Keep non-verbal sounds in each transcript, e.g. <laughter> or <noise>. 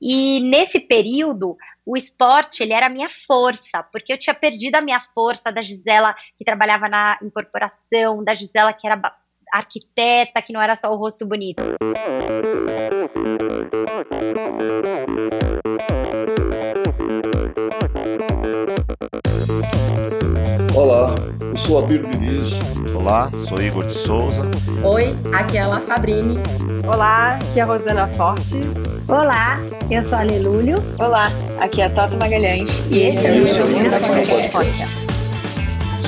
E nesse período, o esporte ele era a minha força, porque eu tinha perdido a minha força da Gisela que trabalhava na incorporação, da Gisela que era arquiteta, que não era só o rosto bonito. Olá, sou Abílio Diniz. Olá, sou Igor de Souza. Oi, aqui é a La Fabrini. Olá, aqui é a Rosana Fortes. Olá, eu sou a Lelúlio. Olá, aqui é a Tota Magalhães. E, e esse é o Endorfina Podcast. Podcast.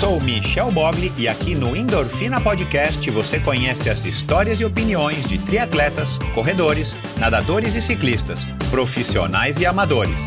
Sou Michel Bogli e aqui no Endorfina Podcast você conhece as histórias e opiniões de triatletas, corredores, nadadores e ciclistas, profissionais e amadores.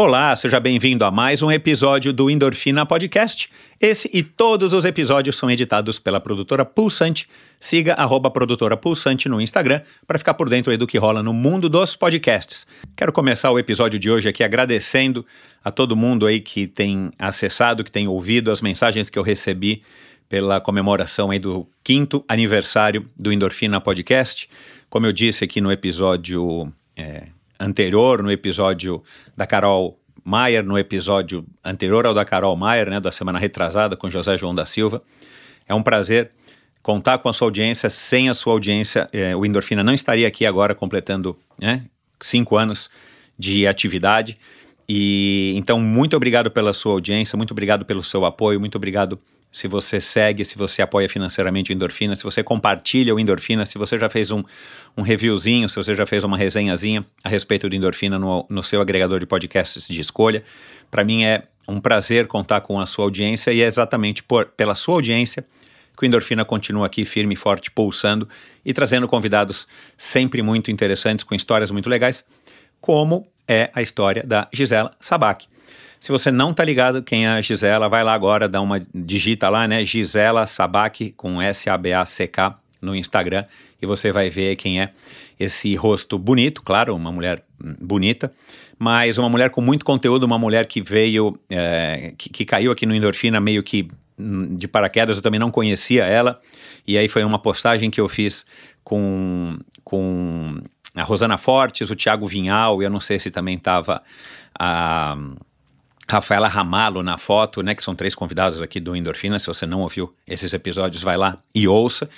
Olá, seja bem-vindo a mais um episódio do Endorfina Podcast. Esse e todos os episódios são editados pela produtora Pulsante. Siga arroba produtora Pulsante no Instagram para ficar por dentro do que rola no mundo dos podcasts. Quero começar o episódio de hoje aqui agradecendo a todo mundo aí que tem acessado, que tem ouvido as mensagens que eu recebi pela comemoração aí do quinto aniversário do Endorfina Podcast. Como eu disse aqui no episódio é, anterior, no episódio da Carol Maier, no episódio anterior ao da Carol Maier, né, da semana retrasada, com José João da Silva. É um prazer contar com a sua audiência. Sem a sua audiência, é, o Endorfina não estaria aqui agora completando né, cinco anos de atividade. E então, muito obrigado pela sua audiência, muito obrigado pelo seu apoio, muito obrigado se você segue, se você apoia financeiramente o Endorfina, se você compartilha o Endorfina, se você já fez um, um reviewzinho, se você já fez uma resenhazinha a respeito do Endorfina no, no seu agregador de podcasts de escolha. Para mim é um prazer contar com a sua audiência e é exatamente por, pela sua audiência que o Endorfina continua aqui firme e forte, pulsando e trazendo convidados sempre muito interessantes, com histórias muito legais, como é a história da Gisela Sabac. Se você não tá ligado quem é a Gisela, vai lá agora, dá uma digita lá, né? Gisela Sabac com S A B A C K no Instagram e você vai ver quem é esse rosto bonito, claro, uma mulher bonita, mas uma mulher com muito conteúdo, uma mulher que veio, é, que, que caiu aqui no Endorfina meio que hum, de paraquedas, eu também não conhecia ela, e aí foi uma postagem que eu fiz com, com a Rosana Fortes, o Thiago Vinhal, e eu não sei se também estava a. Rafaela Ramalo na foto, né, que são três convidados aqui do Endorfina. Se você não ouviu esses episódios, vai lá e ouça.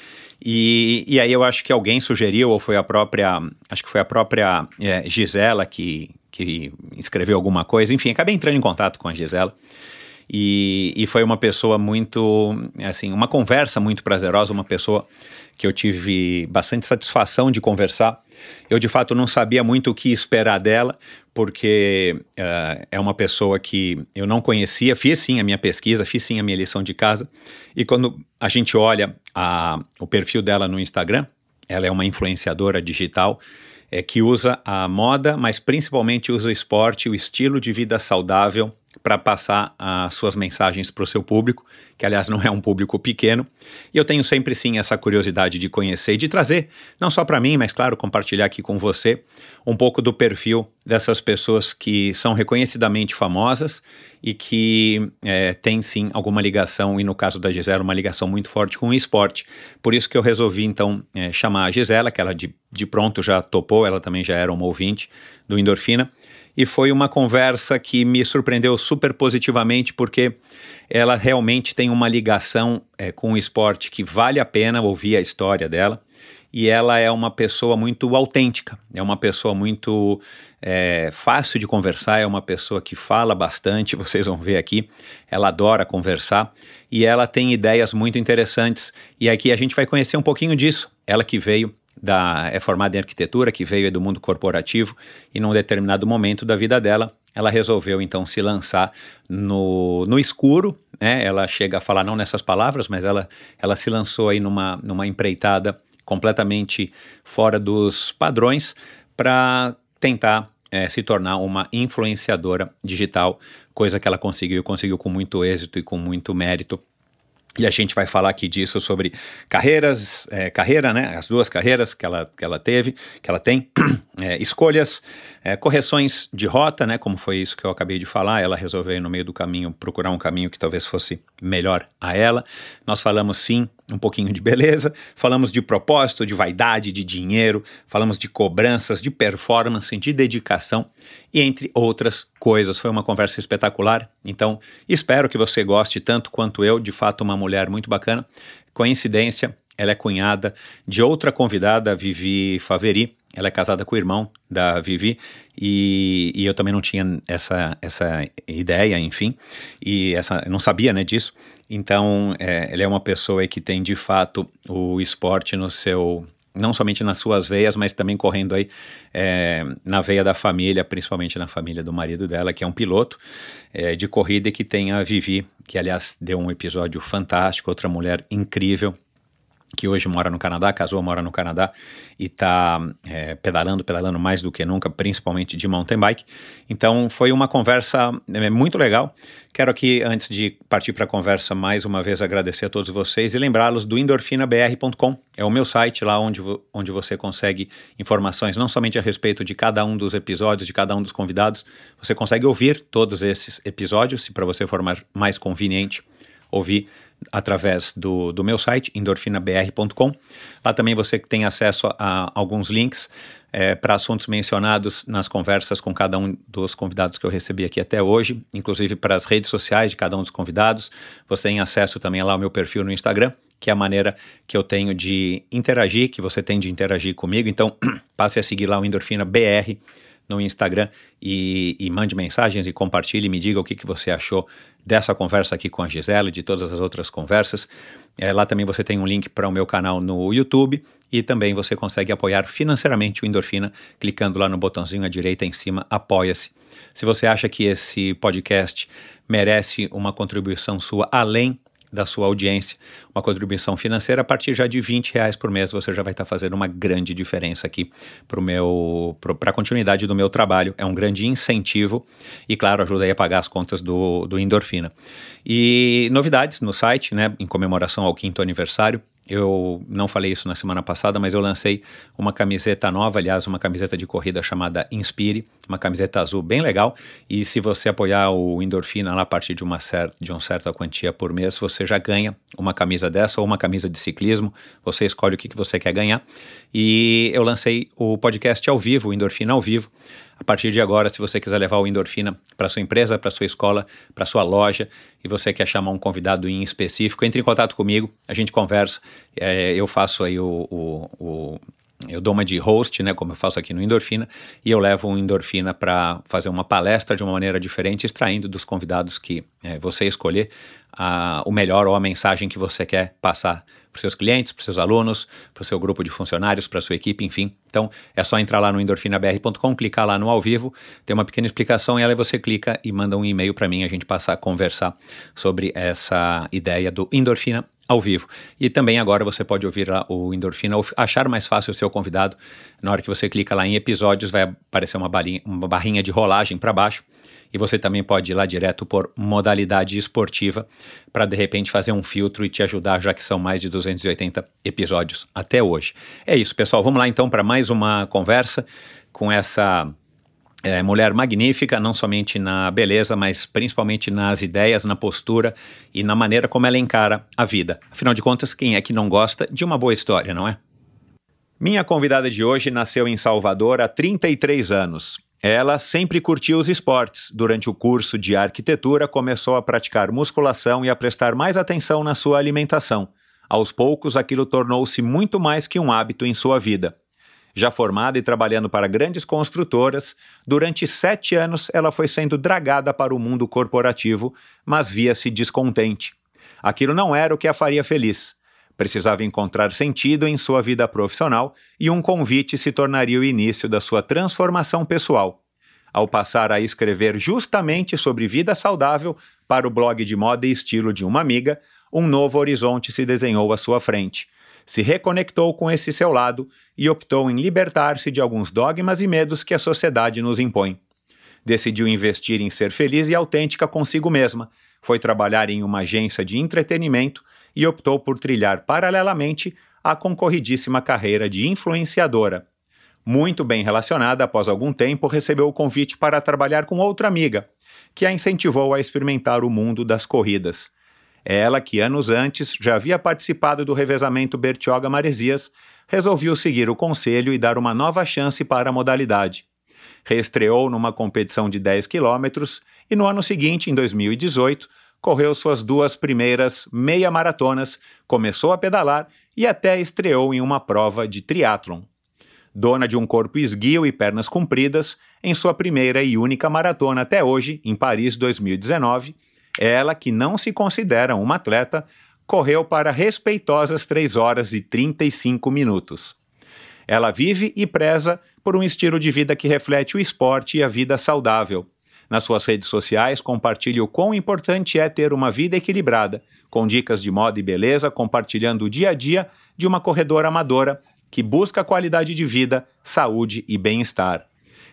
E, e aí eu acho que alguém sugeriu, ou foi a própria, acho que foi a própria é, Gisela que, que escreveu alguma coisa. Enfim, acabei entrando em contato com a Gisela. E, e foi uma pessoa muito, assim, uma conversa muito prazerosa, uma pessoa que eu tive bastante satisfação de conversar. Eu, de fato, não sabia muito o que esperar dela, porque uh, é uma pessoa que eu não conhecia. Fiz sim a minha pesquisa, fiz sim a minha lição de casa. E quando a gente olha a, o perfil dela no Instagram, ela é uma influenciadora digital é, que usa a moda, mas principalmente usa o esporte, o estilo de vida saudável para passar as suas mensagens para o seu público, que aliás não é um público pequeno. E eu tenho sempre sim essa curiosidade de conhecer e de trazer, não só para mim, mas claro, compartilhar aqui com você um pouco do perfil dessas pessoas que são reconhecidamente famosas e que é, têm sim alguma ligação, e no caso da Gisela, uma ligação muito forte com o esporte. Por isso que eu resolvi então é, chamar a Gisela, que ela de, de pronto já topou, ela também já era uma ouvinte do Endorfina e foi uma conversa que me surpreendeu super positivamente, porque ela realmente tem uma ligação é, com o esporte que vale a pena ouvir a história dela. E ela é uma pessoa muito autêntica, é uma pessoa muito é, fácil de conversar, é uma pessoa que fala bastante, <laughs> vocês vão ver aqui. Ela adora conversar e ela tem ideias muito interessantes. E aqui a gente vai conhecer um pouquinho disso. Ela que veio da, é formada em arquitetura, que veio do mundo corporativo, e num determinado momento da vida dela, ela resolveu então se lançar no, no escuro, né? Ela chega a falar não nessas palavras, mas ela, ela se lançou aí numa, numa empreitada completamente fora dos padrões para tentar é, se tornar uma influenciadora digital, coisa que ela conseguiu, conseguiu com muito êxito e com muito mérito e a gente vai falar aqui disso sobre carreiras, é, carreira, né? As duas carreiras que ela, que ela teve, que ela tem, <clears throat> é, escolhas, é, correções de rota, né, como foi isso que eu acabei de falar, ela resolveu no meio do caminho procurar um caminho que talvez fosse melhor a ela. Nós falamos sim um pouquinho de beleza, falamos de propósito, de vaidade, de dinheiro, falamos de cobranças, de performance, de dedicação e entre outras coisas. Foi uma conversa espetacular, então espero que você goste tanto quanto eu, de fato uma mulher muito bacana. Coincidência, ela é cunhada de outra convidada, Vivi Faveri. Ela é casada com o irmão da Vivi e, e eu também não tinha essa, essa ideia, enfim, e essa, não sabia né, disso. Então, é, ela é uma pessoa que tem de fato o esporte no seu não somente nas suas veias, mas também correndo aí é, na veia da família, principalmente na família do marido dela, que é um piloto é, de corrida e que tem a Vivi, que aliás deu um episódio fantástico, outra mulher incrível, que hoje mora no Canadá, casou, mora no Canadá e está é, pedalando, pedalando mais do que nunca, principalmente de mountain bike. Então foi uma conversa é, muito legal. Quero aqui, antes de partir para a conversa, mais uma vez agradecer a todos vocês e lembrá-los do endorfinabr.com. É o meu site lá onde, onde você consegue informações não somente a respeito de cada um dos episódios, de cada um dos convidados, você consegue ouvir todos esses episódios, se para você for mais conveniente ouvir através do, do meu site, endorfinabr.com. Lá também você tem acesso a alguns links é, para assuntos mencionados nas conversas com cada um dos convidados que eu recebi aqui até hoje, inclusive para as redes sociais de cada um dos convidados. Você tem acesso também lá ao meu perfil no Instagram, que é a maneira que eu tenho de interagir, que você tem de interagir comigo. Então, <clears throat> passe a seguir lá o Endorfina BR no Instagram e, e, mande mensagens e compartilhe, me diga o que, que você achou dessa conversa aqui com a Gisela e de todas as outras conversas. É, lá também você tem um link para o meu canal no YouTube e também você consegue apoiar financeiramente o Endorfina clicando lá no botãozinho à direita em cima, apoia-se. Se você acha que esse podcast merece uma contribuição sua além da sua audiência, uma contribuição financeira a partir já de 20 reais por mês, você já vai estar fazendo uma grande diferença aqui para a continuidade do meu trabalho. É um grande incentivo e, claro, ajuda aí a pagar as contas do, do Endorfina. E novidades no site, né, em comemoração ao quinto aniversário, eu não falei isso na semana passada, mas eu lancei uma camiseta nova, aliás, uma camiseta de corrida chamada Inspire, uma camiseta azul bem legal. E se você apoiar o Endorfina lá a partir de uma, certa, de uma certa quantia por mês, você já ganha uma camisa dessa ou uma camisa de ciclismo. Você escolhe o que, que você quer ganhar. E eu lancei o podcast ao vivo, o Endorfina ao vivo. A partir de agora, se você quiser levar o endorfina para sua empresa, para sua escola, para sua loja e você quer chamar um convidado em específico, entre em contato comigo, a gente conversa. É, eu faço aí o, o, o eu dou uma de host, né, como eu faço aqui no Endorfina, e eu levo o Endorfina para fazer uma palestra de uma maneira diferente, extraindo dos convidados que é, você escolher a, o melhor ou a mensagem que você quer passar para os seus clientes, para os seus alunos, para o seu grupo de funcionários, para a sua equipe, enfim. Então é só entrar lá no endorfinabr.com, clicar lá no ao vivo, tem uma pequena explicação e aí você clica e manda um e-mail para mim, a gente passar a conversar sobre essa ideia do endorfina ao vivo. E também agora você pode ouvir lá o Endorfina, ou achar mais fácil o seu convidado. Na hora que você clica lá em episódios, vai aparecer uma, uma barrinha de rolagem para baixo e você também pode ir lá direto por modalidade esportiva para de repente fazer um filtro e te ajudar, já que são mais de 280 episódios até hoje. É isso, pessoal. Vamos lá então para mais uma conversa com essa é, mulher magnífica, não somente na beleza, mas principalmente nas ideias, na postura e na maneira como ela encara a vida. Afinal de contas, quem é que não gosta de uma boa história, não é? Minha convidada de hoje nasceu em Salvador há 33 anos. Ela sempre curtiu os esportes. Durante o curso de arquitetura, começou a praticar musculação e a prestar mais atenção na sua alimentação. Aos poucos, aquilo tornou-se muito mais que um hábito em sua vida. Já formada e trabalhando para grandes construtoras, durante sete anos ela foi sendo dragada para o mundo corporativo, mas via-se descontente. Aquilo não era o que a faria feliz. Precisava encontrar sentido em sua vida profissional e um convite se tornaria o início da sua transformação pessoal. Ao passar a escrever justamente sobre vida saudável para o blog de moda e estilo de uma amiga, um novo horizonte se desenhou à sua frente. Se reconectou com esse seu lado e optou em libertar-se de alguns dogmas e medos que a sociedade nos impõe. Decidiu investir em ser feliz e autêntica consigo mesma. Foi trabalhar em uma agência de entretenimento e optou por trilhar paralelamente a concorridíssima carreira de influenciadora. Muito bem relacionada, após algum tempo, recebeu o convite para trabalhar com outra amiga, que a incentivou a experimentar o mundo das corridas. Ela, que anos antes já havia participado do revezamento Bertioga-Maresias, resolveu seguir o conselho e dar uma nova chance para a modalidade. Reestreou numa competição de 10 quilômetros e no ano seguinte, em 2018, correu suas duas primeiras meia maratonas, começou a pedalar e até estreou em uma prova de triatlon. Dona de um corpo esguio e pernas compridas, em sua primeira e única maratona até hoje, em Paris 2019, ela, que não se considera uma atleta, correu para respeitosas 3 horas e 35 minutos. Ela vive e preza por um estilo de vida que reflete o esporte e a vida saudável. Nas suas redes sociais, compartilha o quão importante é ter uma vida equilibrada, com dicas de moda e beleza, compartilhando o dia a dia de uma corredora amadora que busca qualidade de vida, saúde e bem-estar.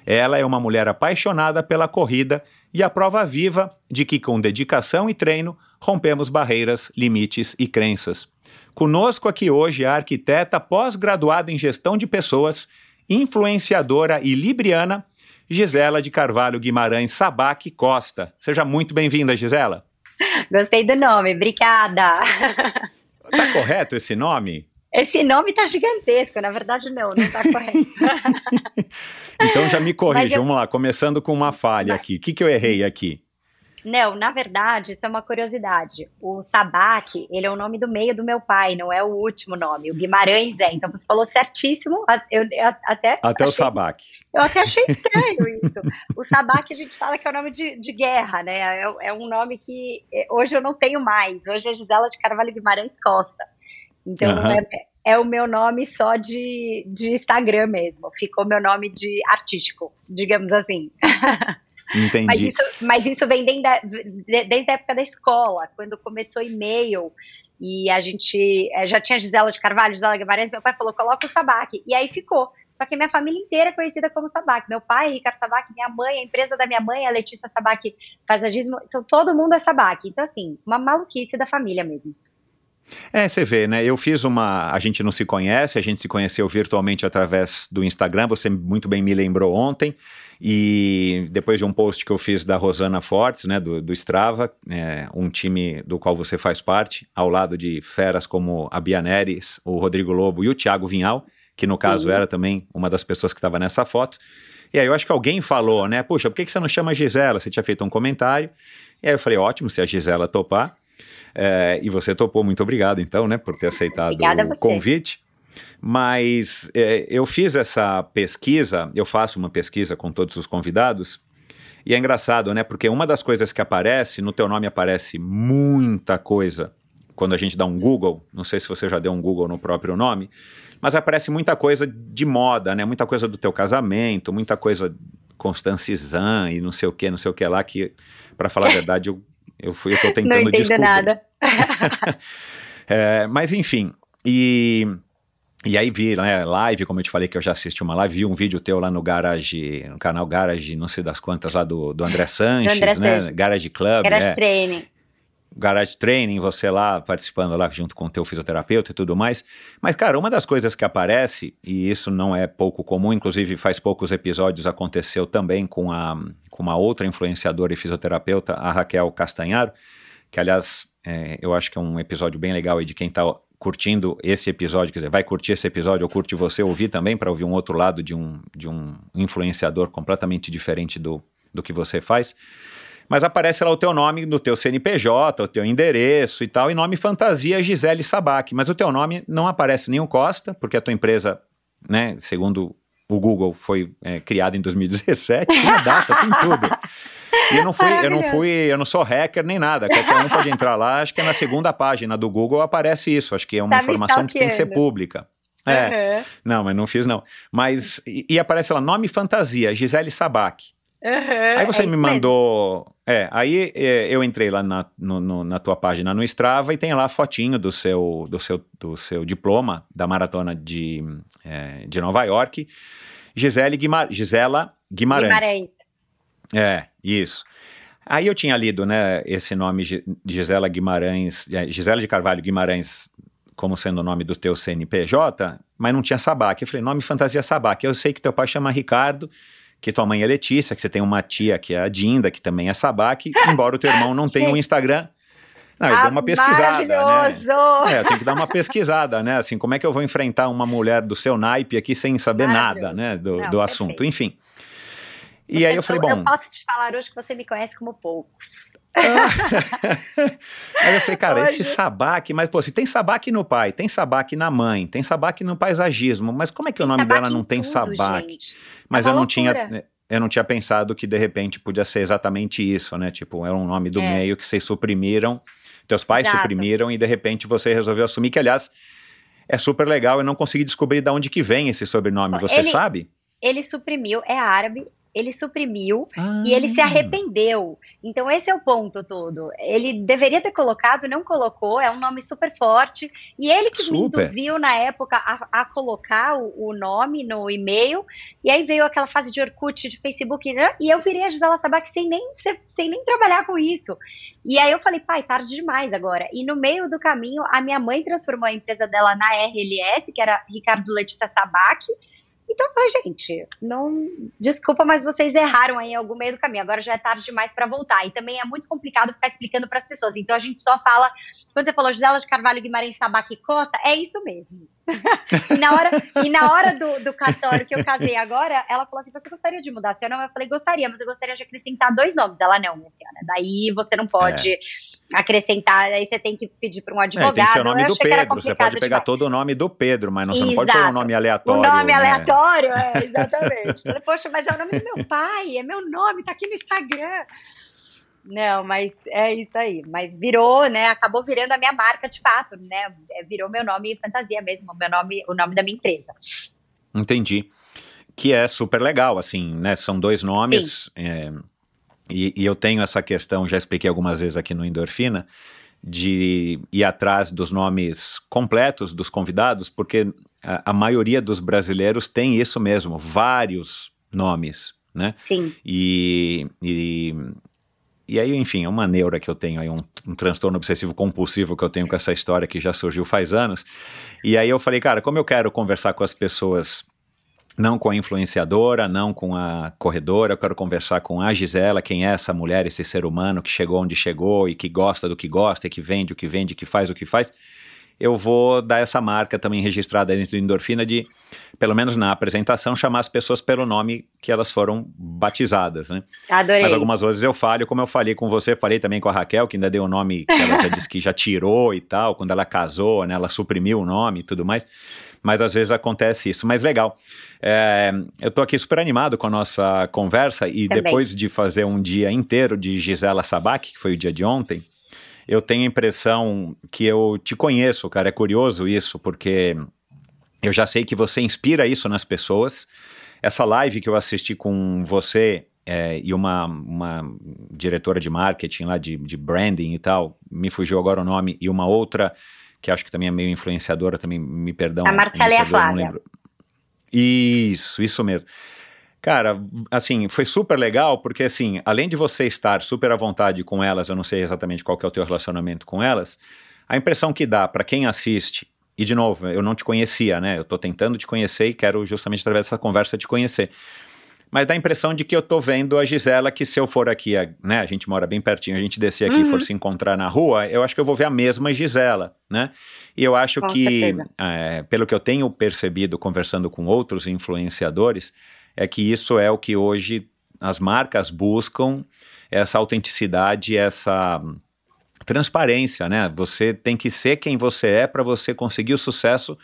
Ela é uma mulher apaixonada pela corrida e a prova viva de que, com dedicação e treino, rompemos barreiras, limites e crenças. Conosco aqui hoje a arquiteta pós-graduada em gestão de pessoas, influenciadora e libriana, Gisela de Carvalho Guimarães Sabac Costa. Seja muito bem-vinda, Gisela. Gostei do nome, obrigada. Tá correto esse nome? Esse nome tá gigantesco, na verdade não, não tá correto. <laughs> então já me corrija, eu... vamos lá, começando com uma falha Mas... aqui. O que, que eu errei aqui? Não, na verdade, isso é uma curiosidade. O Sabac, ele é o nome do meio do meu pai, não é o último nome. O Guimarães é. Então você falou certíssimo. Eu, eu até até achei, o Sabac. Eu até achei estranho <laughs> isso. O Sabac a gente fala que é o nome de, de guerra, né? É, é, um nome que é, hoje eu não tenho mais. Hoje é Gisela de Carvalho Guimarães Costa. Então uhum. é, é, o meu nome só de, de Instagram mesmo. Ficou meu nome de artístico, digamos assim. <laughs> Entendi. Mas isso, mas isso vem desde a, desde a época da escola, quando começou e-mail. E a gente é, já tinha Gisela de Carvalho, Gisela Guimarães, meu pai falou, coloca o Sabac. E aí ficou. Só que minha família inteira é conhecida como Sabac. Meu pai, Ricardo Sabac, minha mãe, a empresa da minha mãe, a Letícia Sabac Paisagismo. Então todo mundo é Sabac. Então, assim, uma maluquice da família mesmo. É, você vê, né? Eu fiz uma. A gente não se conhece, a gente se conheceu virtualmente através do Instagram, você muito bem me lembrou ontem. E depois de um post que eu fiz da Rosana Fortes, né, do, do Strava, é, um time do qual você faz parte, ao lado de feras como a Bia Neres, o Rodrigo Lobo e o Thiago Vinhal, que no Sim. caso era também uma das pessoas que estava nessa foto. E aí eu acho que alguém falou, né? Puxa, por que, que você não chama a Gisela? Você tinha feito um comentário. E aí eu falei, ótimo, se a Gisela topar. É, e você topou, muito obrigado, então, né, por ter aceitado o convite. Mas é, eu fiz essa pesquisa, eu faço uma pesquisa com todos os convidados, e é engraçado, né? Porque uma das coisas que aparece, no teu nome aparece muita coisa. Quando a gente dá um Google, não sei se você já deu um Google no próprio nome, mas aparece muita coisa de moda, né? Muita coisa do teu casamento, muita coisa Constance Zan e não sei o que, não sei o que lá, que, para falar a verdade, eu eu fui, eu tô tentando Não entendo descobrir. nada. <laughs> é, mas enfim, e e aí vi, né, live, como eu te falei que eu já assisti uma live, vi um vídeo teu lá no Garage, no canal Garage, não sei das quantas, lá do, do André Sanches, do André né, Sanches. Garage Club. Garage é. Training. Garage Training, você lá participando lá junto com o teu fisioterapeuta e tudo mais. Mas, cara, uma das coisas que aparece, e isso não é pouco comum, inclusive faz poucos episódios aconteceu também com, a, com uma outra influenciadora e fisioterapeuta, a Raquel Castanharo, que aliás, é, eu acho que é um episódio bem legal aí de quem está curtindo esse episódio, quer dizer, vai curtir esse episódio ou curte você ouvir também para ouvir um outro lado de um, de um influenciador completamente diferente do, do que você faz. Mas aparece lá o teu nome no teu CNPJ, o teu endereço e tal, e nome fantasia Gisele Sabac, mas o teu nome não aparece nem o Costa, porque a tua empresa, né, segundo o Google, foi é, criada em 2017, tem a data, tem tudo. E eu não fui, eu não fui, eu não sou hacker nem nada. Qualquer um pode entrar lá, acho que é na segunda página do Google aparece isso. Acho que é uma tá informação que tem que ser pública. É. Uhum. Não, mas não fiz não. Mas e, e aparece lá nome fantasia, Gisele Sabac. Uhum, aí você é me mandou. Mesmo. É, aí é, eu entrei lá na, no, no, na tua página no Strava e tem lá a fotinho do seu, do seu, do seu diploma da maratona de, é, de Nova York. Gisele Guimar Gisela Guimarães. Guimarães. É, isso. Aí eu tinha lido, né, esse nome Gisela Guimarães, é, Gisela de Carvalho Guimarães, como sendo o nome do teu CNPJ, mas não tinha Sabac. Eu falei, nome fantasia Sabac. Eu sei que teu pai chama Ricardo, que tua mãe é Letícia, que você tem uma tia que é a Dinda, que também é Sabac, <laughs> embora o teu irmão não tenha um Instagram. Não, eu ah, dei uma pesquisada, né? É, eu tenho que dar uma pesquisada, né? Assim, como é que eu vou enfrentar uma mulher do seu naipe aqui sem saber nada, né, do, não, do assunto, enfim. E aí eu falei, bom... Eu posso te falar hoje que você me conhece como poucos. <laughs> aí eu falei, cara, hoje... esse sabaque, mas pô, se tem sabaque no pai, tem sabaque na mãe, tem sabaque no paisagismo, mas como é que o nome dela não tem? Gente. Mas é eu não loucura. tinha eu não tinha pensado que de repente podia ser exatamente isso, né? Tipo, era um nome do é. meio que vocês suprimiram, teus pais Exato. suprimiram e de repente você resolveu assumir que, aliás, é super legal. Eu não consegui descobrir de onde que vem esse sobrenome. Você ele, sabe? Ele suprimiu, é árabe, ele suprimiu ah. e ele se arrependeu. Então, esse é o ponto todo. Ele deveria ter colocado, não colocou, é um nome super forte. E ele que super. me induziu na época a, a colocar o, o, nome no e-mail. E aí veio aquela fase de Orkut, de Facebook, né? e eu virei a Gisela Sabac sem nem, sem nem trabalhar com isso. E aí eu falei, pai, tarde demais agora. E no meio do caminho, a minha mãe transformou a empresa dela na RLS, que era Ricardo Letícia Sabac. Então falei, gente, não. Desculpa, mas vocês erraram aí em algum meio do caminho. Agora já é tarde demais para voltar. E também é muito complicado ficar explicando para as pessoas. Então a gente só fala. Quando você falou Gisela de Carvalho Guimarães Sabac Costa, é isso mesmo. E <laughs> na hora, e na hora do, do cartório que eu casei agora, ela falou assim: você gostaria de mudar seu nome? Eu falei, gostaria, mas eu gostaria de acrescentar dois nomes. Ela, não, minha senhora. Daí você não pode é. acrescentar, aí você tem que pedir para um advogado. É, tem que ser o nome do Pedro. Você pode pegar demais. todo o nome do Pedro, mas não, você não pode pôr um nome aleatório. O nome né? aleatório, é, exatamente. falei, poxa, mas é o nome do meu pai, é meu nome, tá aqui no Instagram. Não, mas é isso aí. Mas virou, né? Acabou virando a minha marca de fato, né? É, virou meu nome fantasia mesmo, meu nome, o nome da minha empresa. Entendi. Que é super legal, assim, né? São dois nomes. É, e, e eu tenho essa questão, já expliquei algumas vezes aqui no Endorfina, de ir atrás dos nomes completos dos convidados, porque a, a maioria dos brasileiros tem isso mesmo, vários nomes, né? Sim. E, e, e aí, enfim, é uma neura que eu tenho aí, um, um, transtorno obsessivo compulsivo que eu tenho com essa história que já surgiu faz anos. E aí eu falei, cara, como eu quero conversar com as pessoas, não com a influenciadora, não com a corredora, eu quero conversar com a Gisela, quem é essa mulher, esse ser humano que chegou onde chegou e que gosta do que gosta, e que vende o que vende, que faz o que faz eu vou dar essa marca também registrada dentro do Endorfina de, pelo menos na apresentação, chamar as pessoas pelo nome que elas foram batizadas, né? Adorei. Mas algumas vezes eu falho, como eu falei com você, falei também com a Raquel, que ainda deu o um nome que ela já disse que já tirou e tal, quando ela casou, né? Ela suprimiu o nome e tudo mais. Mas às vezes acontece isso. Mas legal. É, eu tô aqui super animado com a nossa conversa e também. depois de fazer um dia inteiro de Gisela Sabac, que foi o dia de ontem, eu tenho a impressão que eu te conheço, cara. É curioso isso, porque eu já sei que você inspira isso nas pessoas. Essa live que eu assisti com você é, e uma, uma diretora de marketing lá, de, de branding e tal, me fugiu agora o nome, e uma outra que acho que também é meio influenciadora, também me perdão. A Marcela e a Flávia. Isso, isso mesmo. Cara, assim, foi super legal, porque assim, além de você estar super à vontade com elas, eu não sei exatamente qual que é o teu relacionamento com elas, a impressão que dá para quem assiste, e de novo, eu não te conhecia, né? Eu tô tentando te conhecer e quero justamente através dessa conversa te conhecer. Mas dá a impressão de que eu tô vendo a Gisela, que se eu for aqui, né? A gente mora bem pertinho, a gente descer aqui e for uhum. se encontrar na rua, eu acho que eu vou ver a mesma Gisela, né? E eu acho com que, é, pelo que eu tenho percebido conversando com outros influenciadores, é que isso é o que hoje as marcas buscam, essa autenticidade, essa transparência, né? Você tem que ser quem você é para você conseguir o sucesso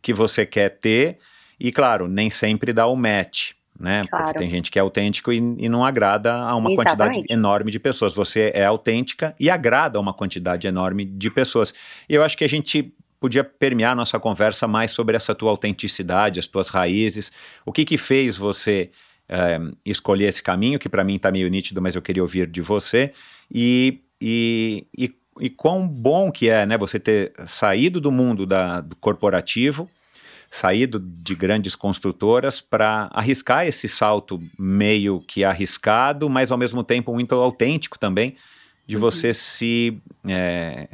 que você quer ter e, claro, nem sempre dá o match, né? Claro. Porque tem gente que é autêntico e, e não agrada a uma Exatamente. quantidade enorme de pessoas. Você é autêntica e agrada a uma quantidade enorme de pessoas. E eu acho que a gente podia permear nossa conversa mais sobre essa tua autenticidade, as tuas raízes, o que que fez você é, escolher esse caminho, que para mim está meio nítido, mas eu queria ouvir de você, e, e, e, e, quão bom que é né, você ter saído do mundo da, do corporativo, saído de grandes construtoras para arriscar esse salto meio que arriscado, mas ao mesmo tempo muito autêntico também, de uhum. você se... É,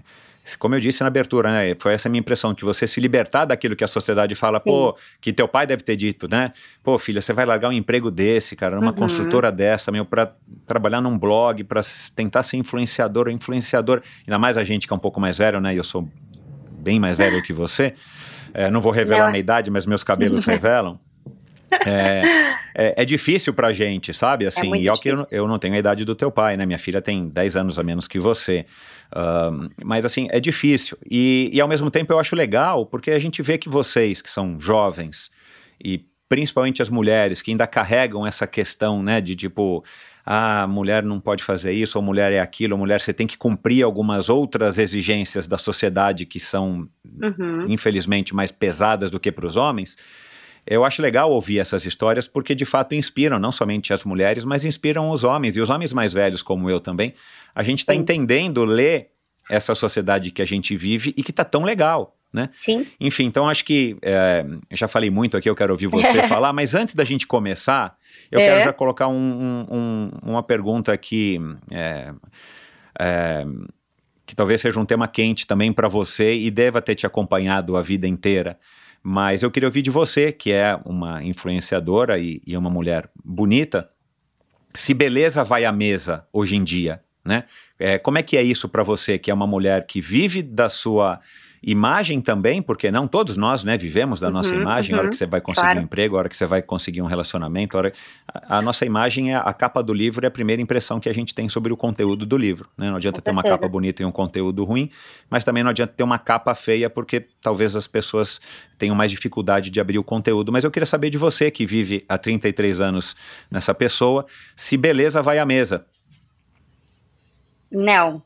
como eu disse na abertura, né? Foi essa a minha impressão, que você se libertar daquilo que a sociedade fala, Sim. pô, que teu pai deve ter dito, né? Pô, filha, você vai largar um emprego desse, cara, numa uhum. construtora dessa, meu, pra trabalhar num blog, pra tentar ser influenciador ou influenciador, ainda mais a gente que é um pouco mais velho, né? Eu sou bem mais velho que você. É, não vou revelar não. minha idade, mas meus cabelos <laughs> revelam. É, é, é, difícil pra gente, sabe? É assim, é e ó que eu, eu, não tenho a idade do teu pai, né? Minha filha tem 10 anos a menos que você. Uh, mas assim, é difícil. E, e ao mesmo tempo eu acho legal, porque a gente vê que vocês, que são jovens, e principalmente as mulheres, que ainda carregam essa questão, né, de tipo, ah, mulher não pode fazer isso, ou mulher é aquilo, ou mulher você tem que cumprir algumas outras exigências da sociedade que são, uhum. infelizmente, mais pesadas do que para os homens. Eu acho legal ouvir essas histórias porque de fato inspiram não somente as mulheres, mas inspiram os homens e os homens mais velhos, como eu também. A gente está entendendo ler essa sociedade que a gente vive e que está tão legal. Né? Sim. Enfim, então acho que é, já falei muito aqui, eu quero ouvir você <laughs> falar, mas antes da gente começar, eu é. quero já colocar um, um, uma pergunta aqui. É, é, que talvez seja um tema quente também para você e deva ter te acompanhado a vida inteira. Mas eu queria ouvir de você, que é uma influenciadora e, e uma mulher bonita, se beleza vai à mesa hoje em dia, né? É, como é que é isso para você, que é uma mulher que vive da sua Imagem também, porque não todos nós, né, vivemos da uhum, nossa imagem, uhum, a hora que você vai conseguir claro. um emprego, a hora que você vai conseguir um relacionamento, a, hora... a, a, nossa imagem, é a capa do livro é a primeira impressão que a gente tem sobre o conteúdo do livro, né? Não adianta ter uma capa bonita e um conteúdo ruim, mas também não adianta ter uma capa feia, porque talvez as pessoas tenham mais dificuldade de abrir o conteúdo. Mas eu queria saber de você, que vive há 33 anos nessa pessoa, se beleza vai à mesa. Não,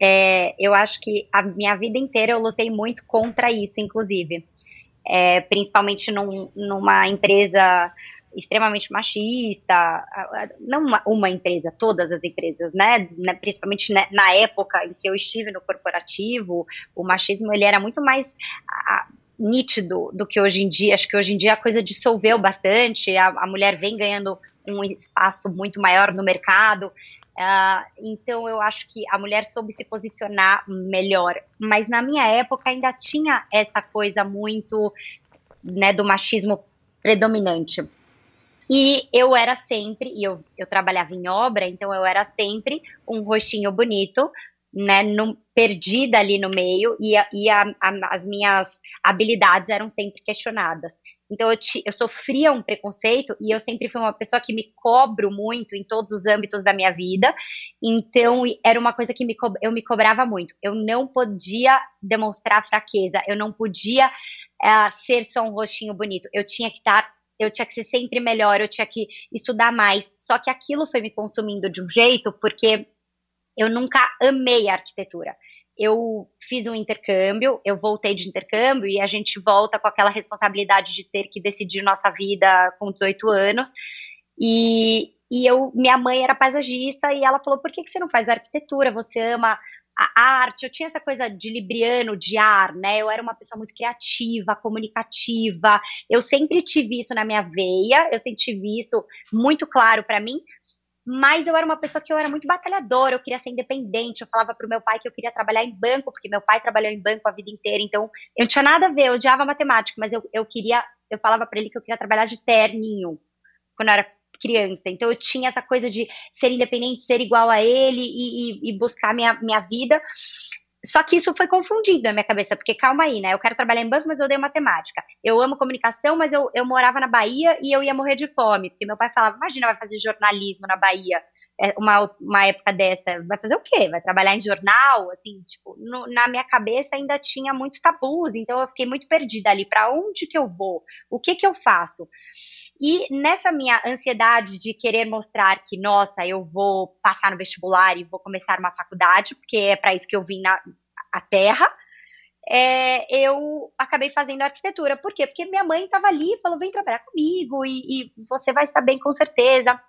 é, eu acho que a minha vida inteira eu lutei muito contra isso, inclusive. É, principalmente num, numa empresa extremamente machista, não uma, uma, empresa, todas as empresas, né? Principalmente na época em que eu estive no corporativo, o machismo ele era muito mais a, nítido do que hoje em dia. Acho que hoje em dia a coisa dissolveu bastante, a, a mulher vem ganhando um espaço muito maior no mercado. Uh, então eu acho que a mulher soube se posicionar melhor. Mas na minha época ainda tinha essa coisa muito né, do machismo predominante. E eu era sempre, e eu, eu trabalhava em obra, então eu era sempre um rostinho bonito, né, no, perdida ali no meio, e, a, e a, a, as minhas habilidades eram sempre questionadas. Então eu, te, eu sofria um preconceito e eu sempre fui uma pessoa que me cobro muito em todos os âmbitos da minha vida. Então era uma coisa que me, eu me cobrava muito. Eu não podia demonstrar fraqueza, eu não podia uh, ser só um rostinho bonito. Eu tinha que estar eu tinha que ser sempre melhor, eu tinha que estudar mais. Só que aquilo foi me consumindo de um jeito porque eu nunca amei a arquitetura eu fiz um intercâmbio, eu voltei de intercâmbio e a gente volta com aquela responsabilidade de ter que decidir nossa vida com 18 anos. E, e eu, minha mãe era paisagista e ela falou: por que, que você não faz arquitetura? Você ama a arte. Eu tinha essa coisa de libriano, de ar, né? Eu era uma pessoa muito criativa, comunicativa. Eu sempre tive isso na minha veia, eu sempre tive isso muito claro para mim, mas eu era uma pessoa que eu era muito batalhadora, eu queria ser independente, eu falava pro meu pai que eu queria trabalhar em banco, porque meu pai trabalhou em banco a vida inteira, então eu não tinha nada a ver, eu odiava matemática, mas eu, eu queria, eu falava para ele que eu queria trabalhar de terninho, quando eu era criança, então eu tinha essa coisa de ser independente, ser igual a ele e, e, e buscar minha, minha vida, só que isso foi confundido na minha cabeça, porque calma aí, né? Eu quero trabalhar em banco, mas eu odeio matemática. Eu amo comunicação, mas eu, eu morava na Bahia e eu ia morrer de fome. Porque meu pai falava: imagina, vai fazer jornalismo na Bahia, uma, uma época dessa. Vai fazer o quê? Vai trabalhar em jornal? Assim, tipo, no, na minha cabeça ainda tinha muitos tabus, então eu fiquei muito perdida ali. Para onde que eu vou? O que que eu faço? E nessa minha ansiedade de querer mostrar que, nossa, eu vou passar no vestibular e vou começar uma faculdade, porque é para isso que eu vim na a Terra, é, eu acabei fazendo arquitetura. Por quê? Porque minha mãe estava ali e falou: vem trabalhar comigo e, e, você vai estar bem com certeza.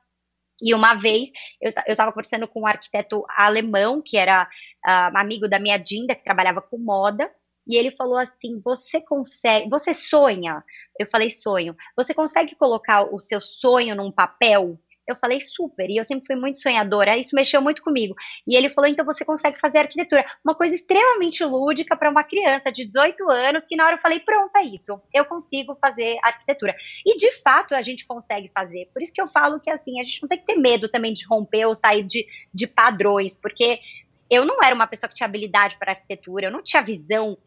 E uma vez eu estava conversando com um arquiteto alemão, que era uh, amigo da minha Dinda, que trabalhava com moda, e ele falou assim: Você consegue, você sonha? Eu falei: Sonho. Você consegue colocar o seu sonho num papel? Eu falei, super. E eu sempre fui muito sonhadora. Isso mexeu muito comigo. E ele falou, então você consegue fazer arquitetura. Uma coisa extremamente lúdica para uma criança de 18 anos, que na hora eu falei, pronto, é isso. Eu consigo fazer arquitetura. E de fato a gente consegue fazer. Por isso que eu falo que assim, a gente não tem que ter medo também de romper ou sair de, de padrões, porque eu não era uma pessoa que tinha habilidade para arquitetura, eu não tinha visão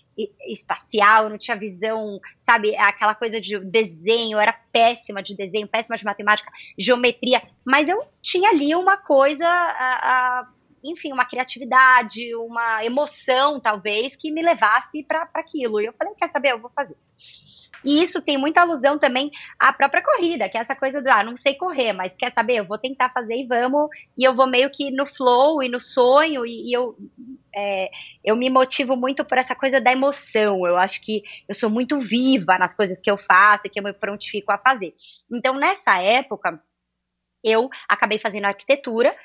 espacial, não tinha visão, sabe, aquela coisa de desenho, era péssima de desenho, péssima de matemática, geometria, mas eu tinha ali uma coisa, a, a, enfim, uma criatividade, uma emoção, talvez, que me levasse para aquilo. E eu falei, quer saber, eu vou fazer. E isso tem muita alusão também à própria corrida, que é essa coisa do, ah, não sei correr, mas quer saber, eu vou tentar fazer e vamos, e eu vou meio que no flow e no sonho, e, e eu, é, eu me motivo muito por essa coisa da emoção, eu acho que eu sou muito viva nas coisas que eu faço e que eu me prontifico a fazer. Então, nessa época, eu acabei fazendo arquitetura,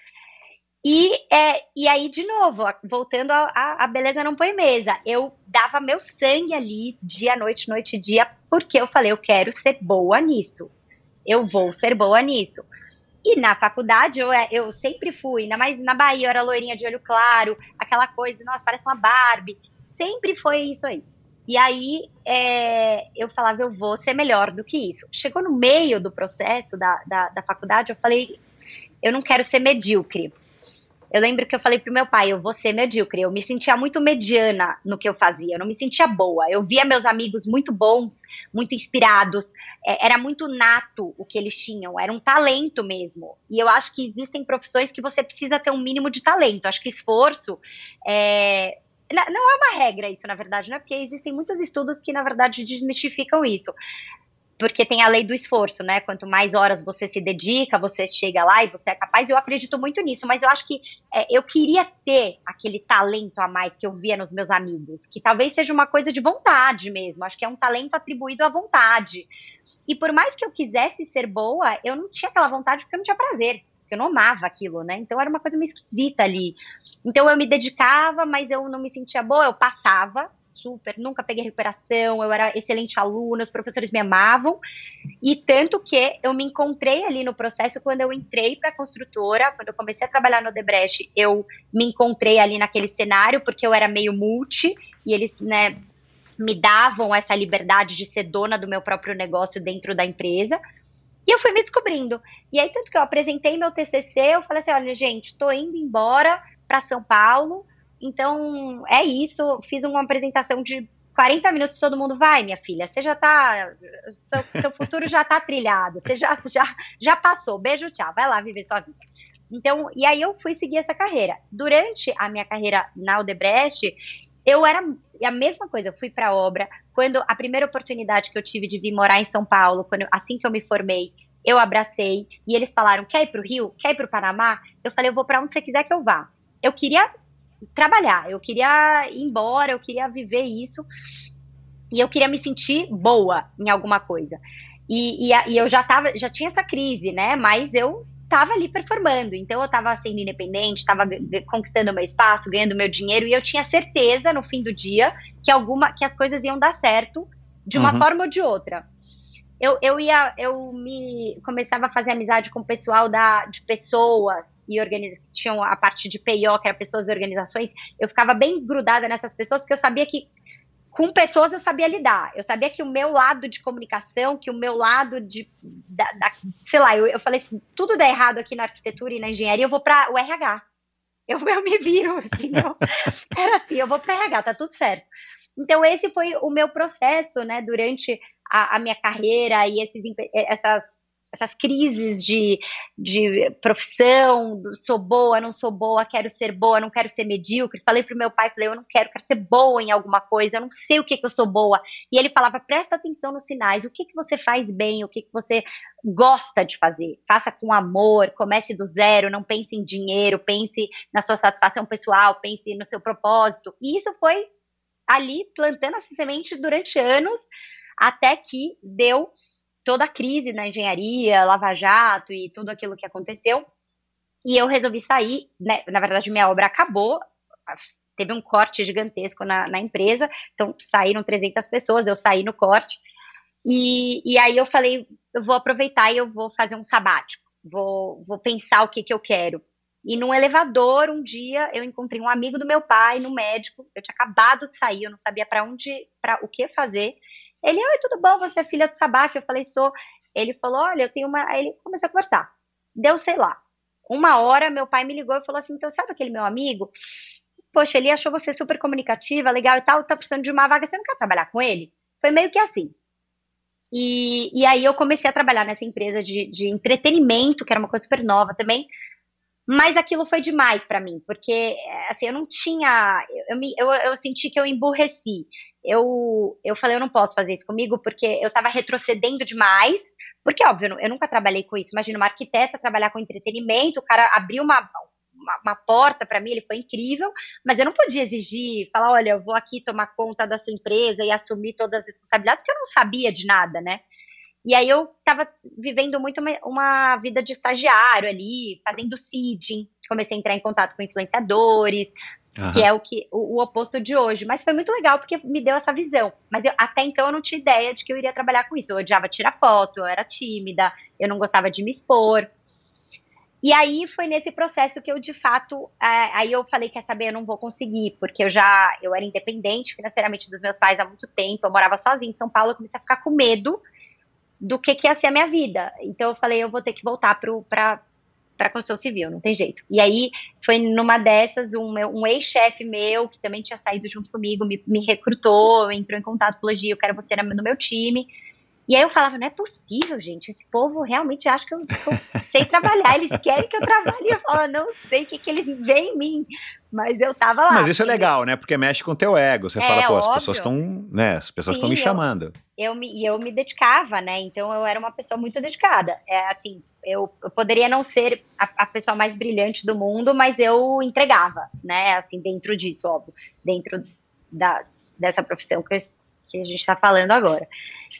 e, é, e aí, de novo, voltando a, beleza não põe mesa, eu dava meu sangue ali, dia, noite, noite, dia, porque eu falei, eu quero ser boa nisso. Eu vou ser boa nisso. E na faculdade eu, é, eu sempre fui, ainda mais na Bahia, eu era loirinha de olho claro, aquela coisa, nossa, parece uma Barbie. Sempre foi isso aí. E aí é, eu falava, eu vou ser melhor do que isso. Chegou no meio do processo da, da, da faculdade, eu falei, eu não quero ser medíocre eu lembro que eu falei pro meu pai, eu vou ser medíocre. Eu me sentia muito mediana no que eu fazia, eu não me sentia boa. Eu via meus amigos muito bons, muito inspirados, é, era muito nato o que eles tinham, era um talento mesmo. E eu acho que existem profissões que você precisa ter um mínimo de talento. Acho que esforço é, não é uma regra isso, na verdade, né? Porque existem muitos estudos que, na verdade, desmistificam isso porque tem a lei do esforço, né? Quanto mais horas você se dedica, você chega lá e você é capaz. Eu acredito muito nisso, mas eu acho que é, eu queria ter aquele talento a mais que eu via nos meus amigos, que talvez seja uma coisa de vontade mesmo. Acho que é um talento atribuído à vontade. E por mais que eu quisesse ser boa, eu não tinha aquela vontade porque eu não tinha prazer porque eu não amava aquilo, né? Então era uma coisa meio esquisita ali. Então eu me dedicava, mas eu não me sentia boa, eu passava super, nunca peguei recuperação, eu era excelente aluna, os professores me amavam. E tanto que eu me encontrei ali no processo quando eu entrei para a construtora, quando eu comecei a trabalhar no Debrecht, eu me encontrei ali naquele cenário, porque eu era meio multi, e eles, né, me davam essa liberdade de ser dona do meu próprio negócio dentro da empresa. E eu fui me descobrindo. E aí, tanto que eu apresentei meu TCC, eu falei assim: olha, gente, estou indo embora para São Paulo. Então, é isso. Fiz uma apresentação de 40 minutos, todo mundo vai, minha filha. Você já tá. Seu, seu futuro já tá trilhado. Você já, já, já passou. Beijo, tchau. Vai lá viver sua vida. Então, e aí eu fui seguir essa carreira. Durante a minha carreira na Odebrecht, eu era a mesma coisa, eu fui para obra. Quando a primeira oportunidade que eu tive de vir morar em São Paulo, quando, assim que eu me formei, eu abracei e eles falaram: quer ir para o Rio? Quer ir para o Panamá? Eu falei: eu vou para onde você quiser que eu vá. Eu queria trabalhar, eu queria ir embora, eu queria viver isso e eu queria me sentir boa em alguma coisa. E, e, e eu já tava, já tinha essa crise, né? Mas eu estava ali performando. Então eu estava sendo independente, estava conquistando meu espaço, ganhando meu dinheiro e eu tinha certeza no fim do dia que alguma que as coisas iam dar certo de uma uhum. forma ou de outra. Eu, eu ia, eu me começava a fazer amizade com o pessoal da, de pessoas e organiz, tinham a parte de PIO, que era pessoas e organizações. Eu ficava bem grudada nessas pessoas porque eu sabia que com pessoas eu sabia lidar. Eu sabia que o meu lado de comunicação, que o meu lado de. Da, da, sei lá, eu, eu falei assim: tudo dá errado aqui na arquitetura e na engenharia, eu vou para o RH. Eu, <laughs> eu me viro, entendeu? <laughs> Era assim: eu vou para o RH, tá tudo certo. Então, esse foi o meu processo, né, durante a, a minha carreira e esses, essas essas crises de, de profissão, do, sou boa, não sou boa, quero ser boa, não quero ser medíocre. Falei pro meu pai, falei, eu não quero, quero ser boa em alguma coisa, eu não sei o que, que eu sou boa. E ele falava, presta atenção nos sinais, o que, que você faz bem, o que, que você gosta de fazer. Faça com amor, comece do zero, não pense em dinheiro, pense na sua satisfação pessoal, pense no seu propósito. E isso foi ali plantando essa semente durante anos, até que deu toda a crise na engenharia, Lava Jato e tudo aquilo que aconteceu. E eu resolvi sair, né? na verdade, minha obra acabou, teve um corte gigantesco na, na, empresa, então saíram 300 pessoas, eu saí no corte, e, e aí eu falei, eu vou aproveitar e eu vou fazer um sabático. vou, vou pensar o que, que eu quero. E num elevador, um dia, eu encontrei um amigo do meu pai no médico. Eu tinha acabado de sair, eu não sabia para onde, para o que fazer. Ele, oi, tudo bom? Você é filha do Sabá? Que eu falei, sou. Ele falou, olha, eu tenho uma. Aí ele começou a conversar. Deu, sei lá, uma hora, meu pai me ligou e falou assim: então, sabe aquele meu amigo? Poxa, ele achou você super comunicativa, legal e tal, tá precisando de uma vaga, você não quer trabalhar com ele? Foi meio que assim. E, e aí eu comecei a trabalhar nessa empresa de, de entretenimento, que era uma coisa super nova também, mas aquilo foi demais para mim, porque assim, eu não tinha. Eu, me, eu, eu senti que eu emburreci. Eu, eu falei, eu não posso fazer isso comigo, porque eu tava retrocedendo demais. Porque, óbvio, eu nunca trabalhei com isso. Imagina uma arquiteta trabalhar com entretenimento, o cara abriu uma, uma, uma porta para mim, ele foi incrível, mas eu não podia exigir, falar, olha, eu vou aqui tomar conta da sua empresa e assumir todas as responsabilidades, porque eu não sabia de nada, né? E aí eu estava vivendo muito uma, uma, vida de estagiário ali, fazendo seeding, comecei a entrar em contato com influenciadores, uhum. que é o que o, o, oposto de hoje. Mas foi muito legal porque me deu essa visão. Mas eu, até então eu não tinha ideia de que eu iria trabalhar com isso. Eu odiava tirar foto, eu era tímida, eu não gostava de me expor. E aí foi nesse processo que eu de fato, é, aí eu falei quer saber, eu não vou conseguir, porque eu já eu era independente financeiramente dos meus pais há muito tempo, eu morava sozinha em São Paulo, eu comecei a ficar com medo do que, que ia ser a minha vida. Então eu falei, eu vou ter que voltar para para construção civil, não tem jeito. E aí foi numa dessas, um, um ex-chefe meu, que também tinha saído junto comigo, me, me recrutou, entrou em contato com o eu quero você no meu time. E aí eu falava, não é possível, gente, esse povo realmente acha que eu, eu sei trabalhar, eles querem que eu trabalhe. Eu falava, não sei o que, que eles veem em mim, mas eu tava lá. Mas isso é legal, né? Porque mexe com o teu ego. Você é, fala, pô, óbvio. as pessoas estão, né? As pessoas estão me chamando. Eu, eu, me, eu me dedicava, né? Então eu era uma pessoa muito dedicada. É assim, eu, eu poderia não ser a, a, pessoa mais brilhante do mundo, mas eu entregava, né? Assim, dentro disso, óbvio. Dentro da, dessa profissão que eu que a gente está falando agora.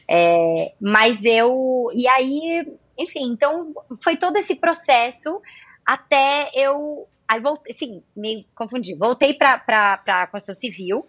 É, mas eu. E aí, enfim, então foi todo esse processo até eu. Aí voltei, sim, me confundi. Voltei para a construção civil.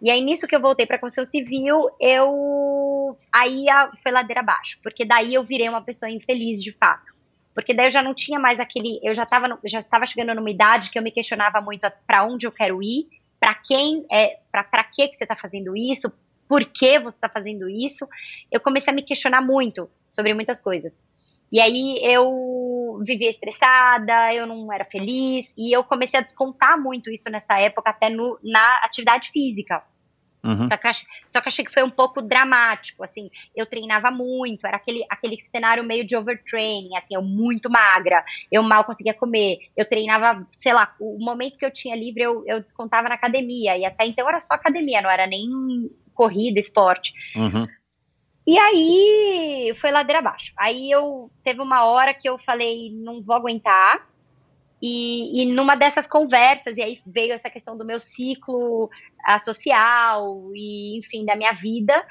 E aí, nisso que eu voltei para construção civil, eu. Aí foi ladeira abaixo. Porque daí eu virei uma pessoa infeliz de fato. Porque daí eu já não tinha mais aquele. Eu já estava já estava chegando numa idade que eu me questionava muito para onde eu quero ir, para quem, é, para que, que você está fazendo isso, por que você está fazendo isso, eu comecei a me questionar muito sobre muitas coisas. E aí eu vivia estressada, eu não era feliz, e eu comecei a descontar muito isso nessa época, até no, na atividade física. Uhum. Só, que eu, só que achei que foi um pouco dramático, assim, eu treinava muito, era aquele, aquele cenário meio de overtraining, assim, eu muito magra, eu mal conseguia comer, eu treinava, sei lá, o momento que eu tinha livre eu, eu descontava na academia, e até então era só academia, não era nem corrida, esporte. Uhum. E aí foi ladeira abaixo. Aí eu teve uma hora que eu falei, não vou aguentar. E, e numa dessas conversas, e aí veio essa questão do meu ciclo social e, enfim, da minha vida,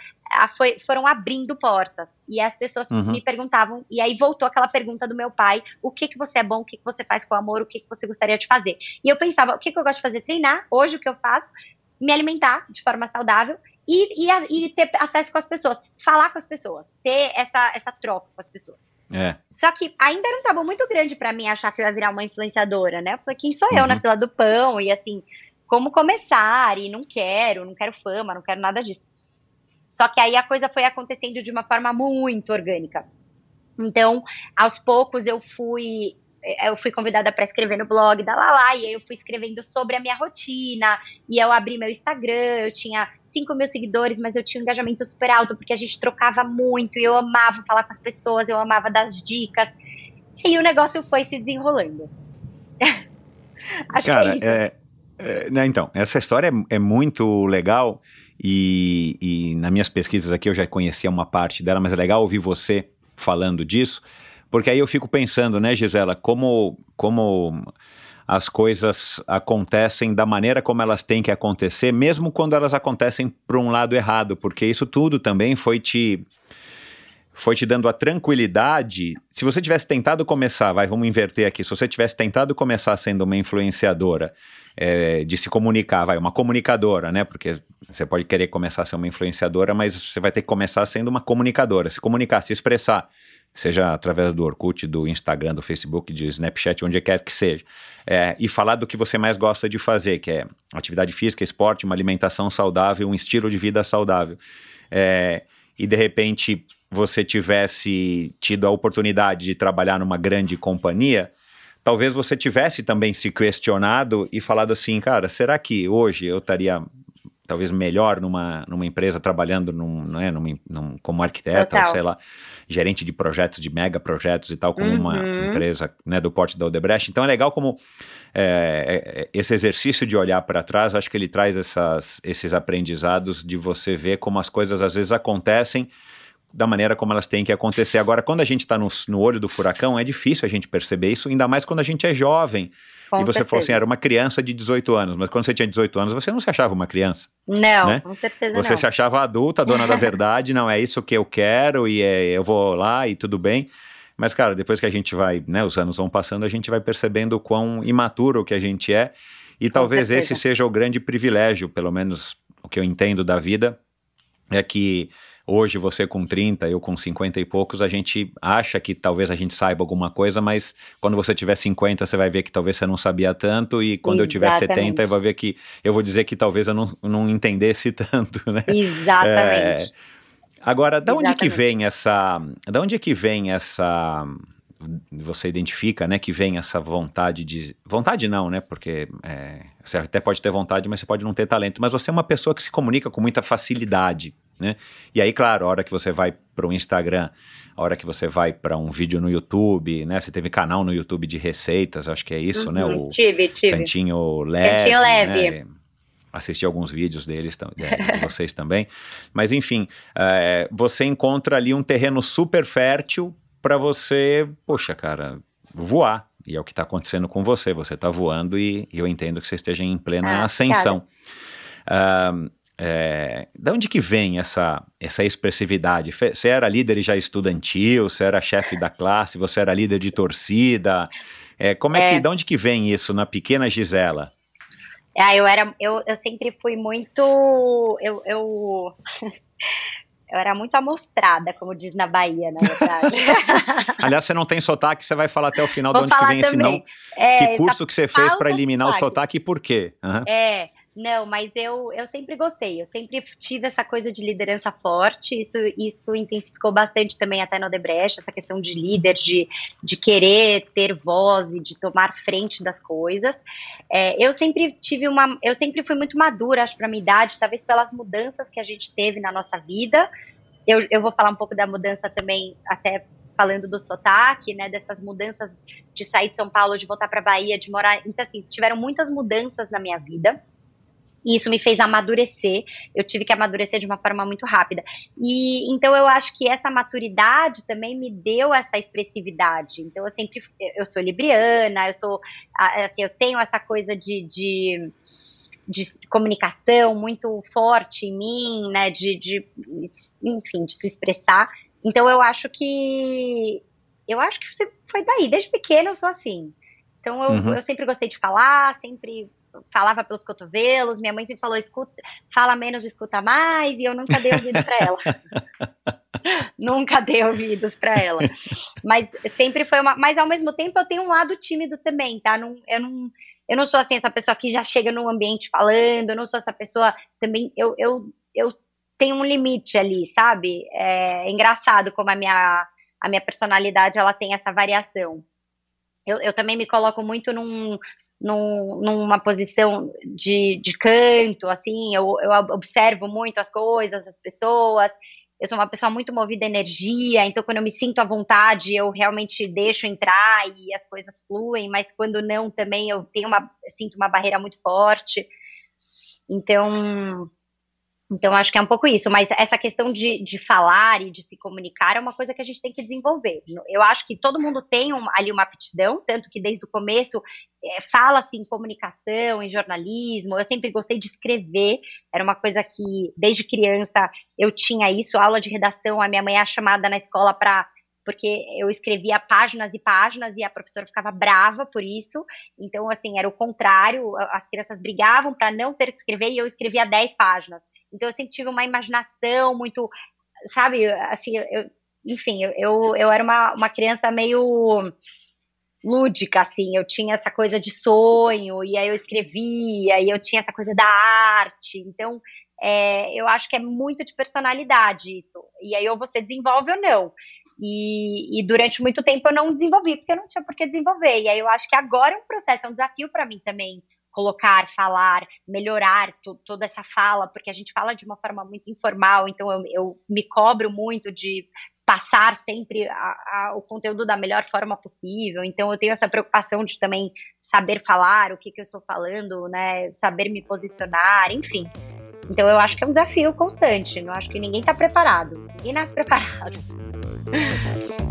foi, foram abrindo portas. E as pessoas uhum. me perguntavam, e aí voltou aquela pergunta do meu pai: o que que você é bom, o que que você faz com amor, o que que você gostaria de fazer? E eu pensava: o que que eu gosto de fazer? Treinar. Hoje o que eu faço? Me alimentar de forma saudável e, e, e, ter acesso com as pessoas, falar com as pessoas, ter essa, essa troca com as pessoas. É. Só que ainda era um tabu muito grande para mim achar que eu ia virar uma influenciadora, né? Porque quem sou eu uhum. na fila do pão? E assim, como começar? E não quero, não quero fama, não quero nada disso. Só que aí a coisa foi acontecendo de uma forma muito orgânica. Então, aos poucos eu fui eu fui convidada para escrever no blog da Lala, e aí eu fui escrevendo sobre a minha rotina, e eu abri meu Instagram, eu tinha 5 mil seguidores, mas eu tinha um engajamento super alto, porque a gente trocava muito, e eu amava falar com as pessoas, eu amava dar as dicas, e o negócio foi se desenrolando. <laughs> Acho Cara, que é isso. É, é, né, então, essa história é, é muito legal, e, e nas minhas pesquisas aqui eu já conhecia uma parte dela, mas é legal ouvir você falando disso, porque aí eu fico pensando, né, Gisela, como, como as coisas acontecem da maneira como elas têm que acontecer, mesmo quando elas acontecem para um lado errado, porque isso tudo também foi te foi te dando a tranquilidade. Se você tivesse tentado começar, vai, vamos inverter aqui. Se você tivesse tentado começar sendo uma influenciadora, é, de se comunicar, vai, uma comunicadora, né? Porque você pode querer começar a ser uma influenciadora, mas você vai ter que começar sendo uma comunicadora, se comunicar, se expressar, seja através do Orkut, do Instagram, do Facebook, de Snapchat, onde quer que seja. É, e falar do que você mais gosta de fazer, que é atividade física, esporte, uma alimentação saudável, um estilo de vida saudável. É, e de repente você tivesse tido a oportunidade de trabalhar numa grande companhia, talvez você tivesse também se questionado e falado assim, cara, será que hoje eu estaria talvez melhor numa, numa empresa trabalhando num, né, num, num, como arquiteta, ou sei lá, gerente de projetos, de mega projetos e tal, como uhum. uma empresa né, do porte da Odebrecht. Então é legal como é, é, esse exercício de olhar para trás, acho que ele traz essas, esses aprendizados de você ver como as coisas às vezes acontecem da maneira como elas têm que acontecer. Agora, quando a gente está no, no, olho do furacão, é difícil a gente perceber isso, ainda mais quando a gente é jovem. Com e você certeza. falou assim, era uma criança de 18 anos, mas quando você tinha 18 anos, você não se achava uma criança. Não, né? com certeza Você não. se achava adulta, dona da <laughs> verdade, não é isso que eu quero e é, eu vou lá e tudo bem. Mas, cara, depois que a gente vai, né, os anos vão passando, a gente vai percebendo o quão imaturo que a gente é. E com talvez certeza. esse seja o grande privilégio, pelo menos o que eu entendo da vida, é que Hoje, você com 30, eu com 50 e poucos, a gente acha que talvez a gente saiba alguma coisa, mas quando você tiver 50, você vai ver que talvez você não sabia tanto, e quando Exatamente. eu tiver 70, eu vou ver que eu vou dizer que talvez eu não, não entendesse <laughs> tanto, né? Exatamente. É, agora, da onde que vem essa. Da onde que vem essa você identifica, né, que vem essa vontade de vontade não, né, porque é, você até pode ter vontade, mas você pode não ter talento, mas você é uma pessoa que se comunica com muita facilidade, né? E aí, claro, a hora que você vai para o Instagram, a hora que você vai para um vídeo no YouTube, né? Você teve canal no YouTube de receitas, acho que é isso, né? uhum, né? O tive, tive. Cantinho Leve. Cantinho Leve. Né? Assisti alguns vídeos deles, de vocês também. Mas, enfim, é, você encontra ali um terreno super fértil para você, poxa, cara, voar. E é o que está acontecendo com você. Você está voando e, e, eu entendo que você esteja em plena ah, ascensão. Uh, é, da onde que vem essa, essa expressividade? Você era líder já estudantil, você era chefe da classe, você era líder de torcida. É, como é, é, que, de onde que vem isso na pequena Gisela? Ah, eu era, eu, eu sempre fui muito, eu, eu, <laughs> eu era muito amostrada, como diz na Bahia, na verdade. <laughs> Aliás, você não tem sotaque, você vai falar até o final Vou de onde que vem esse não. É, que curso que você fez para eliminar o sotaque e por quê? Uhum. É, não, mas eu, eu sempre gostei, eu sempre tive essa coisa de liderança forte, isso, isso intensificou bastante também até no Odebrecht, essa questão de líder, de, de querer ter voz e de tomar frente das coisas. É, eu sempre tive uma, eu sempre fui muito madura, acho, para minha idade, talvez pelas mudanças que a gente teve na nossa vida. Eu, eu vou falar um pouco da mudança também, até falando do sotaque, né, dessas mudanças de sair de São Paulo, de voltar para Bahia, de morar. Então, assim, tiveram muitas mudanças na minha vida. E isso me fez amadurecer. Eu tive que amadurecer de uma forma muito rápida. E então eu acho que essa maturidade também me deu essa expressividade. Então eu sempre eu sou libriana, eu sou assim, eu tenho essa coisa de, de de comunicação muito forte em mim, né, de, de, enfim, de se expressar. Então eu acho que eu acho que foi daí, desde pequena eu sou assim. Então eu, uhum. eu sempre gostei de falar, sempre falava pelos cotovelos, minha mãe sempre falou, escuta, fala menos, escuta mais, e eu nunca dei ouvido para ela. <laughs> nunca dei ouvidos para ela. Mas sempre foi uma. Mas ao mesmo tempo eu tenho um lado tímido também, tá? Não, eu, não, eu não sou assim, essa pessoa que já chega no ambiente falando, eu não sou essa pessoa também. Eu, eu, eu tenho um limite ali, sabe? É, é engraçado como a minha, a minha personalidade ela tem essa variação. Eu, eu também me coloco muito num, num, numa posição de, de canto, assim, eu, eu observo muito as coisas, as pessoas, eu sou uma pessoa muito movida a energia, então quando eu me sinto à vontade, eu realmente deixo entrar e as coisas fluem, mas quando não, também eu tenho uma, sinto uma barreira muito forte. Então, Então, acho que é um pouco isso, mas essa questão de, de falar e de se comunicar é uma coisa que a gente tem que desenvolver. Eu acho que todo mundo tem um, ali uma aptidão, tanto que desde o começo é, fala-se em comunicação, em jornalismo. Eu sempre gostei de escrever, era uma coisa que desde criança eu tinha isso, aula de redação. A minha mãe é chamada na escola para porque eu escrevia páginas e páginas e a professora ficava brava por isso. Então, assim, era o contrário, as crianças brigavam para não ter que escrever e eu escrevia 10 páginas. Então, eu sempre tive uma imaginação muito, sabe, assim, eu, enfim, eu, eu, era uma, uma criança meio lúdica, assim, eu tinha essa coisa de sonho, e aí eu escrevia, e eu tinha essa coisa da arte, então é, eu acho que é muito de personalidade isso, e aí ou você desenvolve ou não, e, e, durante muito tempo eu não desenvolvi, porque eu não tinha por que desenvolver. E aí eu acho que agora é um processo, é um desafio para mim também colocar, falar, melhorar toda essa fala, porque a gente fala de uma forma muito informal, então eu, eu me cobro muito de passar sempre a, a, o conteúdo da melhor forma possível. Então eu tenho essa preocupação de também saber falar, o que, que eu estou falando, né, saber me posicionar, enfim. Então eu acho que é um desafio constante. Não acho que ninguém está preparado. Ninguém nasce preparado. <laughs>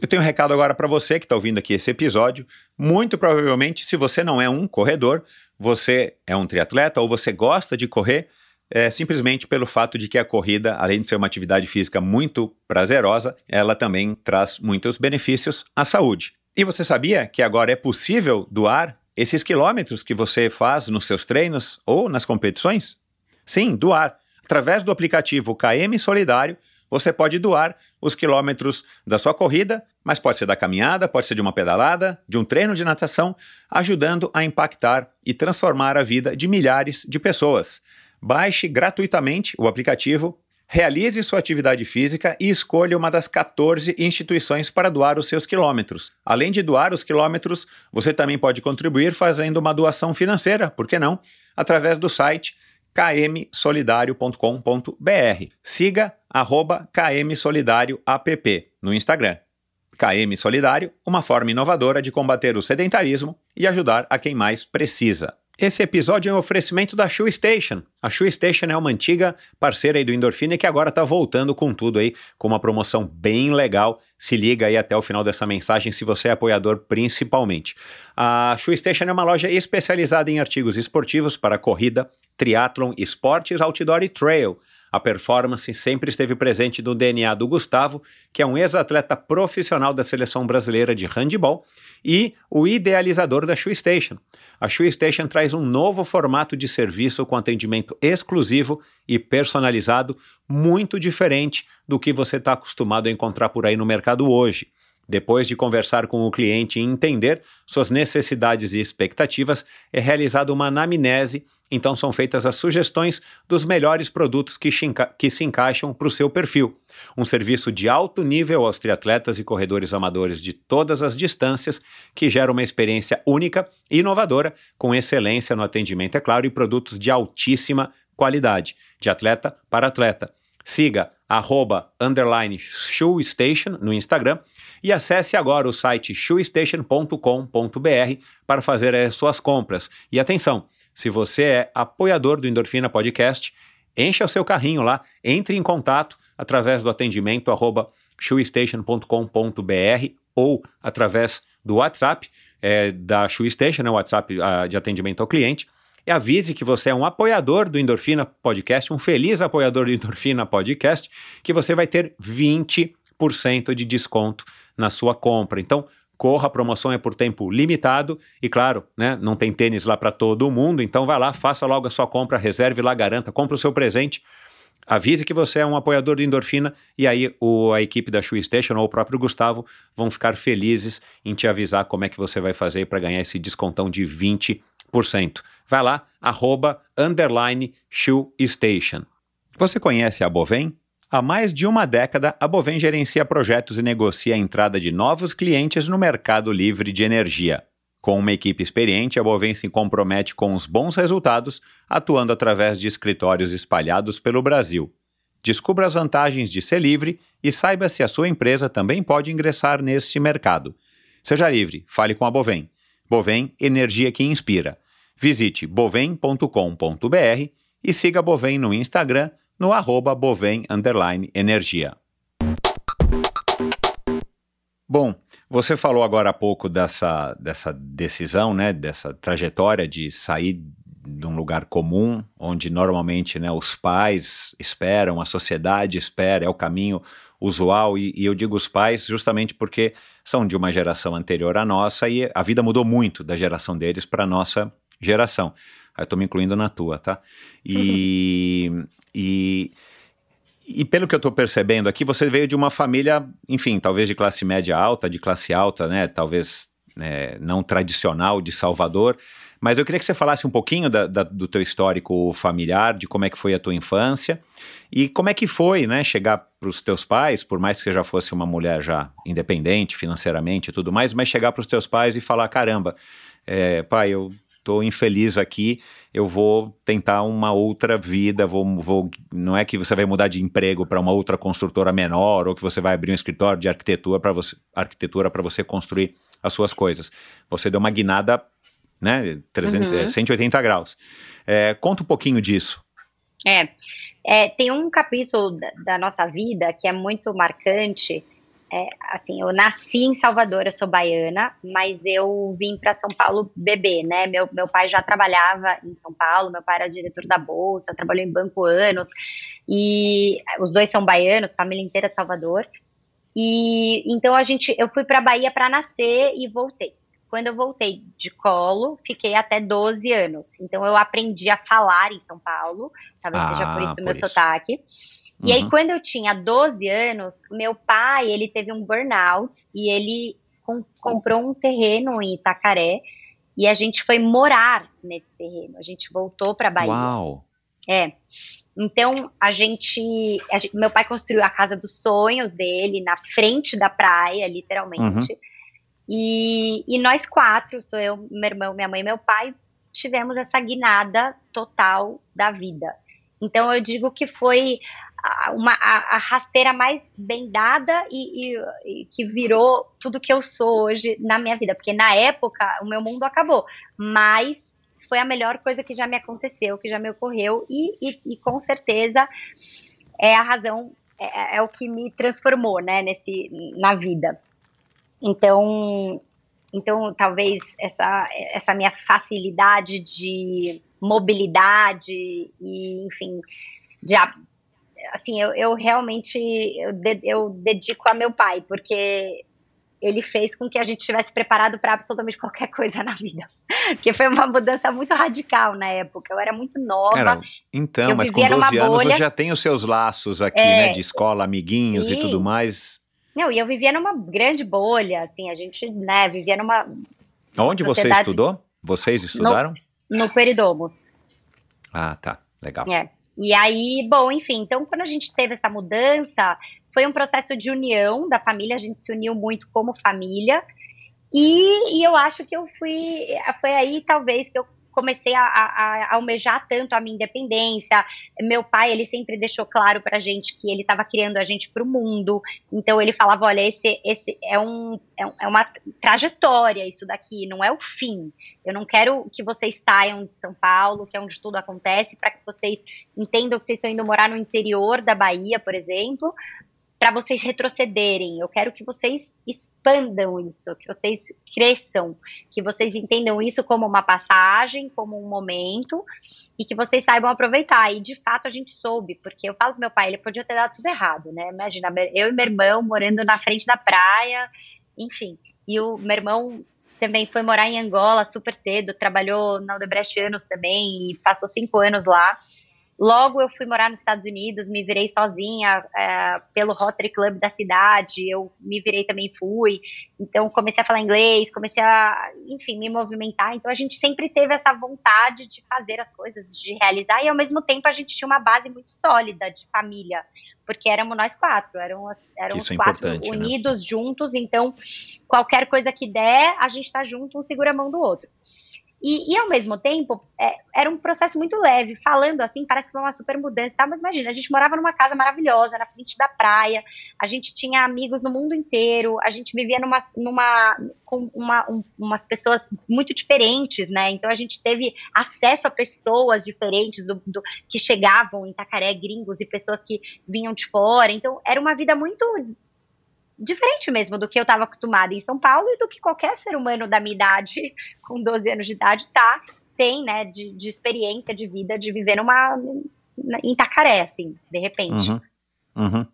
Eu tenho um recado agora para você que está ouvindo aqui esse episódio. Muito provavelmente, se você não é um corredor, você é um triatleta ou você gosta de correr, é simplesmente pelo fato de que a corrida, além de ser uma atividade física muito prazerosa, ela também traz muitos benefícios à saúde. E você sabia que agora é possível doar esses quilômetros que você faz nos seus treinos ou nas competições? Sim, doar. Através do aplicativo KM Solidário, você pode doar os quilômetros da sua corrida, mas pode ser da caminhada, pode ser de uma pedalada, de um treino de natação, ajudando a impactar e transformar a vida de milhares de pessoas. Baixe gratuitamente o aplicativo, realize sua atividade física e escolha uma das 14 instituições para doar os seus quilômetros. Além de doar os quilômetros, você também pode contribuir fazendo uma doação financeira, por que não? Através do site kmsolidario.com.br. Siga arroba kmsolidárioapp no Instagram. KM Solidário, uma forma inovadora de combater o sedentarismo e ajudar a quem mais precisa. Esse episódio é um oferecimento da Shoe Station. A Shoe Station é uma antiga parceira aí do Endorfina que agora está voltando com tudo aí, com uma promoção bem legal. Se liga aí até o final dessa mensagem se você é apoiador principalmente. A Shoe Station é uma loja especializada em artigos esportivos para corrida, triatlon, esportes, outdoor e trail. A performance sempre esteve presente no DNA do Gustavo, que é um ex-atleta profissional da seleção brasileira de handball e o idealizador da Shoe Station. A Shoe Station traz um novo formato de serviço com atendimento exclusivo e personalizado, muito diferente do que você está acostumado a encontrar por aí no mercado hoje. Depois de conversar com o cliente e entender suas necessidades e expectativas, é realizada uma anamnese, então são feitas as sugestões dos melhores produtos que, que se encaixam para o seu perfil. Um serviço de alto nível aos triatletas e corredores amadores de todas as distâncias, que gera uma experiência única e inovadora, com excelência no atendimento, é claro, e produtos de altíssima qualidade, de atleta para atleta. Siga arroba underline shoestation no Instagram e acesse agora o site shoestation.com.br para fazer as suas compras. E atenção, se você é apoiador do Endorfina Podcast, encha o seu carrinho lá, entre em contato através do atendimento arroba shoestation.com.br ou através do WhatsApp é, da Shoestation, né, o WhatsApp a, de atendimento ao cliente, e avise que você é um apoiador do Endorfina Podcast, um feliz apoiador do Endorfina Podcast, que você vai ter 20% de desconto na sua compra. Então, corra, a promoção é por tempo limitado e claro, né, não tem tênis lá para todo mundo, então vai lá, faça logo a sua compra, reserve lá, garanta, compre o seu presente. Avise que você é um apoiador do Endorfina e aí o, a equipe da Shoe Station ou o próprio Gustavo vão ficar felizes em te avisar como é que você vai fazer para ganhar esse descontão de 20%. Vai lá, arroba, underline, shoe station. Você conhece a Bovem? Há mais de uma década, a Bovem gerencia projetos e negocia a entrada de novos clientes no mercado livre de energia. Com uma equipe experiente, a Bovem se compromete com os bons resultados, atuando através de escritórios espalhados pelo Brasil. Descubra as vantagens de ser livre e saiba se a sua empresa também pode ingressar neste mercado. Seja livre, fale com a Bovem. Bovem, energia que inspira. Visite bovem.com.br e siga Bovem no Instagram no arroba bovem energia. Bom, você falou agora há pouco dessa, dessa decisão, né, dessa trajetória de sair de um lugar comum, onde normalmente né, os pais esperam, a sociedade espera, é o caminho usual, e, e, eu digo os pais justamente porque são de uma geração anterior à nossa e a vida mudou muito da geração deles para a nossa geração. Aí eu estou me incluindo na tua, tá? E, uhum. e, e pelo que eu estou percebendo aqui, você veio de uma família, enfim, talvez de classe média alta, de classe alta, né? Talvez né, não tradicional de Salvador. Mas eu queria que você falasse um pouquinho da, da, do teu histórico familiar, de como é que foi a tua infância e como é que foi, né, chegar para os teus pais, por mais que você já fosse uma mulher já independente financeiramente e tudo mais, mas chegar para os teus pais e falar, caramba, é, pai, eu estou infeliz aqui, eu vou tentar uma outra vida, vou, vou, não é que você vai mudar de emprego para uma outra construtora menor ou que você vai abrir um escritório de arquitetura para você, arquitetura para você construir as suas coisas. Você deu uma guinada né? 300, uhum. 180 graus. É, conta um pouquinho disso. É, é tem um capítulo da, da, nossa vida que é muito marcante. É, assim, eu nasci em Salvador, eu sou baiana, mas eu vim para São Paulo bebê, né? Meu, meu pai já trabalhava em São Paulo, meu pai era diretor da bolsa, trabalhou em banco anos, e os dois são baianos, família inteira de Salvador. E então a gente, eu fui para Bahia para nascer e voltei. Quando eu voltei de colo, fiquei até 12 anos. Então eu aprendi a falar em São Paulo, talvez ah, seja por isso o meu isso. sotaque. E uhum. aí, quando eu tinha 12 anos, meu pai, ele teve um burnout e ele com, comprou um terreno em Itacaré e a gente foi morar nesse terreno. A gente voltou para Bahia. Uau! É. Então, a gente, a gente, Meu pai construiu a casa dos sonhos dele na frente da praia, literalmente. Uhum. E, e nós quatro, sou eu, meu irmão, minha mãe e meu pai, tivemos essa guinada total da vida. Então eu digo que foi uma, a, a rasteira mais bem dada e, e, e, que virou tudo que eu sou hoje na minha vida. Porque na época o meu mundo acabou, mas foi a melhor coisa que já me aconteceu, que já me ocorreu e, e com certeza é a razão, é, é, o que me transformou, né, nesse, na vida. Então, então talvez essa, essa minha facilidade de mobilidade e, enfim, de, assim, eu, eu realmente eu, de, eu dedico a meu pai, porque ele fez com que a gente estivesse preparado para absolutamente qualquer coisa na vida. <laughs> Porque foi uma mudança muito radical na época. Eu era muito nova. Então, mas com 12 anos bolha. você já tem os seus laços aqui, é, né? De escola, amiguinhos sim. e tudo mais. Não, e eu vivia numa grande bolha, assim, a gente, né, vivia numa. Onde sociedade... você estudou? Vocês estudaram? No, no Peridomos. Ah, tá. Legal. É. E aí, bom, enfim, então quando a gente teve essa mudança, foi um processo de união da família, a gente se uniu muito como família. E, e eu acho que eu fui. Foi aí, talvez, que eu comecei a, a, a, almejar tanto a minha independência. Meu pai, ele sempre deixou claro pra gente que ele estava criando a gente para o mundo. Então ele falava, olha, esse, esse é, um, é, é uma trajetória isso daqui, não é o fim. Eu não quero que vocês saiam de São Paulo, que é onde tudo acontece, para que vocês entendam que vocês estão indo morar no interior da Bahia, por exemplo, para vocês retrocederem. Eu quero que vocês expandam isso, que vocês cresçam, que vocês entendam isso como uma passagem, como um momento e que vocês saibam aproveitar. E de fato a gente soube, porque eu falo pro meu pai, ele podia ter dado tudo errado, né? Imagina, eu e meu irmão morando na frente da praia, enfim. E o meu irmão também foi morar em Angola super cedo, trabalhou na Odebrecht anos também e passou cinco anos lá. Logo eu fui morar nos Estados Unidos, me virei sozinha é, pelo Rotary Club da cidade, eu me virei também fui. Então comecei a falar inglês, comecei a, enfim, me movimentar. Então a gente sempre teve essa vontade de fazer as coisas, de realizar, e ao mesmo tempo a gente tinha uma base muito sólida de família, porque éramos nós quatro, eram, eram os é quatro né? unidos, né? juntos. Então qualquer coisa que der, a gente está junto, um segura a mão do outro. E, e, ao mesmo tempo, é, era um processo muito leve. Falando assim, parece que foi uma super mudança, tá? Mas imagina, a gente morava numa casa maravilhosa, na frente da praia, a gente tinha amigos no mundo inteiro, a gente vivia numa, numa com uma, um, umas pessoas muito diferentes, né? Então a gente teve acesso a pessoas diferentes do, do, que chegavam em Itacaré, gringos e pessoas que vinham de fora. Então era uma vida muito diferente mesmo do que eu estava acostumada em São Paulo e do que qualquer ser humano da minha idade, <laughs> com 12 anos de idade, tá, tem, né, de, de experiência de vida, de viver numa, em Itacaré, assim, de repente. Uhum. Uhum.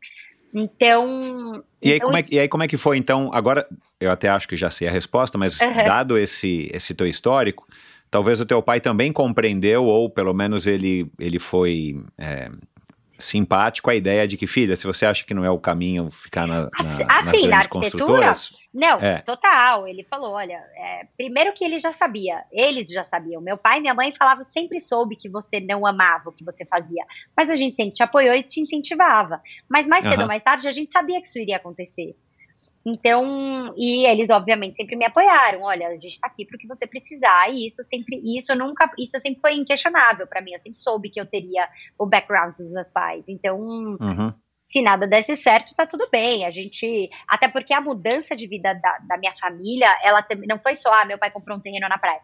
Então. E aí, então como é, e aí, como é que foi, então? Agora, eu até acho que já sei a resposta, mas uhum. dado esse, esse teu histórico, talvez o teu pai também compreendeu, ou pelo menos ele, ele foi. É, simpático a ideia de que, filha, se você acha que não é o caminho ficar na, assim, na, assim, na arquitetura, não, é. total. Ele falou, olha, é, primeiro que ele já sabia, eles já sabiam. Meu pai e minha mãe falavam, sempre soube que você não amava o que você fazia, mas a gente sempre te apoiou e te incentivava. Mas mais cedo uhum. ou mais tarde a gente sabia que isso iria acontecer. Então, e eles obviamente sempre me apoiaram. Olha, a gente está aqui para o que você precisar. E isso sempre, isso nunca, isso sempre foi inquestionável para mim. Eu sempre soube que eu teria o background dos meus pais. Então, uhum se nada desse certo, tá tudo bem. A gente. Até porque a mudança de vida da, da minha família, ela também não foi só, ah, meu pai comprou um terreno na praia.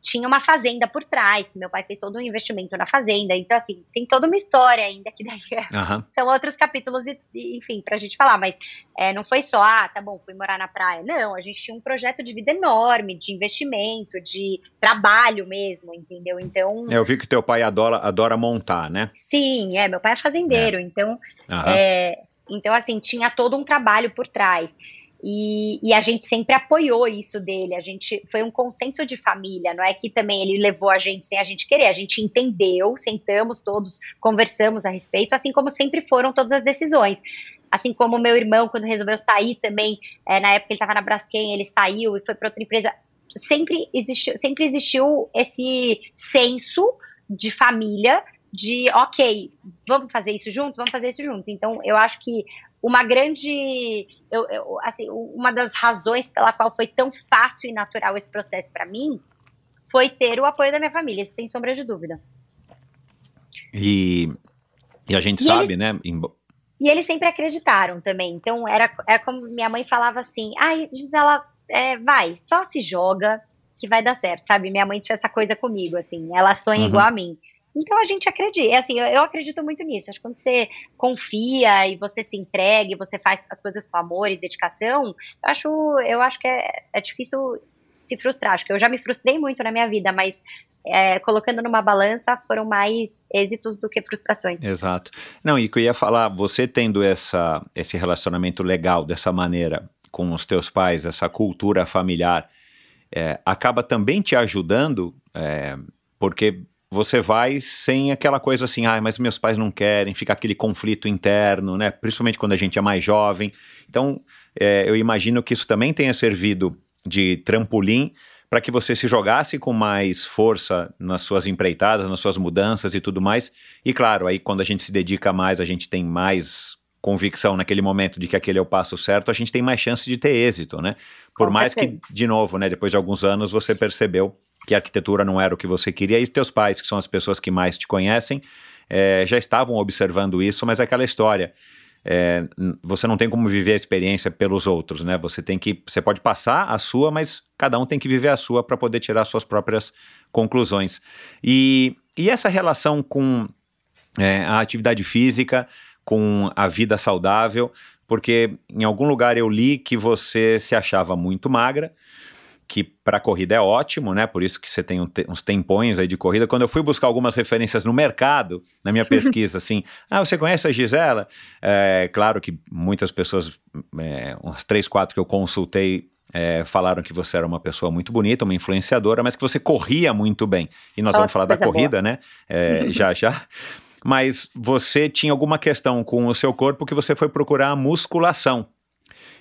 Tinha uma fazenda por trás, meu pai fez todo um investimento na fazenda. Então, assim, tem toda uma história ainda que daí uhum. são outros capítulos, e, enfim, pra gente falar. Mas é, não foi só, ah, tá bom, fui morar na praia. Não, a gente tinha um projeto de vida enorme, de investimento, de trabalho mesmo, entendeu? Então. É, eu vi que teu pai adora, adora montar, né? Sim, é, meu pai é fazendeiro, é. então. Uhum. É, então, assim, tinha todo um trabalho por trás. E, e, a gente sempre apoiou isso dele. A gente foi um consenso de família, não é que também ele levou a gente sem a gente querer. A gente entendeu, sentamos todos, conversamos a respeito, assim como sempre foram todas as decisões. Assim como meu irmão, quando resolveu sair também, é, na época ele estava na Braskem, ele saiu e foi para outra empresa. Sempre existiu, sempre existiu esse senso de família de, ok, vamos fazer isso juntos, vamos fazer isso juntos. Então, eu acho que uma grande, eu, eu, assim, uma das razões pela qual foi tão fácil e natural esse processo para mim foi ter o apoio da minha família, sem sombra de dúvida. E, e a gente e sabe, eles, né? E eles sempre acreditaram também. Então, era, era como minha mãe falava assim: ai, Gisela, é, vai, só se joga que vai dar certo, sabe? Minha mãe tinha essa coisa comigo, assim, ela sonha uhum. igual a mim. Então a gente acredita, é assim, eu, eu, acredito muito nisso. Acho que quando você confia e você se entrega e você faz as coisas com amor e dedicação, eu acho, eu acho que é, é difícil se frustrar. Acho que eu já me frustrei muito na minha vida, mas é, colocando numa balança foram mais êxitos do que frustrações. Exato. Não, e que eu ia falar, você tendo essa, esse relacionamento legal dessa maneira com os teus pais, essa cultura familiar, é, acaba também te ajudando, é, porque você vai sem aquela coisa assim, ah, mas meus pais não querem, fica aquele conflito interno, né? Principalmente quando a gente é mais jovem. Então, é, eu imagino que isso também tenha servido de trampolim para que você se jogasse com mais força nas suas empreitadas, nas suas mudanças e tudo mais. E claro, aí quando a gente se dedica mais, a gente tem mais convicção naquele momento de que aquele é o passo certo, a gente tem mais chance de ter êxito, né? Por mais que, de novo, né, depois de alguns anos você percebeu que a arquitetura não era o que você queria, e teus pais, que são as pessoas que mais te conhecem, é, já estavam observando isso, mas é aquela história. É, você não tem como viver a experiência pelos outros, né? Você tem que, você pode passar a sua, mas cada um tem que viver a sua para poder tirar suas próprias conclusões. E, e essa relação com é, a atividade física, com a vida saudável, porque em algum lugar eu li que você se achava muito magra, que para corrida é ótimo, né? Por isso que você tem um te uns tempões aí de corrida. Quando eu fui buscar algumas referências no mercado, na minha <laughs> pesquisa, assim, ah, você conhece a Gisela? É, claro que muitas pessoas, é, umas três, quatro que eu consultei, é, falaram que você era uma pessoa muito bonita, uma influenciadora, mas que você corria muito bem. E nós oh, vamos falar da corrida, boa. né? É, <laughs> já, já. Mas você tinha alguma questão com o seu corpo que você foi procurar a musculação.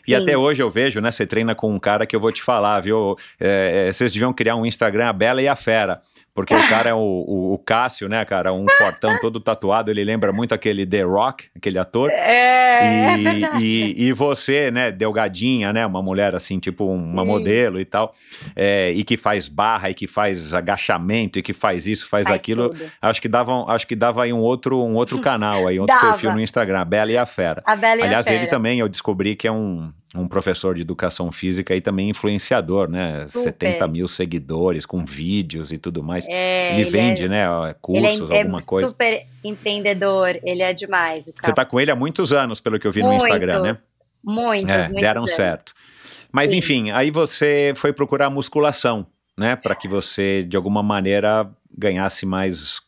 Sim. E até hoje eu vejo, né? Você treina com um cara que eu vou te falar, viu? É, é, vocês deviam criar um Instagram, a Bela e a Fera. Porque o cara é o, o, o, Cássio, né, cara? Um fortão todo tatuado, ele lembra muito aquele The Rock, aquele ator. É, e, é e, e, você, né, delgadinha, né? Uma mulher assim, tipo uma Sim. modelo e tal. É, e que faz barra, e que faz agachamento, e que faz isso, faz, faz aquilo. Tudo. Acho que dava, acho que dava aí um outro, um outro <laughs> canal, aí, um outro dava. perfil no Instagram, a Bela e a Fera. A Bela e Aliás, a Fera. ele também, eu descobri que é um, um professor de educação física e também influenciador, né? Super. 70 mil seguidores com vídeos e tudo mais. É, ele, ele vende, é, né? Cursos, ele é, alguma coisa. super empreendedor, ele é demais. Você tá com ele há muitos anos, pelo que eu vi muitos, no Instagram, né? Muitos, é, muitos deram anos. certo. Mas Sim. enfim, aí você foi procurar musculação, né? Para que você, de alguma maneira, ganhasse mais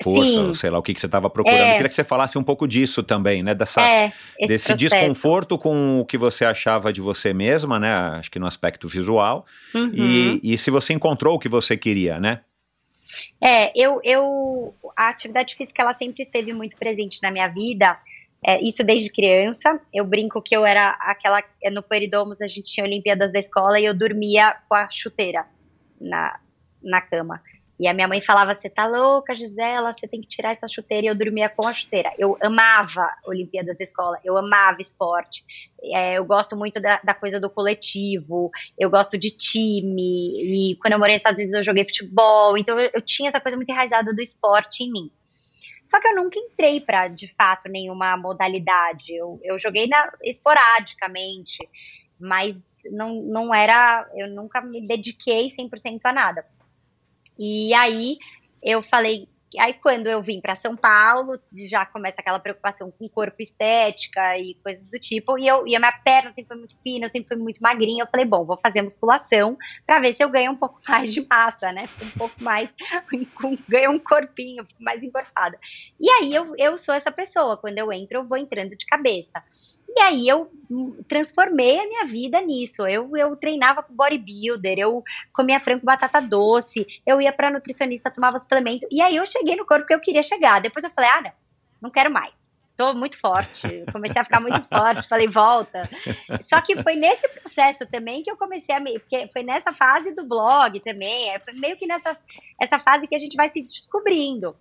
força, Sim. sei lá o que, que você estava procurando. É. Eu queria que você falasse um pouco disso também, né? Dessa, É, esse desse processo. desconforto com o que você achava de você mesma, né? Acho que no aspecto visual. Uhum. E, e se você encontrou o que você queria, né? É, eu, eu. A atividade física ela sempre esteve muito presente na minha vida. É, isso desde criança. Eu brinco que eu era aquela. No Peridomos a gente tinha Olimpíadas da escola e eu dormia com a chuteira na, na cama. E a minha mãe falava: Você tá louca, Gisela, você tem que tirar essa chuteira. E eu dormia com a chuteira. Eu amava Olimpíadas da escola, eu amava esporte. É, eu gosto muito da, da, coisa do coletivo, eu gosto de time. E quando eu morei nos Estados Unidos, eu joguei futebol. Então eu, eu tinha essa coisa muito enraizada do esporte em mim. Só que eu nunca entrei para, de fato, nenhuma modalidade. Eu, eu joguei na, esporadicamente, mas não, não era. Eu nunca me dediquei 100% a nada. E aí eu falei, aí quando eu vim para São Paulo, já começa aquela preocupação com corpo estética e coisas do tipo, e, eu, e a minha perna sempre foi muito fina, eu sempre fui muito magrinha, eu falei, bom, vou fazer musculação para ver se eu ganho um pouco <laughs> mais de massa, né, um pouco mais, <laughs> ganho um corpinho, mais encorpada. E aí eu, eu sou essa pessoa, quando eu entro, eu vou entrando de cabeça. E aí eu transformei a minha vida nisso. Eu, eu treinava com bodybuilder, eu comia frango batata doce, eu ia pra nutricionista, tomava suplemento. E aí eu cheguei no corpo que eu queria chegar. Depois eu falei, ah, não, não quero mais. Tô muito forte, comecei a ficar muito <laughs> forte, falei, volta. Só que foi nesse processo também que eu comecei a me. Porque foi nessa fase do blog também, foi meio que nessa essa fase que a gente vai se descobrindo.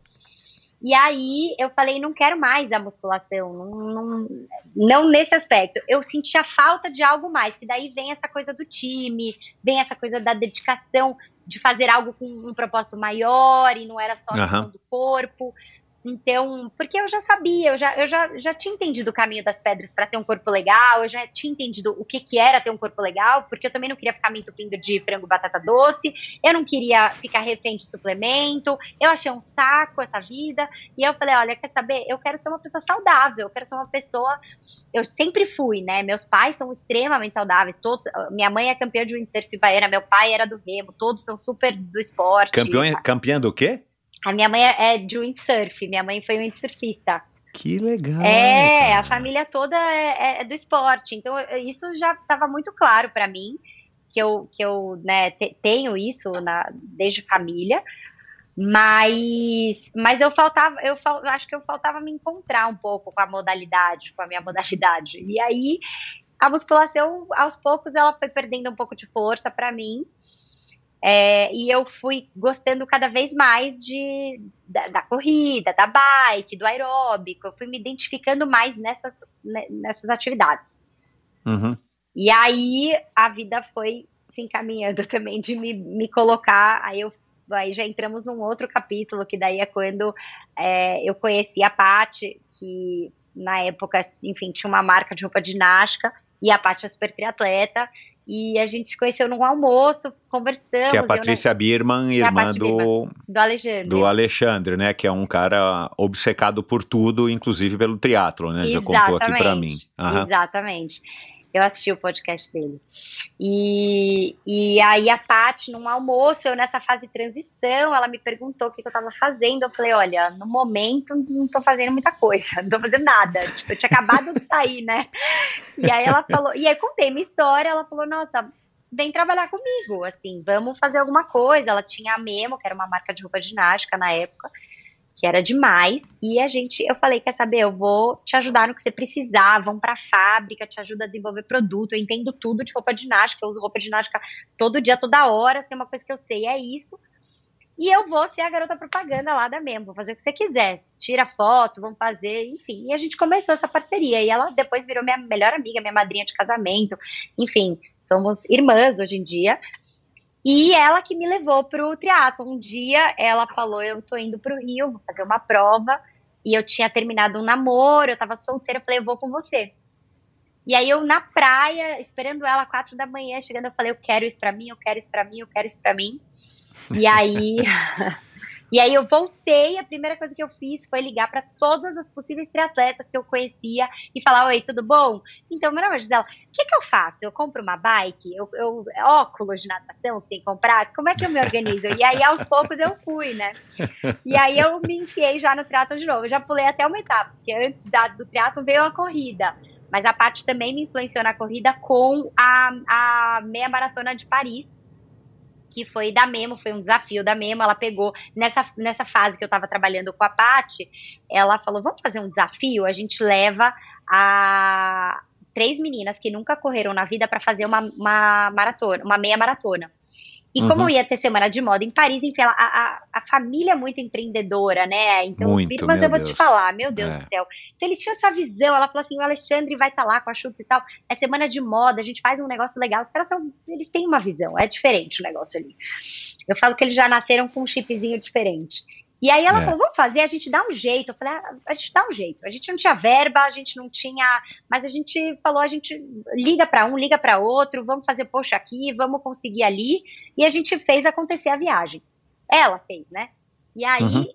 E aí eu falei, não quero mais a musculação, não, não, não, nesse aspecto. Eu sentia falta de algo mais, que daí vem essa coisa do time, vem essa coisa da dedicação de fazer algo com um propósito maior e não era só uhum. do corpo. Então, porque eu já sabia, eu já, eu já, já tinha entendido o caminho das pedras para ter um corpo legal, eu já tinha entendido o que, que era ter um corpo legal, porque eu também não queria ficar me entupindo de frango batata doce, eu não queria ficar refém de suplemento, eu achei um saco essa vida, e eu falei, olha, quer saber, eu quero ser uma pessoa saudável, eu quero ser uma pessoa, eu sempre fui, né, meus pais são extremamente saudáveis, todos, minha mãe é campeã de windsurf baiana, meu pai era do remo, todos são super do esporte. Campeão, campeã do quê? A minha mãe é de windsurf, minha mãe foi windsurfista. Que legal. É, cara. a família toda é, é, do esporte. Então, isso já estava muito claro para mim, que eu, que eu né, te, tenho isso na, desde família. Mas, mas eu faltava, eu fal, acho que eu faltava me encontrar um pouco com a modalidade, com a minha <laughs> modalidade. E aí, a musculação, aos poucos, ela foi perdendo um pouco de força para mim. É, e eu fui gostando cada vez mais de, da, da, corrida, da bike, do aeróbico. Eu fui me identificando mais nessas, nessas atividades. Uhum. E aí a vida foi se encaminhando <laughs> também de me, me colocar. Aí, eu, aí já entramos num outro capítulo, que daí é quando é, eu conheci a Paty, que na época, enfim, tinha uma marca de roupa de ginástica. E a Paty é super triatleta. E a gente se conheceu num almoço, conversamos. Que é a Patrícia eu, né? Birman, irmã do, Birman, do Alexandre. Do Alexandre, né? Que é um cara obcecado por tudo, inclusive pelo triatlo, né? Exatamente, Já contou aqui para mim. Uhum. Exatamente. Eu assisti o podcast dele. E, e aí a Paty, num almoço, eu nessa fase de transição, ela me perguntou o que, que eu tava fazendo. Eu falei, olha, no momento não tô fazendo muita coisa, <laughs> não tô fazendo nada. Tipo, eu tinha acabado de sair, né? E aí ela falou, e aí contei minha história, ela falou, nossa, vem trabalhar comigo, assim, vamos fazer alguma coisa. Ela tinha a Memo, que era uma marca de roupa ginástica na época que era demais. E a gente, eu falei, quer saber, eu vou te ajudar no que você precisar, vamos para a fábrica, te ajuda a desenvolver produto, eu entendo tudo de roupa ginástica, eu uso roupa ginástica todo dia, toda hora, se tem uma coisa que eu sei, é isso. e eu vou ser a garota propaganda lá da mesmo, vou fazer o que você quiser. Tira foto, vamos fazer, enfim. E a gente começou essa parceria. E ela depois virou minha melhor amiga, minha madrinha de casamento. Enfim, somos irmãs hoje em dia. E ela que me levou pro triatlo. Um dia ela falou: Eu tô indo pro Rio, vou fazer uma prova. E eu tinha terminado um namoro, eu tava solteira. Eu falei: Eu vou com você. E aí eu na praia, esperando ela quatro da manhã, chegando, eu falei: Eu quero isso pra mim, eu quero isso pra mim, eu quero isso pra mim. E aí. <laughs> E aí eu voltei, a primeira coisa que eu fiz foi ligar para todas as possíveis triatletas que eu conhecia e falar: Oi, tudo bom? Então, meu nome é Gisela, o que, que eu faço? Eu compro uma bike? Eu, eu, óculos de natação que tem que comprar? Como é que eu me organizo? E aí, aos poucos, eu fui, né? E aí eu me enfiei já no triatlon de novo. Eu já pulei até uma etapa, porque antes da, do triatlon veio a corrida. Mas a parte também me influenciou na corrida com a, a meia maratona de Paris, que foi da Memo, foi um desafio da Memo, ela pegou, nessa, nessa fase que eu estava trabalhando com a Paty, ela falou, vamos fazer um desafio? A gente leva a três meninas que nunca correram na vida para fazer uma, uma maratona, uma meia maratona. E uhum. como ia ter semana de moda em Paris, enfim, a, a, a família é muito empreendedora, né? Então, muito, os eu vou Deus. te falar, meu Deus é. do céu. Então, eles tinham essa visão, ela falou assim: o Alexandre vai estar tá lá com a chutes e tal, é semana de moda, a gente faz um negócio legal. Os caras são, eles têm uma visão, é diferente o negócio ali. Eu falo que eles já nasceram com um chipzinho diferente. E aí ela é. falou, vamos fazer, a gente dá um jeito. Eu falei, ah, a gente dá um jeito. A gente não tinha verba, a gente não tinha, mas a gente falou, a gente liga para um, liga para outro, vamos fazer poxa aqui, vamos conseguir ali. E a gente fez acontecer a viagem. Ela fez, né? E aí uhum.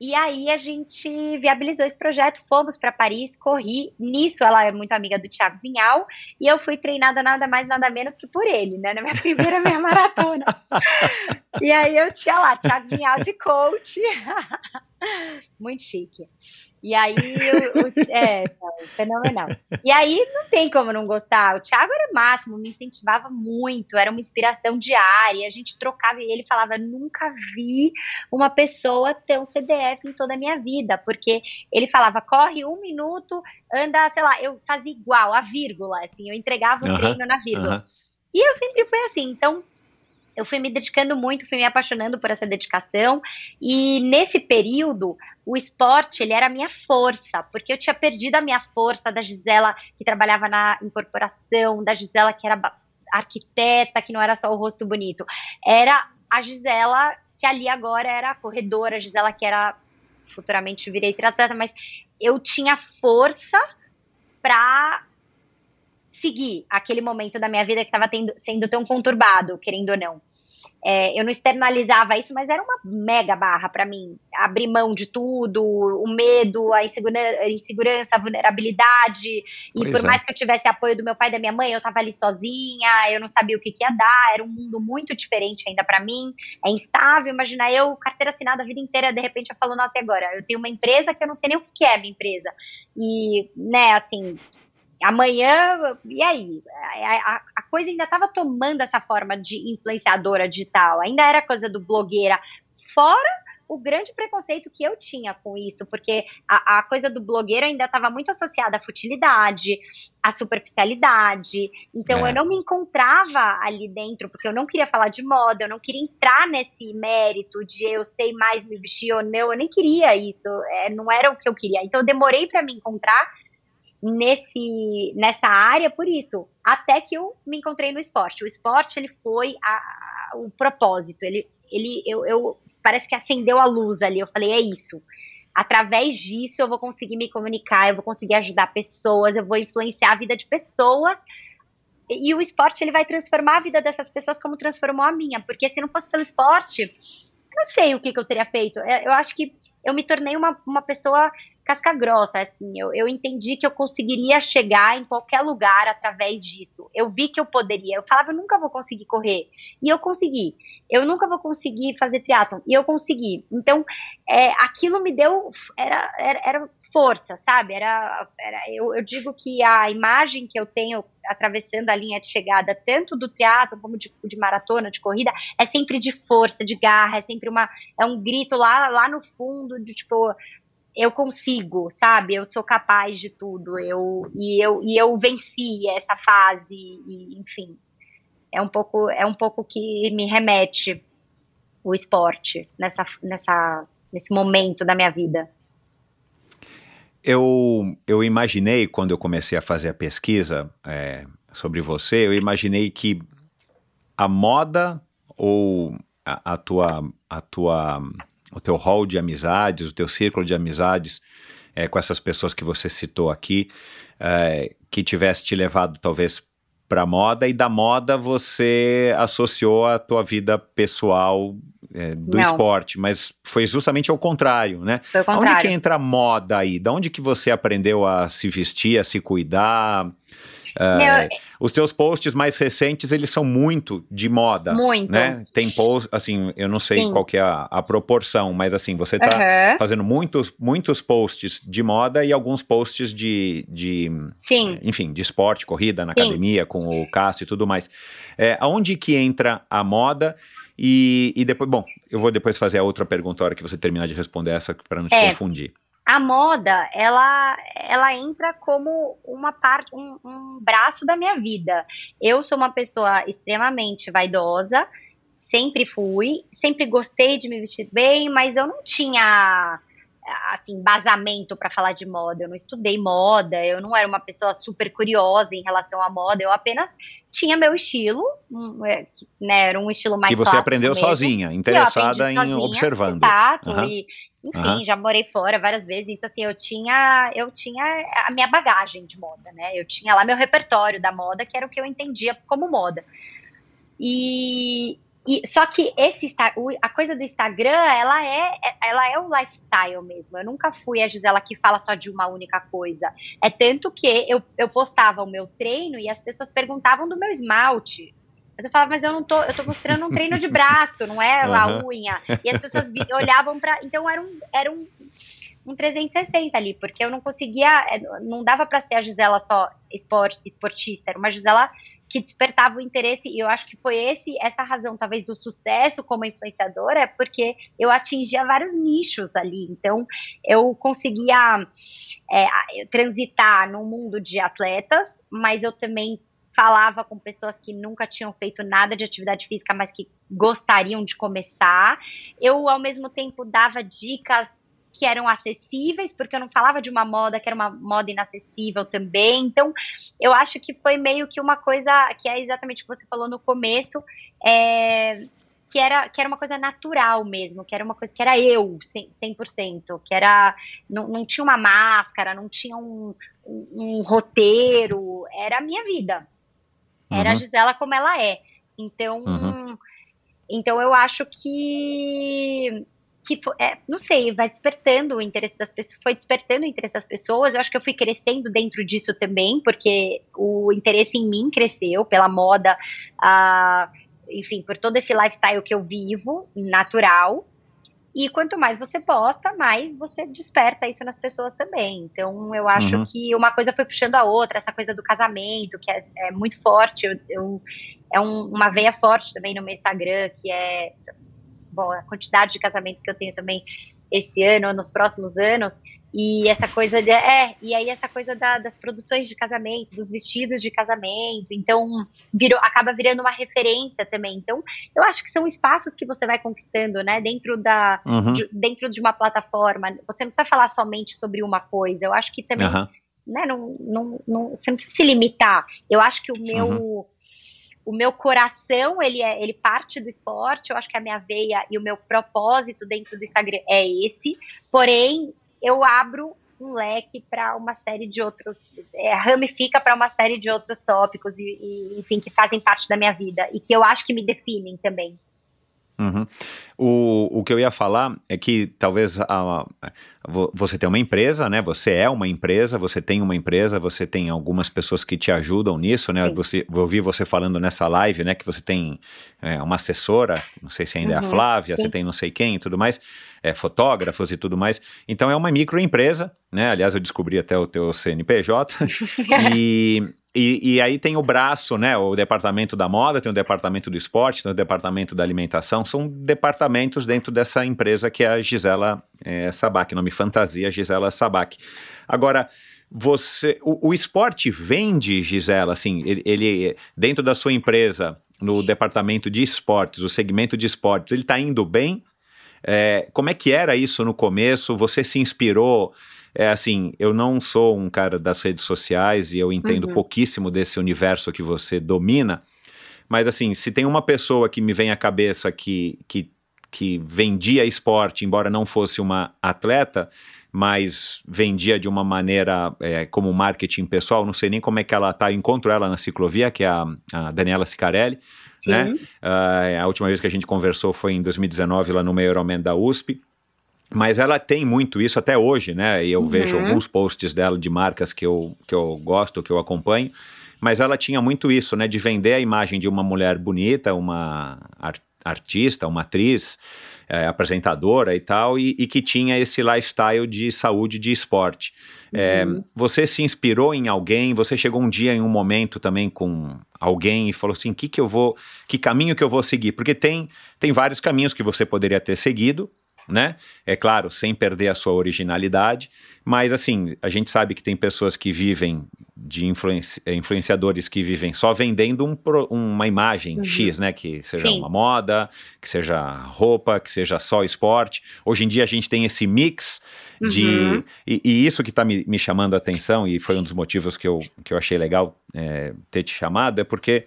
E aí a gente viabilizou esse projeto, fomos para Paris, corri. Nisso ela é muito amiga do Thiago Vinhal e eu fui treinada nada mais nada menos que por ele, né, na minha primeira meia maratona. <laughs> e aí eu tinha lá Thiago Vinhal de coach. <laughs> Muito chique. E aí, o, o, é, fenomenal. E aí, não tem como não gostar. O Thiago era o máximo, me incentivava muito, era uma inspiração diária. A gente trocava e ele falava: nunca vi uma pessoa ter um CDF em toda a minha vida, porque ele falava: corre um minuto, anda, sei lá, eu fazia igual, a vírgula, assim, eu entregava o treino na vírgula. E eu sempre fui assim, então eu fui me dedicando muito, fui me apaixonando por essa dedicação e nesse período o esporte ele era a minha força, porque eu tinha perdido a minha força da Gisela que trabalhava na incorporação, da Gisela que era arquiteta, que não era só o rosto bonito, era a Gisela que ali agora era corredora, a Gisela que era futuramente virei triatleta, mas eu tinha força para seguir aquele momento da minha vida que estava sendo tão conturbado, querendo ou não. É, eu não externalizava isso, mas era uma mega barra para mim. Abrir mão de tudo, o medo, a insegurança, a vulnerabilidade. Pois e por é. mais que eu tivesse apoio do meu pai e da minha mãe, eu estava ali sozinha, eu não sabia o que, que ia dar, era um mundo muito diferente ainda para mim. É instável, imagina eu, carteira assinada a vida inteira, de repente eu falo, nossa, e agora? Eu tenho uma empresa que eu não sei nem o que, que é minha empresa. E, né, assim, amanhã, e aí? A, a coisa ainda estava tomando essa forma de influenciadora digital, ainda era coisa do blogueira, fora o grande preconceito que eu tinha com isso, porque a, a coisa do blogueiro ainda estava muito associada à futilidade, à superficialidade. Então é. eu não me encontrava ali dentro, porque eu não queria falar de moda, eu não queria entrar nesse mérito de eu sei mais me vestir ou não, eu nem queria isso, é, não era o que eu queria. Então eu demorei para me encontrar nesse, nessa área por isso, até que eu me encontrei no esporte. O esporte, ele foi a, o propósito, ele, ele eu, eu, parece que acendeu a luz ali, eu falei, é isso. Através disso eu vou conseguir me comunicar, eu vou conseguir ajudar pessoas, eu vou influenciar a vida de pessoas. E o esporte ele vai transformar a vida dessas pessoas como transformou a minha, porque se não fosse pelo esporte, não sei o que, que eu teria feito. É, eu acho que eu me tornei uma, uma pessoa casca grossa, assim. Eu, eu entendi que eu conseguiria chegar em qualquer lugar através disso. Eu vi que eu poderia. Eu falava, eu nunca vou conseguir correr. E eu consegui. Eu nunca vou conseguir fazer triatlon. E eu consegui. Então, é, aquilo me deu. Era, era, era força, sabe? Era, era eu, eu, digo que a imagem que eu tenho atravessando a linha de chegada, tanto do triatlo como de, de, maratona, de corrida, é sempre de força, de garra, é sempre uma é um grito lá lá no fundo de tipo eu consigo, sabe? Eu sou capaz de tudo. Eu e eu e eu venci essa fase e, enfim, é um pouco é um pouco que me remete o esporte nessa, nessa, nesse momento da minha vida. Eu, eu imaginei, quando eu comecei a fazer a pesquisa é, sobre você, eu imaginei que a moda ou a, a, tua, a tua, o teu hall de amizades, o teu círculo de amizades é, com essas pessoas que você citou aqui, é, que tivesse te levado talvez para moda e da moda você associou a tua vida pessoal é, do Não. esporte, mas foi justamente ao contrário, né? Foi contrário. Onde que entra a moda aí? Da onde que você aprendeu a se vestir, a se cuidar? É, os teus posts mais recentes, eles são muito de moda. Muito. Né? Tem post, assim, eu não sei Sim. qual que é a, a, proporção, mas assim, você tá uhum. fazendo muitos, muitos posts de moda e alguns posts de, de Sim. enfim, de esporte, corrida na Sim. academia, com o Cássio e tudo mais. É, aonde que entra a moda e, e depois, bom, eu vou depois fazer a outra pergunta, a hora que você terminar de responder essa, para não te é. confundir a moda ela ela entra como uma parte um, um, braço da minha vida eu sou uma pessoa extremamente vaidosa sempre fui sempre gostei de me vestir bem mas eu não tinha assim, embasamento para falar de moda. Eu não estudei moda, eu não era uma pessoa super curiosa em relação à moda, eu apenas tinha meu estilo, é, né, era um estilo mais Que você aprendeu mesmo, sozinha, interessada em sozinha, observando. Exato, uhum. e enfim, uhum. já morei fora várias vezes, então assim, eu tinha, eu tinha a minha bagagem de moda, né? Eu tinha lá meu repertório da moda, que era o que eu entendia como moda. E, e, só que esse a coisa do Instagram, ela é, ela é um lifestyle mesmo. Eu nunca fui a Gisela que fala só de uma única coisa. É tanto que eu, eu postava o meu treino e as pessoas perguntavam do meu esmalte. Mas eu falava, mas eu não tô, eu tô mostrando um treino de braço, não é uhum. a unha. E as pessoas olhavam para, então era um, era um um 360 ali, porque eu não conseguia, é, não dava para ser a Gisela só esport, esportista, era uma Gisela que despertava o interesse, e eu acho que foi esse essa razão, talvez, do sucesso como influenciadora, é porque eu atingia vários nichos ali. Então, eu conseguia é, transitar no mundo de atletas, mas eu também falava com pessoas que nunca tinham feito nada de atividade física, mas que gostariam de começar. Eu, ao mesmo tempo, dava dicas que eram acessíveis, porque eu não falava de uma moda que era uma moda inacessível também. Então, eu acho que foi meio que uma coisa que é exatamente o que você falou no começo, é, que era, que era uma coisa natural mesmo, que era uma coisa que era eu, 100%, 100% que era, não, não tinha uma máscara, não tinha um, um, um roteiro, era a minha vida. Era uhum. a Gisela como ela é. Então, uhum. então eu acho que que é, não sei, vai despertando o interesse das pessoas, foi despertando o interesse das pessoas. Eu acho que eu fui crescendo dentro disso também, porque o interesse em mim cresceu pela moda, enfim, por todo esse lifestyle que eu vivo, natural. E quanto mais você posta, mais você desperta isso nas pessoas também. Então, eu acho uhum. que uma coisa foi puxando a outra, essa coisa do casamento, que é, é muito forte. Eu, eu é um, uma veia forte também no meu Instagram, que é bom, a quantidade de casamentos que eu tenho também esse ano, nos próximos anos, e essa coisa de. É, e aí essa coisa da, das produções de casamento, dos vestidos de casamento, então virou, acaba virando uma referência também. Então, eu acho que são espaços que você vai conquistando, né? Dentro da. Uhum. De, dentro de uma plataforma. Você não precisa falar somente sobre uma coisa. Eu acho que também. Uhum. Né, não, não, não, você não precisa se limitar. Eu acho que o meu. Uhum o meu coração, ele é, ele parte do esporte, eu acho que a minha veia e o meu propósito dentro do Instagram é esse, porém, eu abro um leque para uma série de outros, é, ramifica para uma série de outros tópicos e, e, enfim, que fazem parte da minha vida e que eu acho que me definem também. Uhum. O, o que eu ia falar é que talvez a, a, você tem uma empresa, né? Você é uma empresa, você tem uma empresa, você tem algumas pessoas que te ajudam nisso, né? Você, eu ouvi você falando nessa live, né? Que você tem é, uma assessora, não sei se ainda uhum. é a uhum. Flávia, Sim. você tem não sei quem e tudo mais, é, fotógrafos e tudo mais. Então é uma microempresa, né? Aliás, eu descobri até o teu CNPJ. <laughs> e, e, e, aí tem o braço, né? O departamento da moda, tem o departamento do esporte, tem o departamento da alimentação. São departamentos dentro dessa empresa que é a Gisela é, Sabac, nome fantasia Gisela Sabac. Agora, você, o, o esporte vende, Gisela, assim, ele, ele, dentro da sua empresa, no departamento de esportes, o segmento de esportes, ele está indo bem? É, como é que era isso no começo? Você se inspirou? É assim, eu não sou um cara das redes sociais e eu entendo uhum. pouquíssimo desse universo que você domina, mas assim, se tem uma pessoa que me vem à cabeça que, que, que vendia esporte, embora não fosse uma atleta, mas vendia de uma maneira é, como marketing pessoal, não sei nem como é que ela está, encontro ela na ciclovia, que é a, a Daniela Sicarelli, Sim. né? Uh, a última vez que a gente conversou foi em 2019 lá no meio Ironman da USP, mas ela tem muito isso até hoje, né? E eu uhum. vejo alguns posts dela de marcas que eu, que eu gosto, que eu acompanho, mas ela tinha muito isso, né? De vender a imagem de uma mulher bonita, uma art artista, uma atriz, é, apresentadora e tal, e, e, que tinha esse lifestyle de saúde de esporte. É, uhum. Você se inspirou em alguém? Você chegou um dia em um momento também com alguém e falou assim, que que eu vou, que caminho que eu vou seguir? Porque tem tem vários caminhos que você poderia ter seguido, né? É claro, sem perder a sua originalidade, mas assim, a gente sabe que tem pessoas que vivem de influenci eh, influenciadores que vivem só vendendo um pro, uma imagem uhum. X, né? Que seja Sim. uma moda, que seja roupa, que seja só esporte. Hoje em dia a gente tem esse mix de. Uhum. E, e, isso que está me, me, chamando a atenção, e foi um dos motivos que eu, que eu achei legal é, ter te chamado, é porque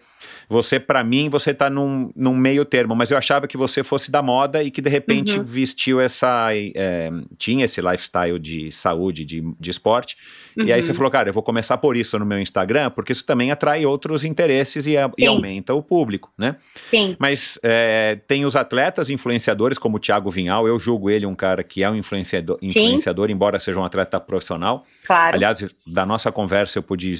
você, para mim, você está num, num meio termo, mas eu achava que você fosse da moda e que de repente uhum. vestiu essa. É, tinha esse lifestyle de saúde, de, de esporte. Uhum. E aí você uhum. falou, cara, eu vou começar por isso no meu Instagram, porque isso também atrai outros interesses e, e aumenta o público, né? Sim. Mas é, tem os atletas influenciadores, como o Thiago Vinhal, eu julgo ele um cara que é um influenciador, influenciador embora seja um atleta profissional. Claro. Aliás, da nossa conversa eu pude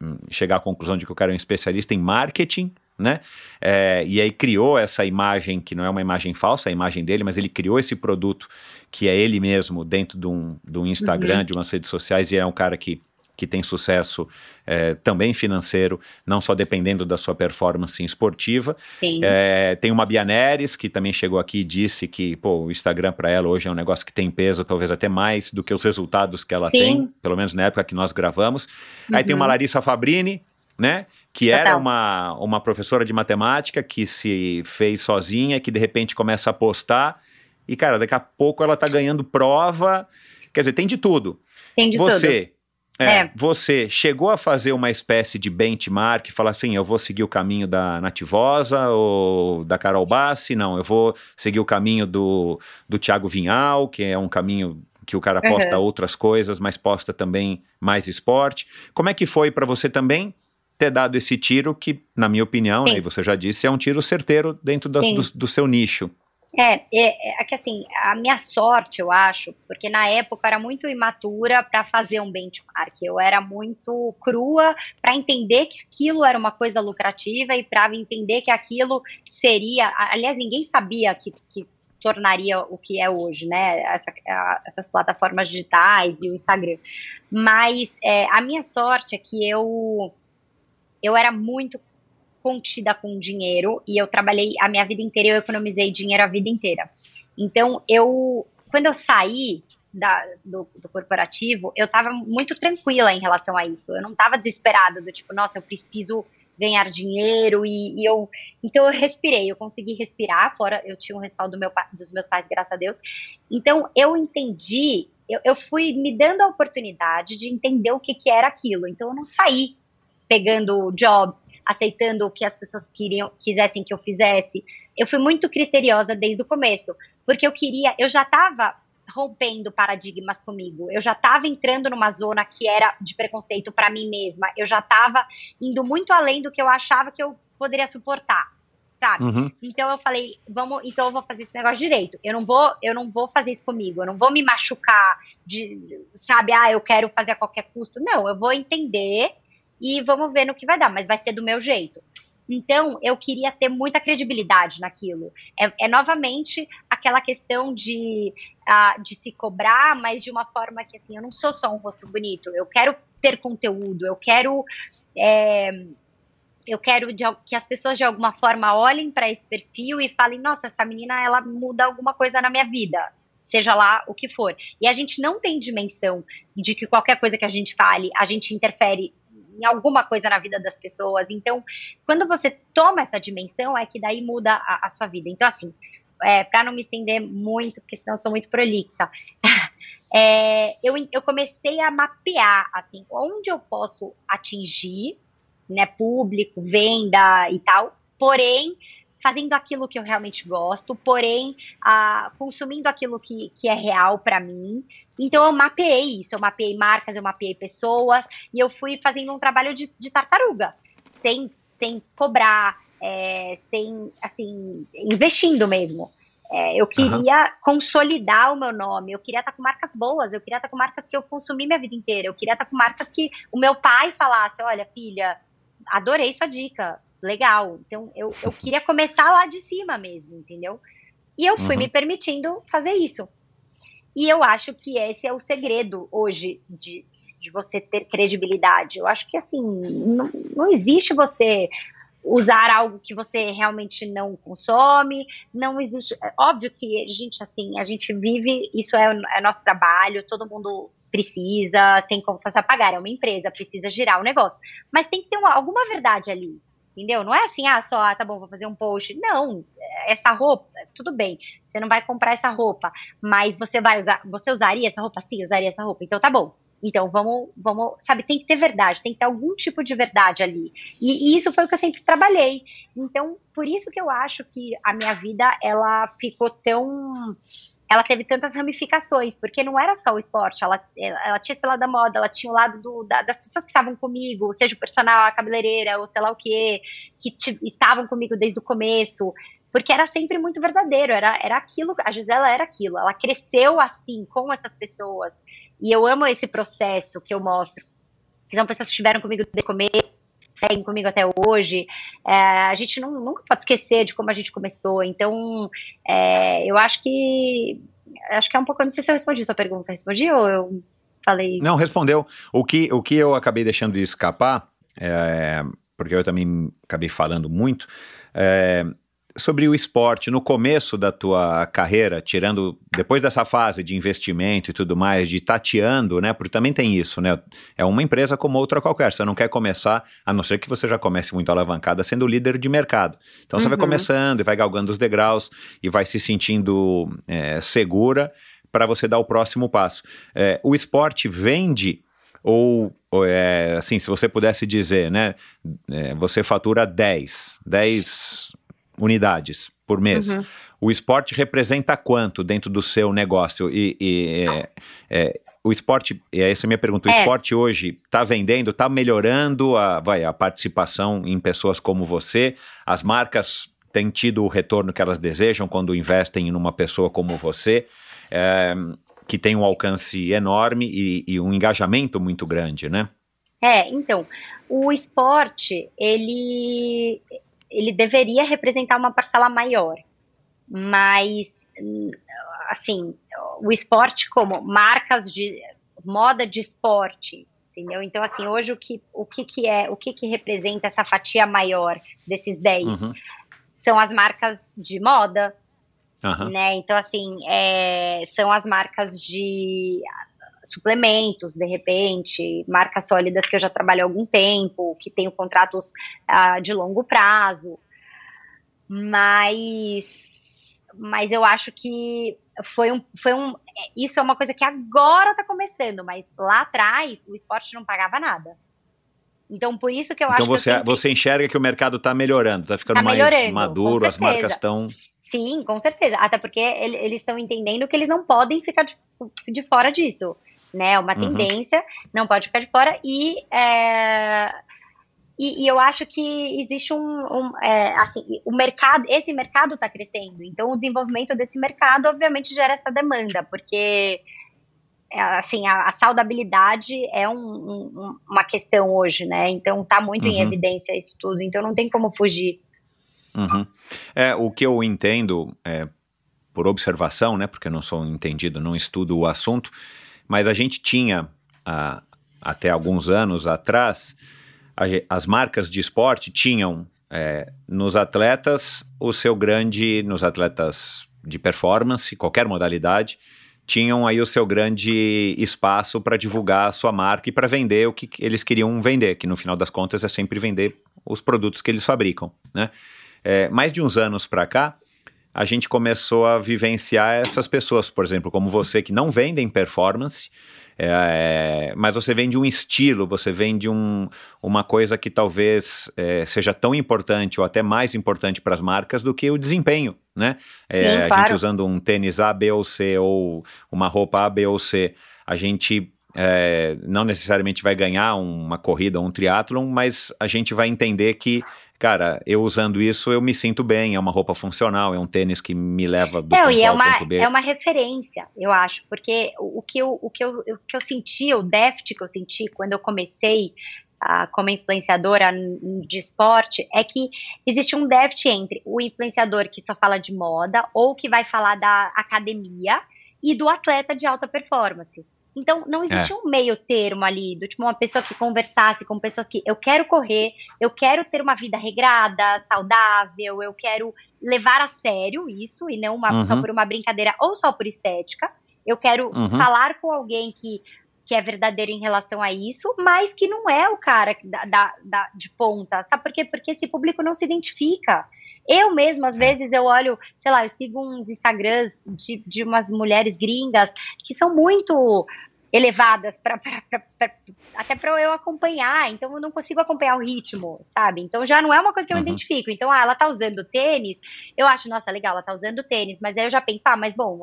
hum, chegar à conclusão de que o cara é um especialista em marketing, né? É, e aí criou essa imagem que não é uma imagem falsa, é a imagem dele, mas ele criou esse produto que é ele mesmo dentro de um, de um Instagram, uhum. de umas redes sociais, e é um cara que, que tem sucesso é, também financeiro, não só dependendo da sua performance esportiva. É, tem uma Bianeres, que também chegou aqui e disse que pô, o Instagram para ela hoje é um negócio que tem peso, talvez até mais do que os resultados que ela Sim. tem, pelo menos na época que nós gravamos. Uhum. Aí tem uma uhum. Larissa Fabrini, né? Que Total. era uma, uma professora de matemática que se fez sozinha, que de repente começa a postar e, cara, daqui a pouco ela tá ganhando prova. Quer dizer, tem de tudo. Tem de você, tudo. É, é. Você chegou a fazer uma espécie de benchmark, falar assim, eu vou seguir o caminho da Nativosa ou da Carol Bassi? Não, eu vou seguir o caminho do, do Thiago Vinhal, que é um caminho que o cara posta uhum. outras coisas, mas posta também mais esporte. Como é que foi para você também ter dado esse tiro que, na minha opinião, né, e você já disse, é um tiro certeiro dentro do, do seu nicho? É, é, é, que assim, a minha sorte, eu acho, porque na época eu era muito imatura para fazer um benchmark, eu era muito crua para entender que aquilo era uma coisa lucrativa e para entender que aquilo seria, aliás, ninguém sabia que, que tornaria o que é hoje, né, Essa, a, essas plataformas digitais e o Instagram. Mas é, a minha sorte é que eu eu era muito contida com dinheiro e eu trabalhei a minha vida inteira, eu economizei dinheiro a vida inteira. Então, eu, quando eu saí da, do, do, corporativo, eu estava muito tranquila em relação a isso. Eu não estava desesperada do tipo, nossa, eu preciso ganhar dinheiro e, e, eu então eu respirei, eu consegui respirar, fora eu tinha um respaldo do meu, dos meus pais, graças a Deus. Então eu entendi, eu, eu fui me dando a oportunidade de entender o que, que era aquilo. Então eu não saí pegando jobs, aceitando o que as pessoas queriam, quisessem que eu fizesse. Eu fui muito criteriosa desde o começo, porque eu queria, eu já estava rompendo paradigmas comigo. Eu já estava entrando numa zona que era de preconceito para mim mesma. Eu já estava indo muito além do que eu achava que eu poderia suportar, sabe? Uhum. Então eu falei, vamos, então eu vou fazer esse negócio direito. Eu não vou, eu não vou fazer isso comigo. Eu não vou me machucar de, sabe, ah, eu quero fazer a qualquer custo. Não, eu vou entender e vamos ver no que vai dar, mas vai ser do meu jeito. Então, eu queria ter muita credibilidade naquilo. É, é novamente aquela questão de, uh, de se cobrar, mas de uma forma que, assim, eu não sou só um rosto bonito. Eu quero ter conteúdo, eu quero. É, eu quero de, que as pessoas de alguma forma olhem para esse perfil e falem: nossa, essa menina ela muda alguma coisa na minha vida, seja lá o que for. E a gente não tem dimensão de que qualquer coisa que a gente fale, a gente interfere em alguma coisa na vida das pessoas. Então, quando você toma essa dimensão, é que daí muda a, a sua vida. Então, assim, é, para não me estender muito, porque senão eu sou muito prolixa, <laughs> é, eu, eu comecei a mapear, assim, onde eu posso atingir, né, público, venda e tal, porém, fazendo aquilo que eu realmente gosto, porém, a, consumindo aquilo que, que é real para mim. Então, eu mapeei isso, eu mapeei marcas, eu mapeei pessoas, e eu fui fazendo um trabalho de, de tartaruga, sem, sem cobrar, é, sem, assim, investindo mesmo. É, eu queria uhum. consolidar o meu nome, eu queria estar com marcas boas, eu queria estar com marcas que eu consumi minha vida inteira, eu queria estar com marcas que o meu pai falasse: olha, filha, adorei sua dica, legal. Então eu, eu queria começar lá de cima mesmo, entendeu? E eu fui uhum. me permitindo fazer isso. E eu acho que esse é o segredo hoje de, de você ter credibilidade. Eu acho que assim, não, não existe você usar algo que você realmente não consome, não existe. É óbvio que a gente, assim, a gente vive, isso é, é nosso trabalho, todo mundo precisa, tem como fazer pagar, é uma empresa, precisa girar o negócio. Mas tem que ter uma, alguma verdade ali, entendeu? Não é assim, ah, só, ah, tá bom, vou fazer um post. Não, essa roupa, tudo bem, você não vai comprar essa roupa, mas você vai usar, você usaria essa roupa? Sim, usaria essa roupa, então tá bom. Então, vamos, vamos, sabe, tem que ter verdade, tem que ter algum tipo de verdade ali. E, e, isso foi o que eu sempre trabalhei. Então, por isso que eu acho que a minha vida, ela ficou tão. Ela teve tantas ramificações, porque não era só o esporte, ela, ela tinha esse lado da moda, ela tinha o lado do, da, das pessoas que estavam comigo, seja o personal, a cabeleireira, ou sei lá o quê, que te, estavam comigo desde o começo porque era sempre muito verdadeiro, era, era aquilo, a Gisela era aquilo, ela cresceu assim, com essas pessoas, e eu amo esse processo que eu mostro. Que são pessoas que estiveram comigo desde o começo, seguem comigo até hoje. É, a gente não, nunca pode esquecer de como a gente começou. Então, é, eu acho que. Acho que é um pouco. Eu não sei se eu respondi sua pergunta. Respondi ou eu falei. Não, respondeu. O que, o que eu acabei deixando de escapar, é, porque eu também acabei falando muito, é, sobre o esporte no começo da tua carreira, tirando depois dessa fase de investimento e tudo mais, de tateando, né? Porque também tem isso, né? É uma empresa como outra qualquer. Você não quer começar, a não ser que você já comece muito alavancada, sendo líder de mercado. Então uhum. você vai uhum. começando e vai galgando os degraus e vai se sentindo é, segura para você dar o próximo passo. É, o esporte vende ou, ou é, assim, se você pudesse dizer, né? É, você fatura 10, 10 unidades por mês. Uhum. O esporte representa quanto dentro do seu negócio? E, e é, é, o esporte, e essa é a minha pergunta, o é. esporte hoje está vendendo, está melhorando a, vai, a participação em pessoas como você? As marcas têm tido o retorno que elas desejam quando investem em uma pessoa como você? É, que tem um alcance enorme e, e um engajamento muito grande, né? É, então, o esporte, ele ele deveria representar uma parcela maior. Mas, assim, o esporte como marcas de moda de esporte, entendeu? Então, assim, hoje o que, o que, que é, o que, que representa essa fatia maior desses 10? Uhum. São as marcas de moda, uhum. né? Então, assim, é, são as marcas de suplementos, de repente, marcas sólidas que eu já trabalho há algum tempo, que tenho contratos uh, de longo prazo, mas, mas eu acho que foi um, foi um, isso é uma coisa que agora está começando, mas lá atrás o esporte não pagava nada. Então, por isso que eu então acho você, que. Então, você enxerga que o mercado está melhorando, está ficando tá mais maduro, as marcas estão. Sim, com certeza. Até porque eles estão entendendo que eles não podem ficar de, de fora disso né? Uma uhum. tendência, não pode ficar de fora. E, é, e, e, eu acho que existe um, um é, assim, o mercado, esse mercado está crescendo. Então, o desenvolvimento desse mercado, obviamente, gera essa demanda, porque é, assim, a, a saudabilidade é um, um, uma questão hoje, né? Então está muito uhum. em evidência isso tudo, então não tem como fugir. Uhum. É, o que eu entendo, é, por observação, né? Porque eu não sou entendido, não estudo o assunto, mas a gente tinha, ah, até alguns anos atrás, a, as marcas de esporte tinham é, nos atletas o seu grande, nos atletas de performance, qualquer modalidade, tinham aí o seu grande espaço para divulgar a sua marca e para vender o que eles queriam vender, que no final das contas é sempre vender os produtos que eles fabricam, né? É, mais de uns anos para cá, a gente começou a vivenciar essas pessoas, por exemplo, como você, que não vendem performance, é, mas você vende um estilo, você vende um, uma coisa que talvez é, seja tão importante ou até mais importante para as marcas do que o desempenho, né? É, Sim, a gente usando um tênis A, B ou C ou uma roupa A, B ou C, a gente é, não necessariamente vai ganhar uma corrida ou um triatlon, mas a gente vai entender que cara, eu usando isso eu me sinto bem, é uma roupa funcional, é um tênis que me leva do Não, e é uma, é uma referência, eu acho, porque o, que eu, o, que eu, o que eu senti, o déficit que eu senti quando eu comecei uh, como influenciadora de esporte, é que existe um déficit entre o influenciador que só fala de moda ou que vai falar da academia e do atleta de alta performance. Então, não existia é. um meio termo ali, do tipo, uma pessoa que conversasse com pessoas que eu quero correr, eu quero ter uma vida regrada, saudável, eu quero levar a sério isso e não uma, uhum. só por uma brincadeira ou só por estética. Eu quero uhum. falar com alguém que, que é verdadeiro em relação a isso, mas que não é o cara da, da, da de ponta. Sabe por quê? Porque esse público não se identifica. Eu mesmo, às é. vezes, eu olho, sei lá, eu sigo uns Instagrams de, de umas mulheres gringas que são muito elevadas para até para eu acompanhar, então eu não consigo acompanhar o ritmo, sabe? Então já não é uma coisa que eu uhum. identifico. Então, ah, ela tá usando tênis, eu acho, nossa, legal, ela tá usando tênis, mas aí eu já penso, ah, mas bom,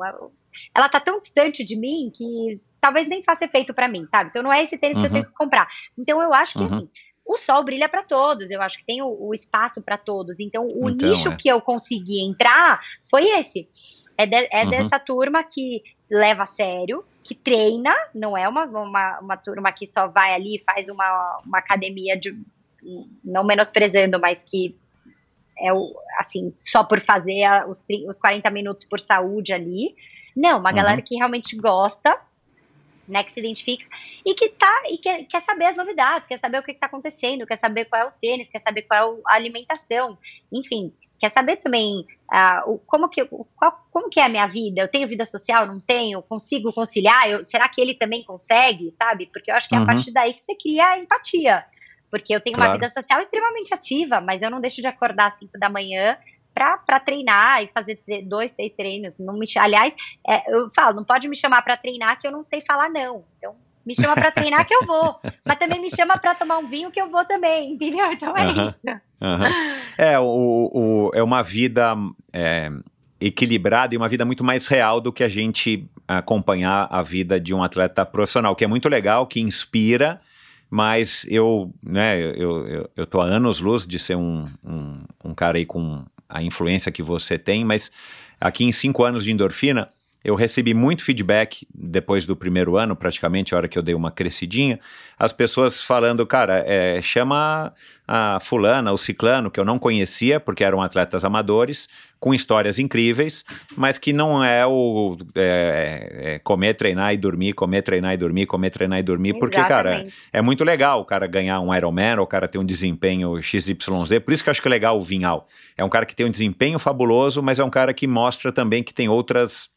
ela tá tão distante de mim que talvez nem faça efeito para mim, sabe? Então não é esse tênis uhum. que eu tenho uhum. que comprar. Então eu acho que uhum. assim, o sol brilha para todos, eu acho que tem o, o espaço para todos. Então, o então, nicho é. que eu consegui entrar foi esse. É, de, é uhum. dessa turma que leva a sério, que treina, não é uma, uma, uma turma que só vai ali e faz uma, uma academia de. Não menosprezando, mas que é o, assim, só por fazer os, os 40 minutos por saúde ali. Não, uma uhum. galera que realmente gosta né, que se identifica e que tá e quer, quer saber as novidades, quer saber o que está acontecendo, quer saber qual é o tênis, quer saber qual é a alimentação, enfim, quer saber também uh, o, como, que, qual, como que é a minha vida, eu tenho vida social, não tenho, consigo conciliar, eu, será que ele também consegue, sabe? Porque eu acho que é a uhum. partir daí que você cria a empatia, porque eu tenho claro. uma vida social extremamente ativa, mas eu não deixo de acordar às 5 da manhã para treinar e fazer dois, três treinos. Não me, aliás, é, eu falo, não pode me chamar para treinar que eu não sei falar não. Então, me chama para treinar que eu vou, <laughs> mas também me chama para tomar um vinho que eu vou também, entendeu? Então é isso. É, o, o, é uma vida é, equilibrada e uma vida muito mais real do que a gente acompanhar a vida de um atleta profissional, que é muito legal, que inspira, mas eu, né, eu, eu, eu tô há anos luz de ser um, um, um cara aí com a influência que você tem, mas aqui em cinco anos de endorfina, eu recebi muito feedback depois do primeiro ano, praticamente, a hora que eu dei uma crescidinha, as pessoas falando, cara, é, chama a fulana, o ciclano, que eu não conhecia, porque eram atletas amadores, com histórias incríveis, mas que não é o é, é, comer, treinar e dormir, comer, treinar e dormir, comer, treinar e dormir, Exatamente. porque, cara, é muito legal o cara ganhar um Ironman, ou o cara ter um desempenho XYZ, por isso que eu acho que é legal o Vinhal. É um cara que tem um desempenho fabuloso, mas é um cara que mostra também que tem outras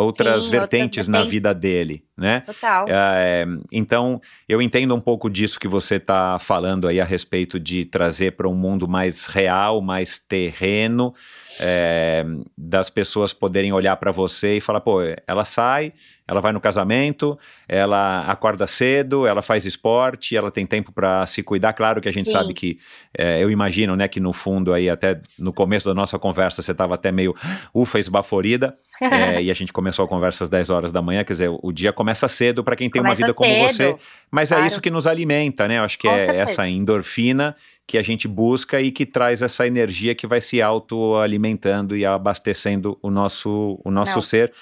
outras Sim, vertentes outras na vida dele, né? Total. É, então, eu entendo um pouco disso que você está falando aí a respeito de trazer para um mundo mais real, mais terreno, é, das pessoas poderem olhar para você e falar, pô, ela sai, ela vai no casamento, ela acorda cedo, ela faz esporte, ela tem tempo para se cuidar. Claro que a gente Sim. sabe que, é, eu imagino, né, que no fundo aí, até no começo da nossa conversa, você estava até meio, ufa, esbaforida, é, <laughs> e a gente começou a conversa às 10 horas da manhã, quer dizer, o dia começa cedo para quem tem começa uma vida cedo. como você, mas é claro. é isso que nos alimenta, né? Eu acho que Com é certeza. essa endorfina que a gente busca e que traz essa energia que vai se autoalimentando e abastecendo o nosso, o nosso ser.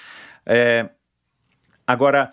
É, Agora,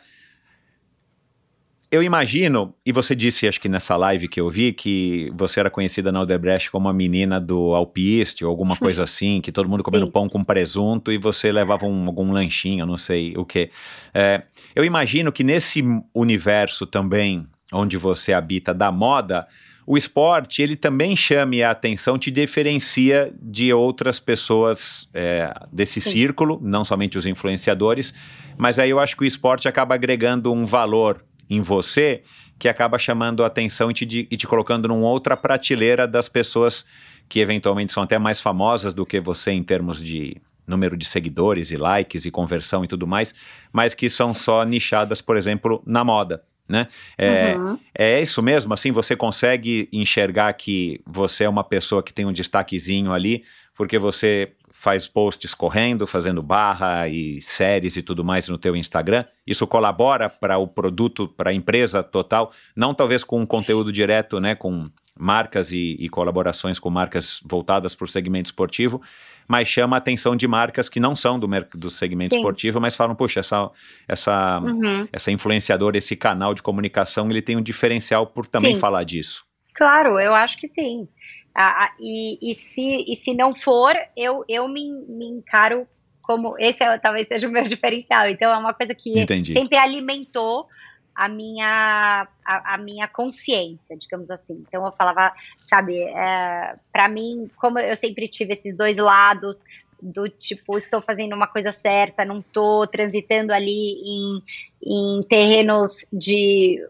eu imagino, e você disse, acho que nessa live que eu vi, que você era conhecida na Odebrecht como a menina do alpiste ou alguma <laughs> coisa assim, que todo mundo comendo Sim. pão com presunto e você levava um, algum lanchinho, não sei o que. É, eu imagino que nesse universo também, onde você habita da moda, o esporte, ele também chame a atenção, te diferencia de outras pessoas é, desse Sim. círculo, não somente os influenciadores, mas aí eu acho que o esporte acaba agregando um valor em você que acaba chamando a atenção e te, e te colocando numa outra prateleira das pessoas que eventualmente são até mais famosas do que você em termos de número de seguidores e likes e conversão e tudo mais, mas que são só nichadas, por exemplo, na moda né? É, uhum. é isso mesmo, assim, você consegue enxergar que você é uma pessoa que tem um destaquezinho ali, porque você faz posts correndo, fazendo barra e séries e tudo mais no teu Instagram. Isso colabora para o produto, para a empresa total, não talvez com um conteúdo direto, né, com marcas e, e colaborações com marcas voltadas para o segmento esportivo, mas chama a atenção de marcas que não são do, do segmento Sim. esportivo, mas falam, poxa, essa, essa, uhum. essa influenciadora, esse canal de comunicação, ele tem um diferencial por também sim. falar disso. Claro, eu acho que sim. Ah, e, e, se, e se não for, eu, eu me, me encaro como esse é, talvez seja o meu <laughs> diferencial. Então é uma coisa que Entendi. sempre alimentou a minha, a, a, minha consciência, digamos assim. Então eu falava, sabe, é, para mim, como eu sempre tive esses dois lados, do tipo, estou fazendo uma coisa certa, não estou transitando ali em, em terrenos de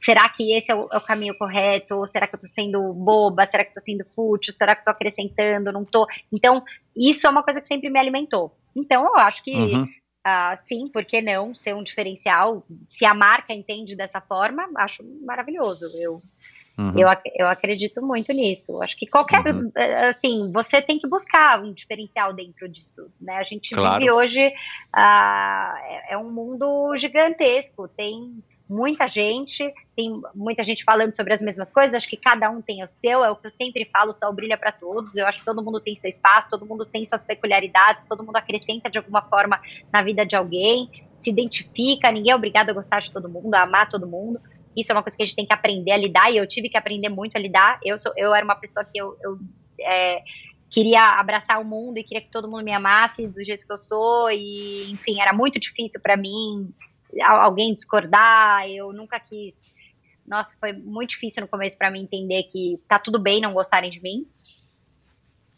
será que esse é o, é o, caminho correto? Será que eu estou sendo boba? Será que estou sendo fútil? Será que estou acrescentando? Não estou? Então, isso é uma coisa que sempre me alimentou. Então, eu acho que uhum. Uh, sim, por que não ser um diferencial? Se a marca entende dessa forma, acho maravilhoso. Eu, uhum. eu, eu acredito muito nisso. Acho que qualquer. Uhum. Eh, assim, você tem que buscar um diferencial dentro disso. Né? A gente claro. vive hoje. Uh, é, é um mundo gigantesco. Tem muita gente, tem muita gente falando sobre as mesmas coisas, acho que cada um tem o seu, é o que eu sempre falo, o sol brilha para todos, eu acho que todo mundo tem seu espaço, todo mundo tem suas peculiaridades, todo mundo acrescenta de alguma forma na vida de alguém, se identifica, ninguém é obrigado a gostar de todo mundo, a amar todo mundo, isso é uma coisa que a gente tem que aprender a lidar, e eu tive que aprender muito a lidar, eu, sou, eu era uma pessoa que eu, eu é, queria abraçar o mundo e queria que todo mundo me amasse do jeito que eu sou, e enfim, era muito difícil para mim alguém discordar, eu nunca quis. Nossa, foi muito difícil no começo para mim entender que tá tudo bem não gostarem de mim.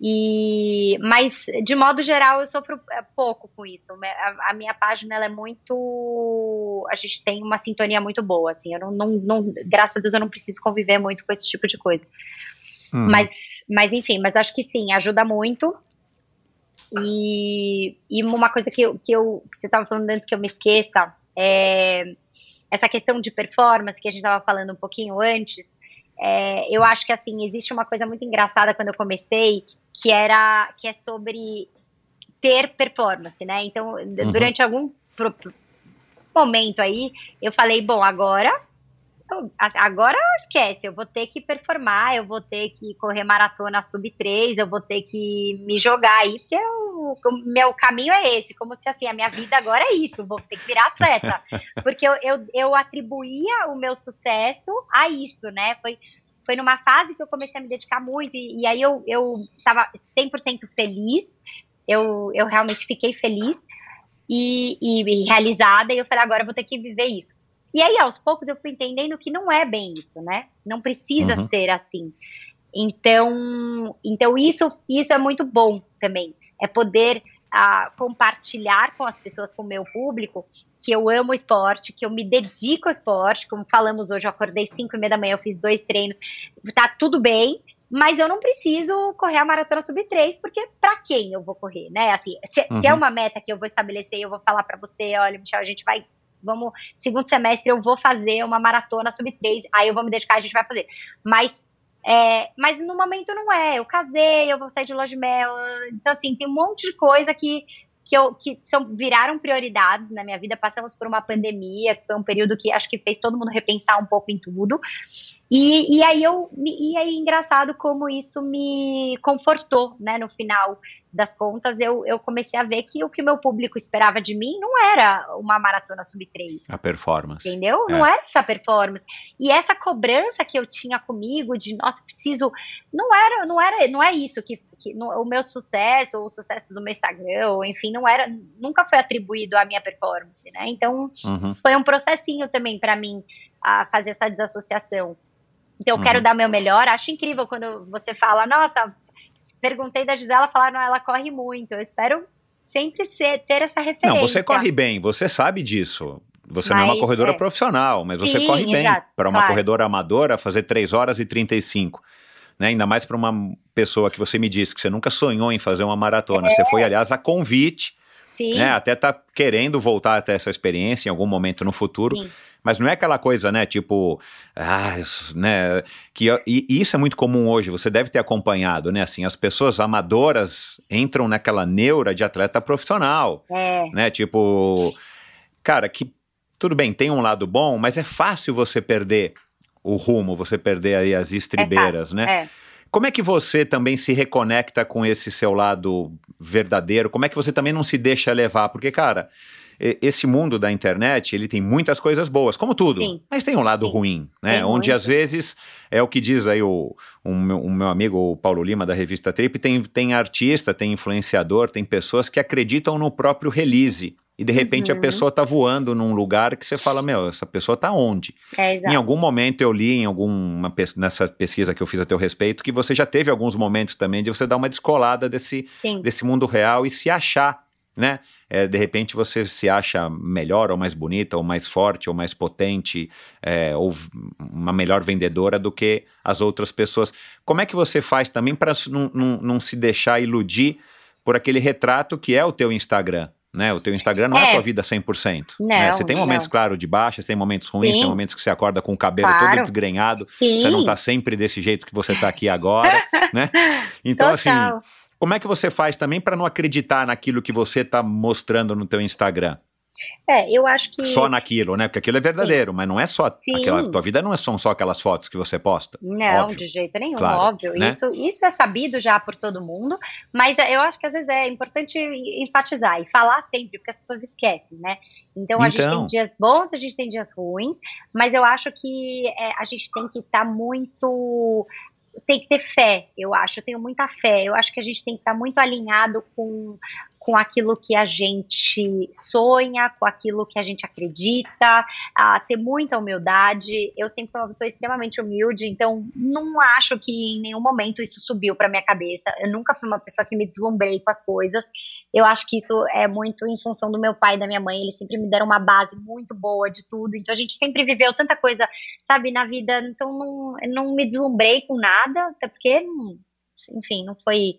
E, mas de modo geral eu sofro é, pouco com isso. A, a minha página ela é muito, a gente tem uma sintonia muito boa, assim. Eu não, não, não, graças a Deus eu não preciso conviver muito com esse tipo de coisa. Hum. Mas, mas enfim, mas acho que sim, ajuda muito. E, e uma coisa que, eu, que, eu, que você estava falando antes que eu me esqueça, é, essa questão de performance que a gente estava falando um pouquinho antes, é, eu acho que assim existe uma coisa muito engraçada quando eu comecei que era que é sobre ter performance, né? Então uhum. durante algum momento aí eu falei bom agora agora esquece, eu vou ter que performar, eu vou ter que correr maratona sub 3, eu vou ter que me jogar aí, porque o meu caminho é esse, como se assim, a minha vida agora é isso, vou ter que virar atleta. Porque eu, eu, eu atribuía o meu sucesso a isso, né? Foi, foi numa fase que eu comecei a me dedicar muito, e, e aí eu, eu estava 100% feliz, eu, eu realmente fiquei feliz e, e realizada, e eu falei, agora eu vou ter que viver isso. E aí, aos poucos, eu fui entendendo que não é bem isso, né? Não precisa uhum. ser assim. Então, então isso, isso é muito bom também. É poder uh, compartilhar com as pessoas, com o meu público, que eu amo esporte, que eu me dedico ao esporte. Como falamos hoje, eu acordei 5 e meia da manhã, eu fiz dois treinos. Tá tudo bem, mas eu não preciso correr a maratona sub 3, porque para quem eu vou correr, né? Assim, se, uhum. se, é uhum. uma meta que eu vou estabelecer, eu vou falar para você, olha, Michel, a gente vai vamos, segundo semestre eu vou fazer uma maratona sub 3, aí eu vou me dedicar, a gente vai fazer. Mas é, mas no momento não é. Eu casei, eu vou sair de loja mel. Então, assim, tem um monte de coisa que, que, eu, que são, viraram prioridades na minha vida. Passamos por uma pandemia, que foi um período que acho que fez todo mundo repensar um pouco em tudo. E, e aí eu e aí engraçado como isso me confortou, né, no final das contas, eu, eu comecei a ver que o que o meu público esperava de mim não era uma maratona sub 3. A performance. Entendeu? É. Não era essa performance. E essa cobrança que eu tinha comigo de, nossa, preciso. Não era, não era, não é isso que, que no, o meu sucesso, ou o sucesso do meu Instagram, ou enfim, não era, nunca foi atribuído à minha performance, né? Então, uhum. foi um processinho também para mim a fazer essa desassociação. Então eu Uhum. quero dar meu melhor. Acho incrível quando você fala, nossa, perguntei da Gisela, falaram, ela corre muito. Eu espero sempre ser, ter essa referência. Não, você corre bem, você sabe disso. Você não é uma Mas, corredora é. profissional, mas você Sim, corre bem. Para uma claro. corredora amadora, fazer 3 horas e 35. Né? Ainda mais para uma pessoa que você me disse que você nunca sonhou em fazer uma maratona. Você foi, aliás, a convite, Sim, né? Até tá querendo voltar até essa experiência em algum momento no futuro. sim. Mas não é aquela coisa, né? Tipo, ah, né? Que, e, e isso é muito comum hoje, você deve ter acompanhado, né? Assim, as pessoas amadoras entram naquela neura de atleta profissional É, né? Tipo, cara, que tudo bem, tem um lado bom, mas é fácil você perder o rumo, você perder aí as é estribeiras, fácil, né? É. Como é que você também se reconecta com esse seu lado verdadeiro? Como é que você também não se deixa levar? Porque, cara, esse mundo da internet, ele tem muitas coisas boas, como tudo, Sim. mas tem um lado Sim. ruim, né? Tem Onde às vezes é o que diz aí o, o, meu, o meu amigo o Paulo Lima da revista Trip, tem, tem artista, tem influenciador, tem pessoas que acreditam no próprio release. E de repente a Uhum. pessoa tá voando num lugar que você fala, meu, essa pessoa tá onde? É, Em algum momento eu li em alguma pes- nessa pesquisa que eu fiz a teu respeito que você já teve alguns momentos também de você dar uma descolada desse, Sim, desse mundo real e se achar, né? É, de repente você se acha melhor ou mais bonita ou mais forte ou mais potente é, ou uma melhor vendedora do que as outras pessoas. Como é que você faz também para não, não, não se deixar iludir por aquele retrato que é o teu Instagram? Né? O teu Instagram não é, a É. tua vida 100%. Não, né? Você tem não. momentos, claro, de baixa, tem momentos ruins, Sim. tem momentos que você acorda com o cabelo Claro. todo desgrenhado, sim. você não tá sempre desse jeito que você tá aqui agora, né? <laughs> Então, assim, Total. Como é que você faz também para não acreditar naquilo que você tá mostrando no teu Instagram? É, eu acho que. Só naquilo, né? Porque aquilo é verdadeiro, mas não é só Sim. aquela tua vida não é- são só aquelas fotos que você posta. Não, Óbvio. de jeito nenhum, Claro, óbvio. né? Isso, isso é sabido já por todo mundo, mas eu acho que às vezes é importante enfatizar e falar sempre, porque as pessoas esquecem, né? Então, a gente Então. tem dias bons, a gente tem dias ruins, mas eu acho que é, a gente tem que estar muito. Tem que ter fé, eu acho. Eu tenho muita fé. Eu acho que a gente tem que estar muito alinhado com, com aquilo que a gente sonha, com aquilo que a gente acredita, a ter muita humildade. Eu sempre fui uma pessoa extremamente humilde, então não acho que em nenhum momento isso subiu para minha cabeça. Eu nunca fui uma pessoa que me deslumbrei com as coisas. Eu acho que isso é muito em função do meu pai e da minha mãe. Eles sempre me deram uma base muito boa de tudo. Então a gente sempre viveu tanta coisa, sabe, na vida. Então não, não me deslumbrei com nada, até porque, enfim, não foi.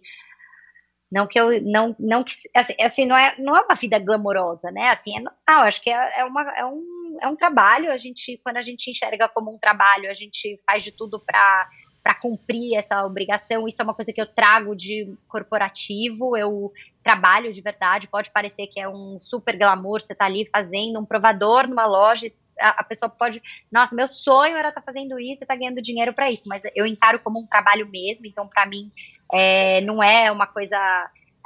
Não que eu não não que assim, assim, não é não é uma vida glamourosa, né? Assim, é, normal, acho que é, é, uma, é, um, é um trabalho. A gente quando a gente enxerga como um trabalho, a gente faz de tudo para para cumprir essa obrigação. Isso é uma coisa que eu trago de corporativo. Eu trabalho de verdade. Pode parecer que é um super glamour. Você tá ali fazendo um provador numa loja. A, a pessoa pode, nossa, meu sonho era estar fazendo isso e estar ganhando dinheiro para isso. Mas eu encaro como um trabalho mesmo. Então, para mim, é, não é uma coisa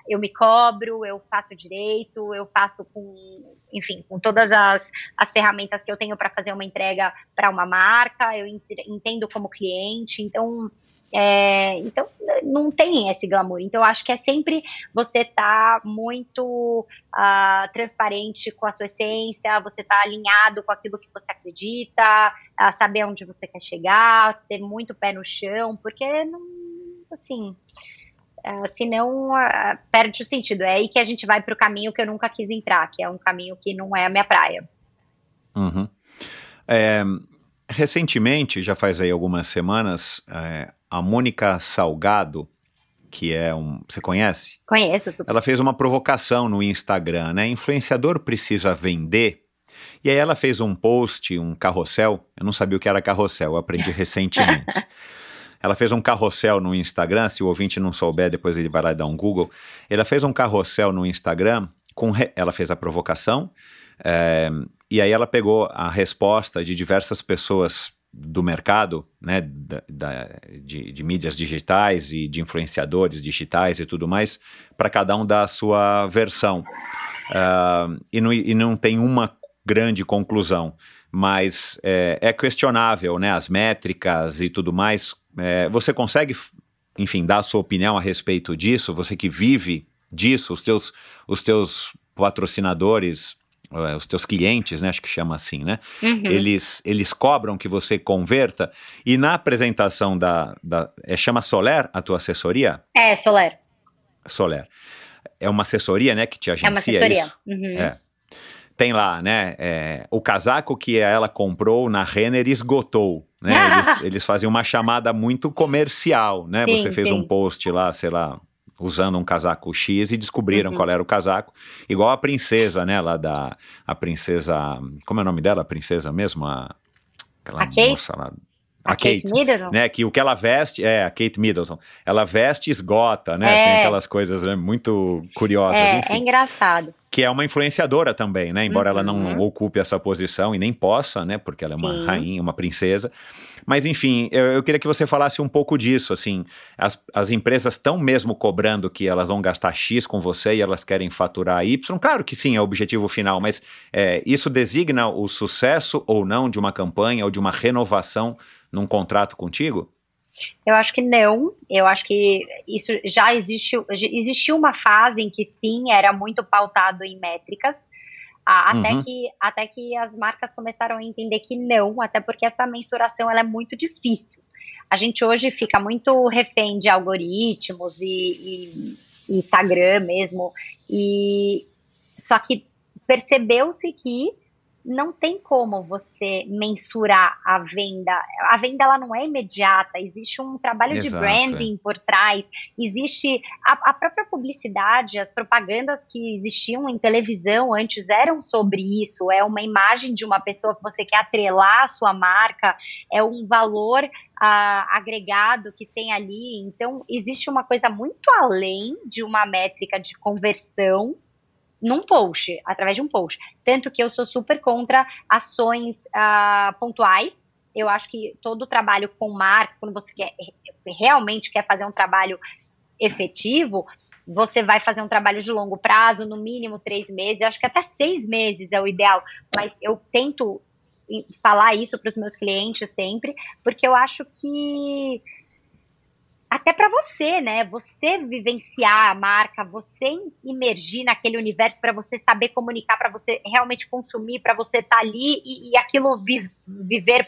eu me cobro, eu faço direito, eu faço com, enfim, com todas as, as ferramentas que eu tenho para fazer uma entrega para uma marca, eu entendo como cliente, então, é, então não tem esse glamour. Então, acho que é sempre você tá muito uh, transparente com a sua essência, você tá alinhado com aquilo que você acredita, uh, saber onde você quer chegar, ter muito pé no chão, porque não, assim. Uh, senão uh, perde o sentido. É aí que a gente vai para o caminho que eu nunca quis entrar, que é um caminho que não é a minha praia. Uhum. É, recentemente, já faz aí algumas semanas, é, a Mônica Salgado, que é um. Você conhece? Conheço, super. Ela fez uma provocação no Instagram, né? Influenciador precisa vender. E aí ela fez um post, um carrossel. Eu não sabia o que era carrossel, eu aprendi <laughs> recentemente. Ela fez um carrossel no Instagram, se o ouvinte não souber, depois ele vai lá e dá um Google. Ela fez um carrossel no Instagram, com re... ela fez a provocação, é... e aí ela pegou a resposta de diversas pessoas do mercado, né, da, da, de, de, mídias digitais e de influenciadores digitais e tudo mais, para cada um dar a sua versão. Uh, e, não, e não tem uma grande conclusão, mas é, é questionável, né, as métricas e tudo mais. É, você consegue, enfim, dar a sua opinião a respeito disso? Você que vive disso, os teus, os teus patrocinadores eh, os teus clientes, né, acho que chama assim, né? Uhum. Eles, eles cobram que você converta e na apresentação da, da é, chama Soler a tua assessoria? É, Soler. Soler. É uma assessoria, né, que te agencia É uma assessoria. isso? Uhum. É. Tem lá, né, é, o casaco que ela comprou na Renner esgotou, né? <laughs> Eles, eles faziam uma chamada muito comercial, né? Sim, você fez sim. um post lá, sei lá, usando um casaco X e descobriram Uhum. qual era o casaco. Igual a princesa, né, lá da... A princesa... Como é o nome dela? A princesa mesmo? A, aquela A moça lá... A, Kate, Middleton? né? Que o que ela veste, é, a Kate Middleton, ela veste e esgota, né? É. Tem aquelas coisas né, muito curiosas, É, enfim é engraçado. que é uma influenciadora também, né? Embora ela não Uhum. ocupe essa posição e nem possa, né? Porque ela é uma Sim. rainha, uma princesa. Mas enfim, eu, eu queria que você falasse um pouco disso, assim. As, as empresas estão mesmo cobrando que elas vão gastar X com você e elas querem faturar Y. Claro que sim, é o objetivo final, mas é, isso designa o sucesso ou não de uma campanha ou de uma renovação num contrato contigo? Eu acho que não. Eu acho que isso já existiu. Existiu uma fase em que sim, era muito pautado em métricas. Até, Uhum. que, até que as marcas começaram a entender que não, até porque essa mensuração ela é muito difícil. A gente hoje fica muito refém de algoritmos e, e- e Instagram mesmo, e só que percebeu-se que não tem como você mensurar a venda. A venda ela não é imediata, existe um trabalho de Exato, branding por trás, existe a, a própria publicidade, as propagandas que existiam em televisão antes eram sobre isso, é uma imagem de uma pessoa que você quer atrelar à sua marca, é um valor ah, agregado que tem ali, então existe uma coisa muito além de uma métrica de conversão num post, através de um post. Tanto que eu sou super contra ações ah, pontuais. Eu acho que todo o trabalho com marca, quando você quer, realmente quer fazer um trabalho efetivo, você vai fazer um trabalho de longo prazo, no mínimo três meses, eu acho que até seis meses é o ideal, mas eu tento falar isso para os meus clientes sempre, porque eu acho que até para você, né? Você vivenciar a marca, você imergir naquele universo para você saber comunicar, para você realmente consumir, para você estar ali e, e aquilo vi- viver,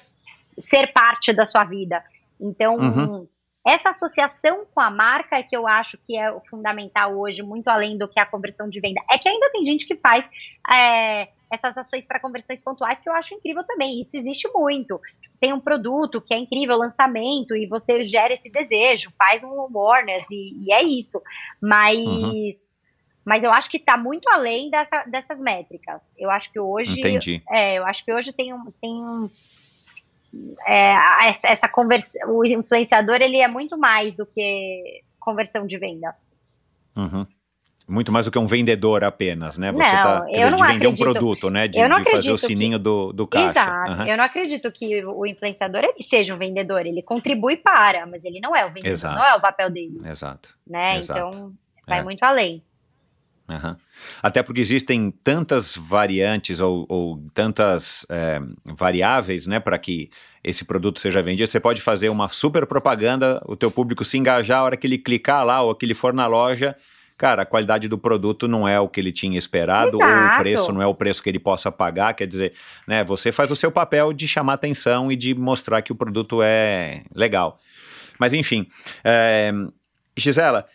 ser parte da sua vida. Então, Uhum. essa associação com a marca é que eu acho que é o fundamental hoje, muito além do que a conversão de venda. É que ainda tem gente que faz é, essas ações para conversões pontuais que eu acho incrível também. Isso existe muito. Tem um produto que é incrível, lançamento, e você gera esse desejo, faz um awareness, e, e é isso. Mas. Uhum. Mas eu acho que está muito além dessa- dessas métricas. Eu acho que hoje. Entendi. É, eu acho que hoje tem um. Tem um é, essa, essa conversa, o influenciador ele é muito mais do que conversão de venda. Uhum. Muito mais do que um vendedor apenas, né? Você Não, tá, eu dizer, não de vender um acredito- produto, né? De, eu não de fazer o acredito que- sininho do, do caixa. Exato. Aham. Eu não acredito que o influenciador ele seja um vendedor. Ele contribui para, mas ele não é o vendedor. Exato. Não é o papel dele, Exato. né? Exato. Então vai É. muito além. Aham. Até porque existem tantas variantes ou, ou tantas é, variáveis, né, para que esse produto seja vendido. Você pode fazer uma super propaganda, o teu público se engajar a hora que ele clicar lá ou que ele for na loja. Cara, a qualidade do produto não é o que ele tinha esperado, ou o Exato. preço não é o preço que ele possa pagar. Quer dizer, né, você faz o seu papel de chamar atenção e de mostrar que o produto é legal. Mas enfim, é, Gisela,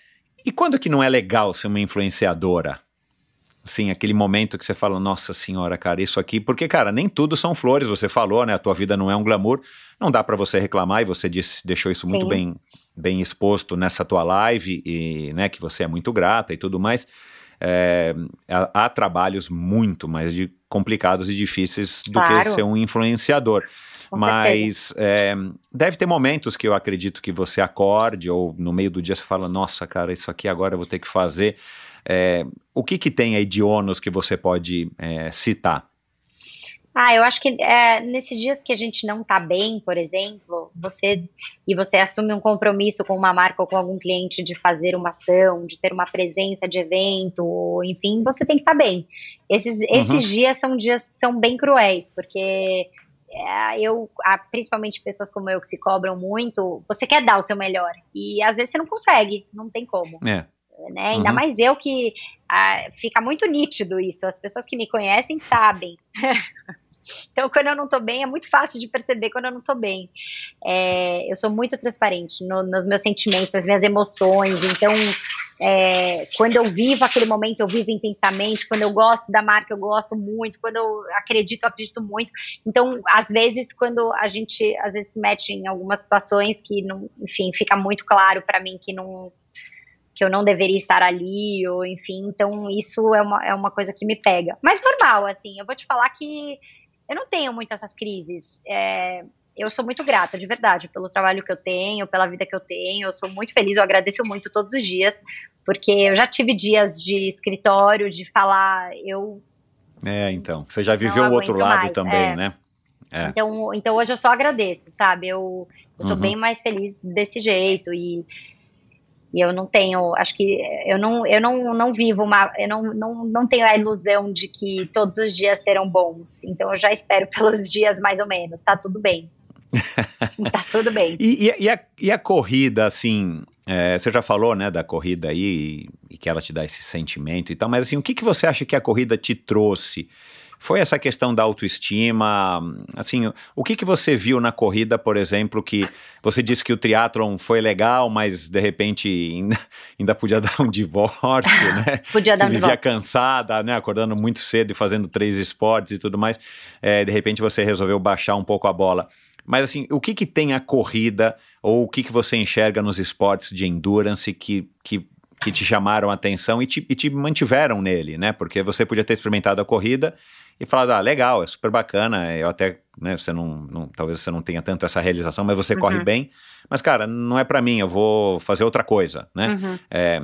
e quando que não é legal ser uma influenciadora? Assim, aquele momento que você fala, nossa senhora, cara, isso aqui, porque, cara, nem tudo são flores, você falou, né? A tua vida não é um glamour, não dá pra você reclamar, e você disse, deixou isso muito Sim. bem, bem exposto nessa tua live, e, né, que você é muito grata e tudo mais. É, há, há trabalhos muito mais de- complicados e difíceis do Claro. que ser um influenciador. Com Mas é, deve ter momentos que eu acredito que você acorde ou no meio do dia você fala, nossa, cara, isso aqui agora eu vou ter que fazer. É, o que que tem aí de ônus que você pode citar? Ah, eu acho que é, nesses dias que a gente não tá bem, por exemplo, você e você assume um compromisso com uma marca ou com algum cliente de fazer uma ação, de ter uma presença de evento, enfim, você tem que estar bem. Esses, esses dias são dias que são bem cruéis, porque é, eu, principalmente pessoas como eu que se cobram muito, você quer dar o seu melhor e às vezes você não consegue, não tem como. É, né? Ainda uhum. mais eu que ah, fica muito nítido isso. As pessoas que me conhecem sabem. <laughs> Então, quando eu não tô bem, é muito fácil de perceber quando eu não tô bem. É, eu sou muito transparente no, nos meus sentimentos, nas minhas emoções. Então, é, quando eu vivo aquele momento, eu vivo intensamente. Quando eu gosto da marca, eu gosto muito. Quando eu acredito, eu acredito muito. Então, às vezes, quando a gente às vezes se mete em algumas situações que, não, enfim, fica muito claro para mim que não que eu não deveria estar ali, ou enfim, então isso é uma, é uma coisa que me pega. Mas normal, assim, eu vou te falar que eu não tenho muito essas crises. É, eu sou muito grata, de verdade, pelo trabalho que eu tenho, pela vida que eu tenho. Eu sou muito feliz, eu agradeço muito todos os dias, porque eu já tive dias de escritório, de falar, eu. É, então. Você já viveu o outro lado mais, também, é. né? É. Então, então hoje eu só agradeço, sabe? Eu, eu sou uhum. bem mais feliz desse jeito e e eu não tenho, acho que eu não, eu não, não vivo uma, eu não, não, não tenho a ilusão de que todos os dias serão bons. Então eu já espero <laughs> pelos dias mais ou menos, tá tudo bem. <laughs> tá tudo bem. E, e, e, a, e a corrida, assim, é, você já falou, né, da corrida aí, e que ela te dá esse sentimento e tal, mas assim, o que, que você acha que a corrida te trouxe? Foi essa questão da autoestima. Assim, o que, que você viu na corrida, por exemplo, que você disse que o triatlon foi legal, mas de repente ainda, <laughs> ainda podia dar um divórcio, né? <laughs> podia dar você um vivia cansada, né? Acordando muito cedo e fazendo três esportes e tudo mais. É, de repente você resolveu baixar um pouco a bola. Mas assim, o que, que tem a corrida ou o que, que você enxerga nos esportes de endurance que, que que te chamaram a atenção e te, e te, mantiveram nele, né? Porque você podia ter experimentado a corrida e falado, ah, legal, é super bacana, eu até, né, você não, não talvez você não tenha tanto essa realização, mas você uhum. corre bem, mas cara, não é para mim, eu vou fazer outra coisa, né? Uhum. É,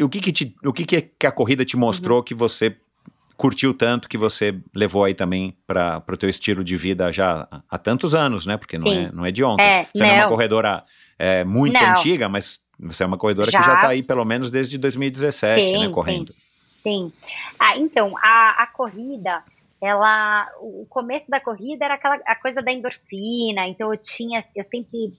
o que que, te, o que que a corrida te mostrou uhum. que você curtiu tanto que você levou aí também para o teu estilo de vida já há tantos anos, né? Porque não é, não é de ontem. É, você não. não é uma corredora é, muito não. antiga, mas você é uma corredora já. que já está aí pelo menos desde 2017, sim, né, correndo. Sim. Sim. Ah, então, a, a corrida, ela. O começo da corrida era aquela a coisa da endorfina, então eu tinha. Eu sempre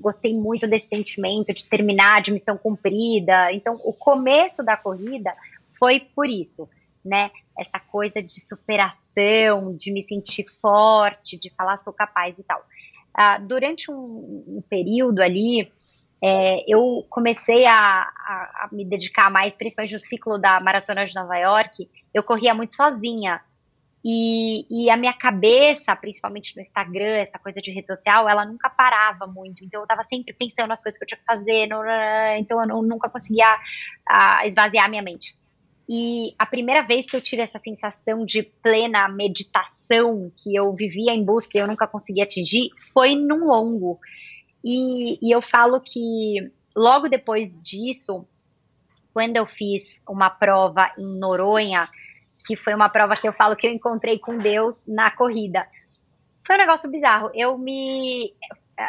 gostei muito desse sentimento de terminar, de missão cumprida. Então, o começo da corrida foi por isso, né? Essa coisa de superação, de me sentir forte, de falar sou capaz e tal. Ah, durante um, um período ali, é, eu comecei a, a, a, me dedicar mais, principalmente no ciclo da Maratona de Nova York, eu corria muito sozinha. E, e, a minha cabeça, principalmente no Instagram, essa coisa de rede social, ela nunca parava muito. Então eu estava sempre pensando nas coisas que eu tinha que fazer, no, então eu não, nunca conseguia a, esvaziar a minha mente. E a primeira vez que eu tive essa sensação de plena meditação que eu vivia em busca e eu nunca conseguia atingir foi num longo. E, e eu falo que logo depois disso, quando eu fiz uma prova em Noronha, que foi uma prova que eu falo que eu encontrei com Deus na corrida. Foi um negócio bizarro. Eu me.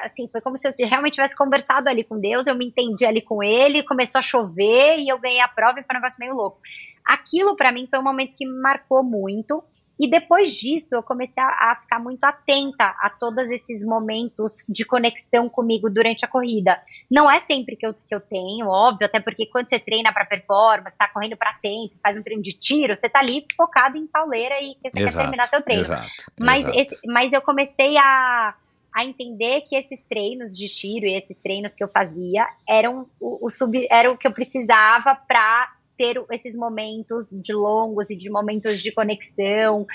Assim, foi como se eu realmente tivesse conversado ali com Deus, eu me entendi ali com ele, começou a chover e eu ganhei a prova e foi um negócio meio louco. Aquilo para mim foi um momento que me marcou muito e depois disso, eu comecei a, a, ficar muito atenta a todos esses momentos de conexão comigo durante a corrida. Não é sempre que eu, que eu tenho, óbvio, até porque quando você treina para performance, está correndo para tempo, faz um treino de tiro, você está ali focado em pauleira e você exato, quer terminar seu treino. Exato, mas, exato. Esse, mas eu comecei a, a entender que esses treinos de tiro e esses treinos que eu fazia eram o, o sub, era o que eu precisava para ter esses momentos de longos e de momentos de conexão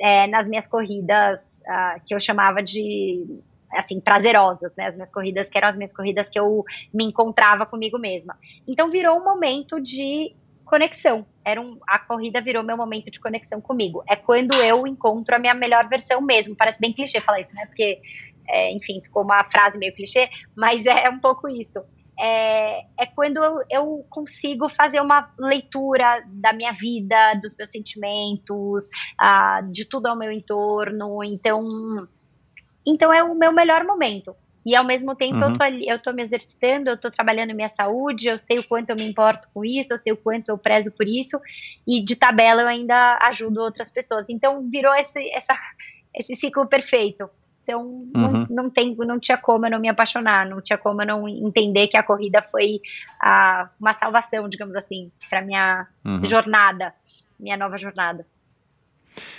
é, nas minhas corridas uh, que eu chamava de assim prazerosas, né? As minhas corridas que eram as minhas corridas que eu me encontrava comigo mesma. Então virou um momento de conexão. Era um, a corrida virou meu momento de conexão comigo. É quando eu encontro a minha melhor versão mesmo. Parece bem clichê falar isso, né? Porque, é, enfim, ficou uma frase meio clichê, mas é um pouco isso é, é quando eu, eu, consigo fazer uma leitura da minha vida, dos meus sentimentos, uh, de tudo ao meu entorno. Então, então é o meu melhor momento. E ao mesmo tempo uhum. eu, tô eu tô me exercitando, eu tô trabalhando minha saúde, eu sei o quanto eu me importo com isso, eu sei o quanto eu prezo por isso, e de tabela eu ainda ajudo outras pessoas. Então virou esse, essa, esse ciclo perfeito. Então, uhum. não, não, tem, não tinha como eu não me apaixonar, não tinha como eu não entender que a corrida foi a, uma salvação, digamos assim, para minha uhum. jornada, minha nova jornada.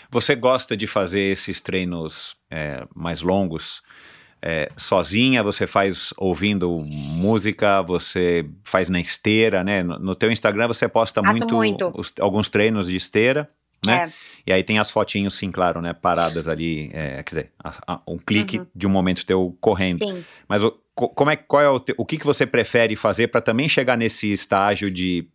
Você gosta de fazer esses treinos é, mais longos é, sozinha? Você faz ouvindo música? Você faz na esteira, né? No, no teu Instagram você posta muito, muito. Os, alguns treinos de esteira né? É. E aí tem as fotinhos, sim, claro, né? Paradas ali, é, quer dizer, a, a, um clique uhum. de um momento teu correndo. Sim. Mas o, como é, qual é o, te, o que, que você prefere fazer para também chegar nesse estágio de,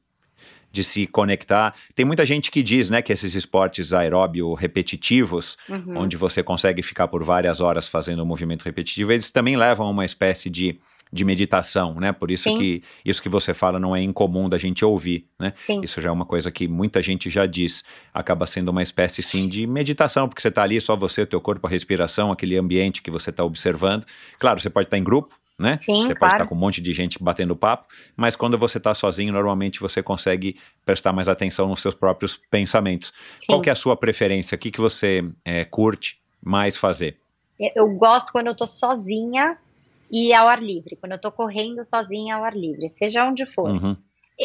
de se conectar? Tem muita gente que diz, né, que esses esportes aeróbio repetitivos, uhum. onde você consegue ficar por várias horas fazendo um movimento repetitivo, eles também levam a uma espécie de de meditação, né? Por isso Sim. que isso que você fala não é incomum da gente ouvir, né? Sim. Isso já é uma coisa que muita gente já diz. Acaba sendo uma espécie, sim, de meditação, porque você está ali, só você, teu corpo, a respiração, aquele ambiente que você está observando. Claro, você pode estar tá em grupo, né? Sim, você claro. pode estar com um monte de gente batendo papo, mas quando você está sozinho, normalmente você consegue prestar mais atenção nos seus próprios pensamentos. Sim. Qual que é a sua preferência? O que, que você é, curte mais fazer? Eu gosto quando eu estou sozinha e ao ar livre, quando eu tô correndo sozinha ao ar livre, seja onde for. Uhum.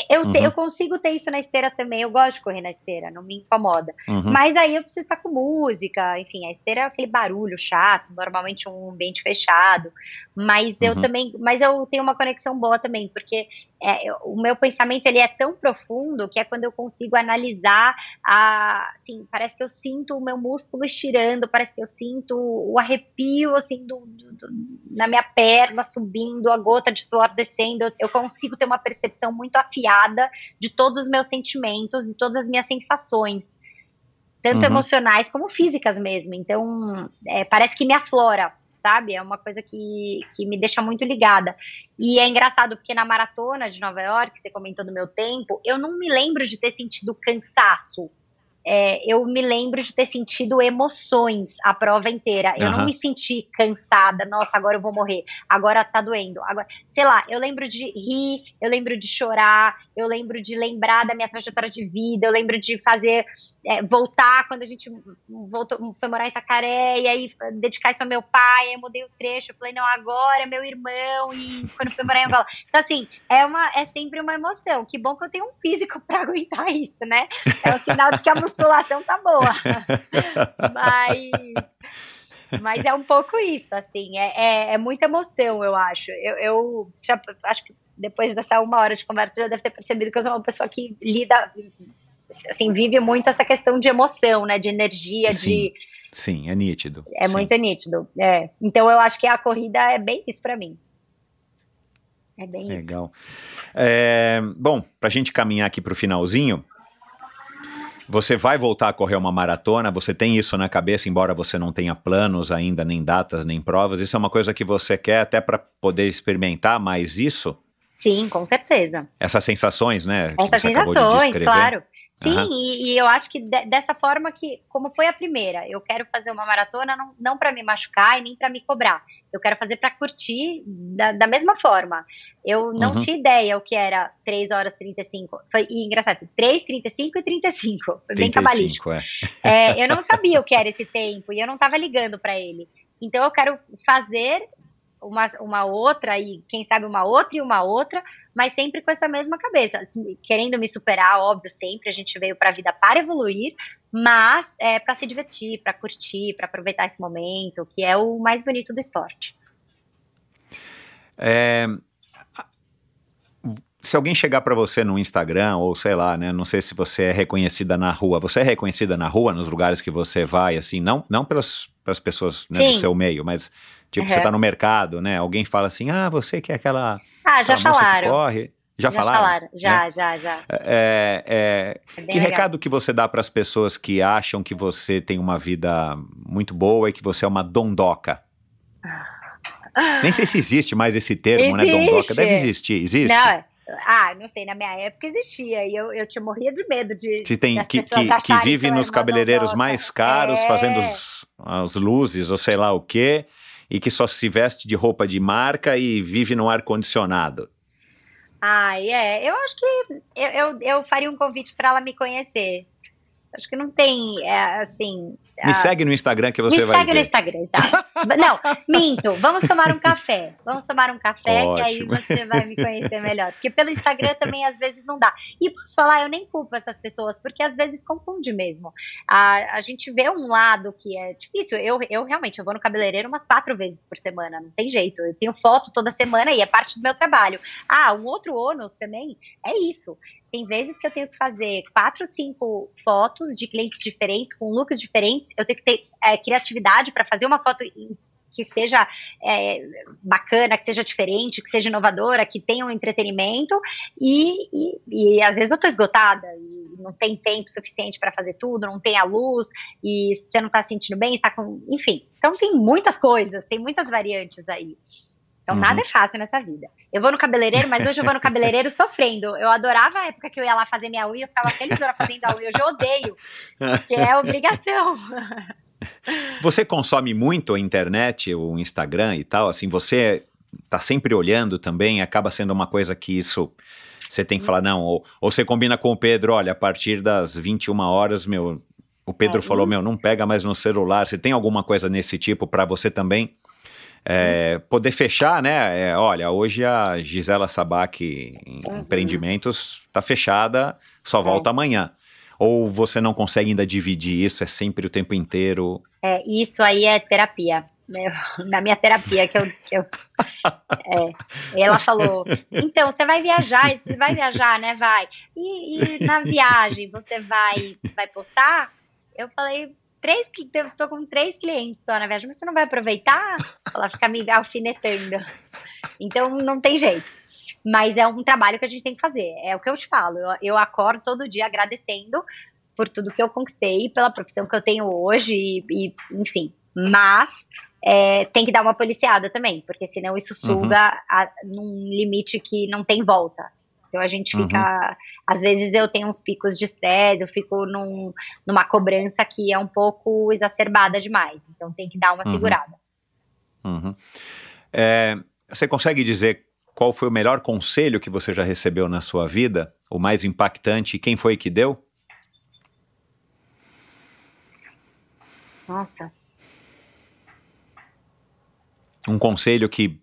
Eu, te, uhum. eu consigo ter isso na esteira também, eu gosto de correr na esteira, não me incomoda. Uhum. Mas aí eu preciso estar com música, enfim, a esteira é aquele barulho chato, normalmente um ambiente fechado. Mas eu uhum. também, mas eu tenho uma conexão boa também, porque é, o meu pensamento ele é tão profundo que é quando eu consigo analisar a, assim, parece que eu sinto o meu músculo estirando, parece que eu sinto o arrepio assim do, do, do, na minha perna subindo, a gota de suor descendo. Eu consigo ter uma percepção muito afiada de todos os meus sentimentos e todas as minhas sensações tanto uhum. emocionais como físicas mesmo. Então, é, parece que me aflora sabe? É uma coisa que, que me deixa muito ligada. E é engraçado porque na maratona de Nova York, você comentou do meu tempo, eu não me lembro de ter sentido cansaço é, eu me lembro de ter sentido emoções a prova inteira. Eu uhum. não me senti cansada, nossa, agora eu vou morrer, agora tá doendo. Agora, sei lá, eu lembro de rir, eu lembro de chorar, eu lembro de lembrar da minha trajetória de vida, eu lembro de fazer, é, voltar quando a gente voltou, foi morar em Itacaré, e aí dedicar isso ao meu pai, aí eu mudei o trecho, eu falei, não, agora é meu irmão, e quando fui morar em Angola. Então, assim, é, uma, é sempre uma emoção. Que bom que eu tenho um físico para <laughs> aguentar isso, né? É um sinal de que a musculação tá boa. mas, mas é um pouco isso, assim, é, é, é muita emoção, eu acho. Eu, eu já, acho que depois dessa uma hora de conversa, já deve ter percebido que eu sou uma pessoa que lida, assim, vive muito essa questão de emoção, né, de energia, sim, de... Sim, é nítido. É sim. muito nítido, é. Então eu acho que a corrida é bem isso para mim. É bem Legal. isso. Legal. É, bom, para a gente caminhar aqui para o finalzinho, você vai voltar a correr uma maratona? Você tem isso na cabeça, embora você não tenha planos ainda, nem datas, nem provas? Isso é uma coisa que você quer até para poder experimentar mais isso? Sim, com certeza. Essas sensações, né? Essas sensações, claro. Sim, uhum. e, e, eu acho que de, dessa forma que, como foi a primeira, eu quero fazer uma maratona não, não para me machucar e nem para me cobrar. Eu quero fazer para curtir da, da, mesma forma. Eu não uhum. tinha ideia o que era 3 horas 35. Foi e, engraçado, 3, 35 e 35. Foi 35, bem cabalístico. É. É, eu não sabia o que era esse tempo e eu não estava ligando para ele. Então eu quero fazer uma, uma outra e quem sabe uma outra e uma outra, mas sempre com essa mesma cabeça, assim, querendo me superar, óbvio, sempre a gente veio para a vida para evoluir, mas é para se divertir, para curtir, para aproveitar esse momento, que é o mais bonito do esporte. É, se alguém chegar para você no Instagram ou sei lá, né, não sei se você é reconhecida na rua, você é reconhecida na rua, nos lugares que você vai, assim, não, não pelas, pelas pessoas né, do seu meio, mas Tipo, uhum. você tá no mercado, né? Alguém fala assim, ah, você que é aquela. Ah, já falaram. corre. Já, já falaram? falaram? Já, é? já, já. É, é, é que legal. recado que você dá para as pessoas que acham que você tem uma vida muito boa e que você é uma dondoca? Nem sei se existe mais esse termo, existe. né? Dondoca. Deve existir. Existe? Não, ah, não sei, na minha época existia e eu, eu te morria de medo de. Se tem que, que, que vive que nos cabeleireiros mais caros, é. fazendo os, as luzes ou sei lá o quê e que só se veste de roupa de marca e vive no ar-condicionado? Ah, é. Eu acho que eu, eu, eu faria um convite para ela me conhecer. Acho que não tem, é, assim... Me a... segue no Instagram que você Me vai segue ver. no Instagram, tá? não, minto. Vamos tomar um café. Vamos tomar um café Ótimo. que aí você vai me conhecer melhor. Porque pelo Instagram também às vezes não dá. E posso falar, eu nem culpo essas pessoas, porque às vezes confunde mesmo. A, a gente vê um lado que é difícil. Eu, eu realmente, eu vou no cabeleireiro umas quatro vezes por semana, não tem jeito. Eu tenho foto toda semana e é parte do meu trabalho. Ah, um outro ônus também é isso. Tem vezes que eu tenho que fazer quatro, cinco fotos de clientes diferentes, com looks diferentes. Eu tenho que ter é, criatividade para fazer uma foto que seja é, bacana, que seja diferente, que seja inovadora, que tenha um entretenimento. E, e, e às vezes eu estou esgotada e não tem tempo suficiente para fazer tudo, não tem a luz e você não está se sentindo bem, está com. Enfim. Então tem muitas coisas, tem muitas variantes aí. Então, uhum. nada é fácil nessa vida. Eu vou no cabeleireiro, mas hoje eu vou no cabeleireiro <laughs> sofrendo. Eu adorava a época que eu ia lá fazer minha unha, eu ficava feliz hora fazendo a unha. Hoje eu odeio, que é obrigação. <laughs> Você consome muito a internet, o Instagram e tal? Assim, você tá sempre olhando também? Acaba sendo uma coisa que isso você tem que falar, não, ou, ou você combina com o Pedro, olha, a partir das 21 horas, meu, o Pedro é, falou, meu, não pega mais no celular. Você tem alguma coisa nesse tipo para você também? É, poder fechar, né? É, olha, hoje a Gisela Sabac em uhum. empreendimentos está fechada, só é. volta amanhã. Ou você não consegue ainda dividir isso? É sempre o tempo inteiro? É, isso aí é terapia. Né? <laughs> Na minha terapia, que eu. Que eu é, ela falou: então, você vai viajar, você vai viajar, né? Vai. E, e na viagem, você vai, vai postar? Eu falei, três, tô com três clientes só na viagem, mas você não vai aproveitar? Ela fica me alfinetando. Então não tem jeito. Mas é um trabalho que a gente tem que fazer. É o que eu te falo. Eu, eu acordo todo dia agradecendo por tudo que eu conquistei, pela profissão que eu tenho hoje, e, e enfim. Mas é, tem que dar uma policiada também, porque senão isso suga uhum. a, num limite que não tem volta. Então a gente fica. Uhum. Às vezes eu tenho uns picos de estresse, eu fico num, numa cobrança que é um pouco exacerbada demais. Então tem que dar uma uhum. segurada. Uhum. É, você consegue dizer qual foi o melhor conselho que você já recebeu na sua vida? O mais impactante? E quem foi que deu? Nossa. Um conselho que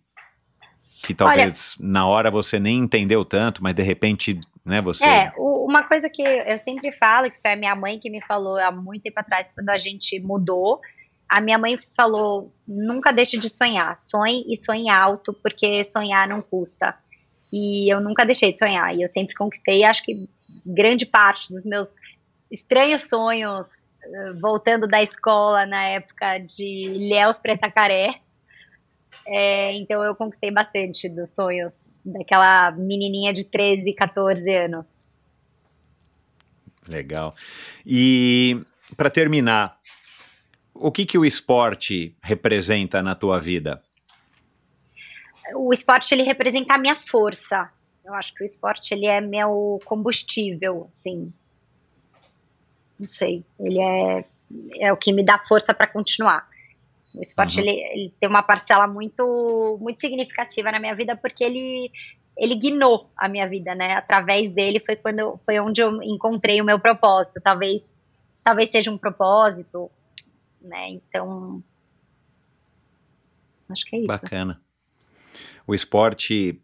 que talvez Olha, na hora você nem entendeu tanto, mas de repente, né, você... É, uma coisa que eu sempre falo, que foi a minha mãe que me falou há muito tempo atrás, quando a gente mudou, a minha mãe falou, nunca deixe de sonhar, sonhe e sonhe alto, porque sonhar não custa. E eu nunca deixei de sonhar, e eu sempre conquistei, acho que grande parte dos meus estranhos sonhos, eh, voltando da escola na época de Léus Pretacaré, é, então eu conquistei bastante dos sonhos daquela menininha de 13, 14 anos. Legal. E para terminar, o que que o esporte representa na tua vida? O esporte ele representa a minha força. Eu acho que o esporte ele é meu combustível, assim. Não sei, ele é é o que me dá força para continuar. O esporte uhum. ele, ele, tem uma parcela muito muito significativa na minha vida porque ele ele guinou a minha vida, né? Através dele foi quando foi onde eu encontrei o meu propósito. Talvez talvez seja um propósito, né? Então acho que é isso. Bacana. O esporte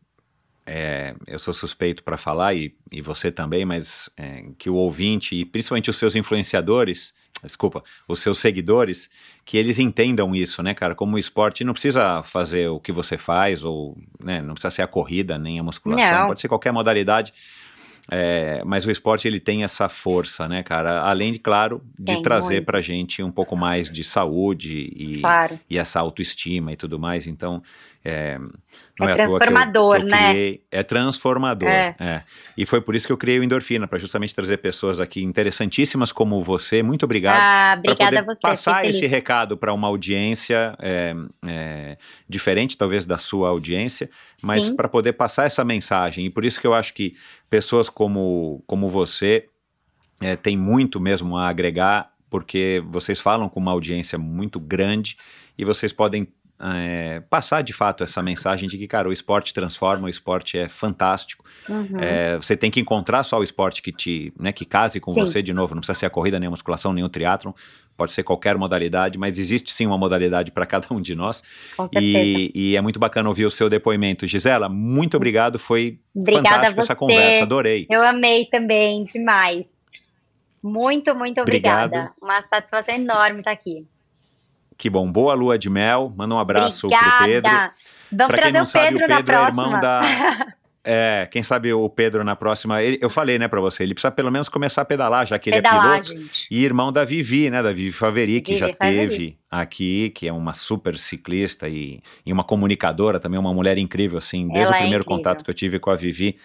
é, eu sou suspeito para falar e, e você também, mas é, que o ouvinte e principalmente os seus influenciadores desculpa, os seus seguidores, que eles entendam isso, né, cara? Como o esporte não precisa fazer o que você faz, ou né, não precisa ser a corrida, nem a musculação, não. pode ser qualquer modalidade. É, mas o esporte ele tem essa força, né, cara? Além de, claro, de tem trazer muito. pra gente um pouco mais de saúde e, claro. e essa autoestima e tudo mais. Então, é, é, é transformador, eu, eu né? É transformador. É. é. E foi por isso que eu criei o Endorfina, para justamente trazer pessoas aqui interessantíssimas como você. Muito obrigado. Ah, obrigada a você. Passar esse recado para uma audiência é, é, diferente, talvez, da sua audiência, mas para poder passar essa mensagem. E por isso que eu acho que pessoas como, como você é, têm muito mesmo a agregar, porque vocês falam com uma audiência muito grande e vocês podem é, passar de fato essa mensagem de que, cara, o esporte transforma, o esporte é fantástico. Uhum. É, você tem que encontrar só o esporte que te, né, que case com sim. você de novo. Não precisa ser a corrida, nem a musculação, nem o triatlon. Pode ser qualquer modalidade, mas existe sim uma modalidade para cada um de nós. Com e, e, é muito bacana ouvir o seu depoimento. Gisela, muito obrigado. Foi Obrigada fantástica essa conversa. Adorei. Eu amei também, demais. Muito, muito obrigada. Obrigado. Uma satisfação enorme estar aqui. Que bom. Boa lua de mel. Manda um abraço Obrigada. pro Pedro. Vamos pra trazer o sabe, Pedro, o Pedro é próxima. irmão da. <laughs> É, quem sabe o Pedro na próxima. Ele, eu falei, né, pra você, ele precisa pelo menos começar a pedalar, já que pedalar, ele é piloto. Gente. E irmão da Vivi, né, da Vivi Faveri, que Vivi já Faveri. teve aqui, que é uma super ciclista e, e, uma comunicadora, também uma mulher incrível, assim, desde Ela o primeiro é contato que eu tive com a Vivi.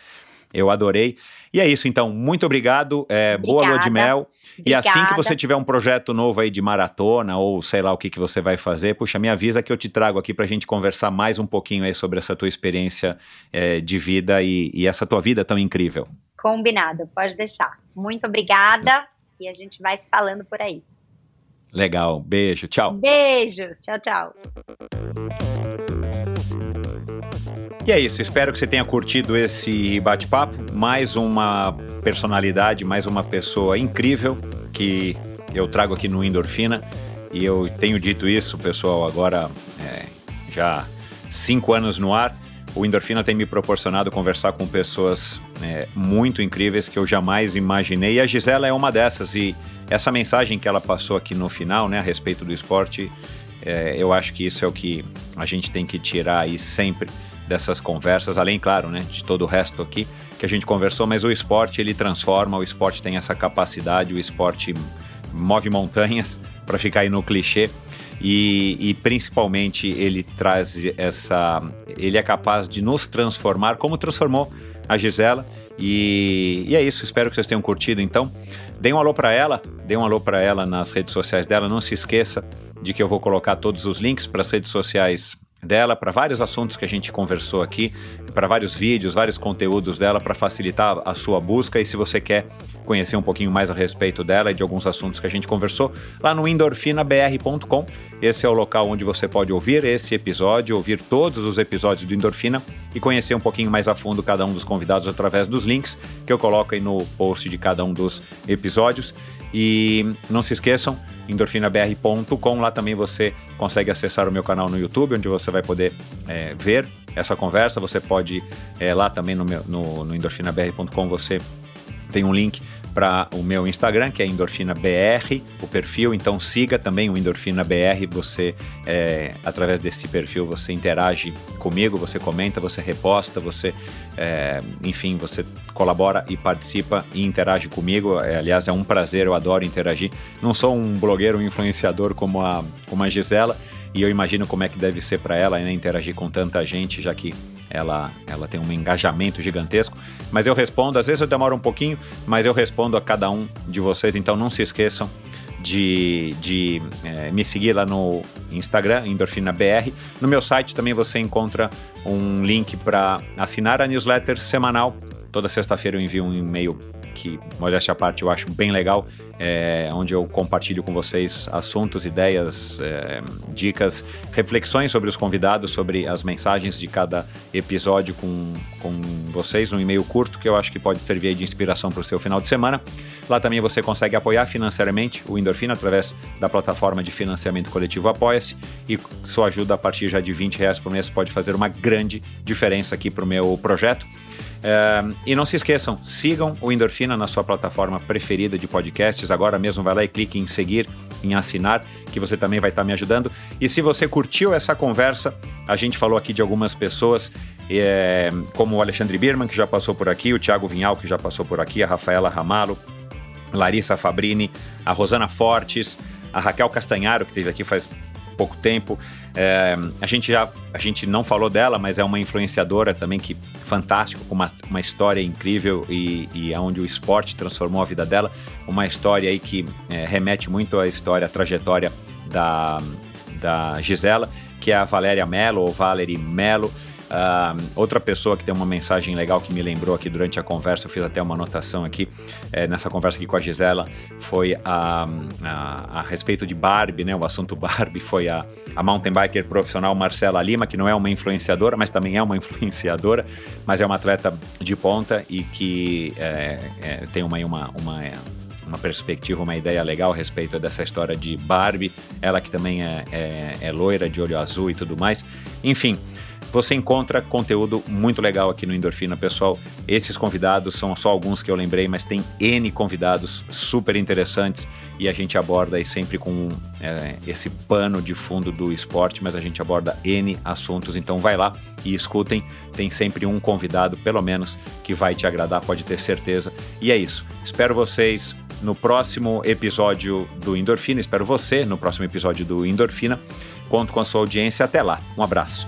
Eu adorei. E é isso, então. Muito obrigado. É, boa lua de mel. Obrigada. E assim que você tiver um projeto novo aí de maratona ou sei lá o que, que você vai fazer, puxa, me avisa que eu te trago aqui para a gente conversar mais um pouquinho aí sobre essa tua experiência é, de vida e, e essa tua vida tão incrível. Combinado, pode deixar. Muito obrigada e a gente vai se falando por aí. Legal, beijo, tchau. Beijos, tchau, tchau. E é isso, espero que você tenha curtido esse bate-papo. Mais uma personalidade, mais uma pessoa incrível que eu trago aqui no Endorfina. E eu tenho dito isso, pessoal, agora é, já cinco anos no ar. O Endorfina tem me proporcionado conversar com pessoas é, muito incríveis que eu jamais imaginei. E a Gisela é uma dessas. E essa mensagem que ela passou aqui no final, né, a respeito do esporte, é, eu acho que isso é o que a gente tem que tirar aí sempre dessas conversas, além, claro, né, de todo o resto aqui que a gente conversou, mas o esporte ele transforma, o esporte tem essa capacidade, o esporte move montanhas, <laughs> para ficar aí no clichê, e, e, principalmente ele traz essa. Ele é capaz de nos transformar, como transformou a Gisela. E, e é isso, espero que vocês tenham curtido. Então, dê um alô para ela, dê um alô para ela nas redes sociais dela. Não se esqueça de que eu vou colocar todos os links para as redes sociais dela para vários assuntos que a gente conversou aqui, para vários vídeos, vários conteúdos dela para facilitar a sua busca e se você quer conhecer um pouquinho mais a respeito dela e de alguns assuntos que a gente conversou, lá no endorfinabr.com. Esse é o local onde você pode ouvir esse episódio, ouvir todos os episódios do Endorfina e conhecer um pouquinho mais a fundo cada um dos convidados através dos links que eu coloco aí no post de cada um dos episódios. E não se esqueçam, endorfinabr.com. Lá também você consegue acessar o meu canal no YouTube, onde você vai poder é, ver essa conversa. Você pode, é, lá também no, meu, no, no endorfinabr.com, você tem um link para o meu Instagram, que é Endorfina BR, o perfil. Então siga também o Endorfina BR. Você, é, através desse perfil, você interage comigo, você comenta, você reposta, você, é, enfim, você colabora e participa e interage comigo. É, aliás, é um prazer, eu adoro interagir. Não sou um blogueiro, um influenciador como a, como a Gisela, e eu imagino como é que deve ser para ela né, interagir com tanta gente, já que ela, ela tem um engajamento gigantesco. Mas eu respondo, às vezes eu demoro um pouquinho, mas eu respondo a cada um de vocês, então não se esqueçam de, de é, me seguir lá no Instagram, EndorfinaBR. No meu site também você encontra um link para assinar a newsletter semanal. Toda sexta-feira eu envio um e-mail que, modéstia à parte, eu acho bem legal, é, onde eu compartilho com vocês assuntos, ideias, é, dicas, reflexões sobre os convidados, sobre as mensagens de cada episódio com, com vocês, um e-mail curto que eu acho que pode servir de inspiração para o seu final de semana. Lá também você consegue apoiar financeiramente o Endorfina através da plataforma de financiamento coletivo Apoia-se e sua ajuda a partir já de 20 reais por mês pode fazer uma grande diferença aqui para o meu projeto. É, e não se esqueçam, sigam o Endorfina na sua plataforma preferida de podcasts. Agora mesmo vai lá e clique em seguir, em assinar, que você também vai estar me ajudando. E se você curtiu essa conversa, a gente falou aqui de algumas pessoas, é, como o Alexandre Birman, que já passou por aqui, o Thiago Vinhal, que já passou por aqui, a Rafaela Ramalo, Larissa Fabrini, a Rosana Fortes, a Raquel Castanharo, que esteve aqui faz pouco tempo. É, a gente já a gente não falou dela, mas é uma influenciadora também que fantástico, com uma, uma história incrível e, e onde o esporte transformou a vida dela. Uma história aí que é, remete muito à história, à trajetória da, da Gisela, que é a Valéria Mello, ou Valerie Mello. Uh, outra pessoa que tem uma mensagem legal que me lembrou aqui durante a conversa, eu fiz até uma anotação aqui é, nessa conversa aqui com a Gisela, foi a, a, a, respeito de Barbie, né? O assunto Barbie <laughs> foi a, a mountain biker profissional Marcela Lima, que não é uma influenciadora, mas também é uma <laughs> influenciadora, mas é uma atleta de ponta e que é, é, tem uma, uma, uma uma perspectiva, uma ideia legal a respeito dessa história de Barbie, ela que também é, é, é loira, de olho azul e tudo mais. Enfim, você encontra conteúdo muito legal aqui no Endorfina, pessoal. Esses convidados são só alguns que eu lembrei, mas tem N convidados super interessantes e a gente aborda aí sempre com é, esse pano de fundo do esporte, mas a gente aborda N assuntos. Então vai lá e escutem. Tem sempre um convidado, pelo menos, que vai te agradar, pode ter certeza. E é isso. Espero vocês no próximo episódio do Endorfina. Espero você no próximo episódio do Endorfina. Conto com a sua audiência. Até lá. Um abraço.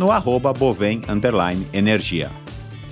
no arroba bovem energia.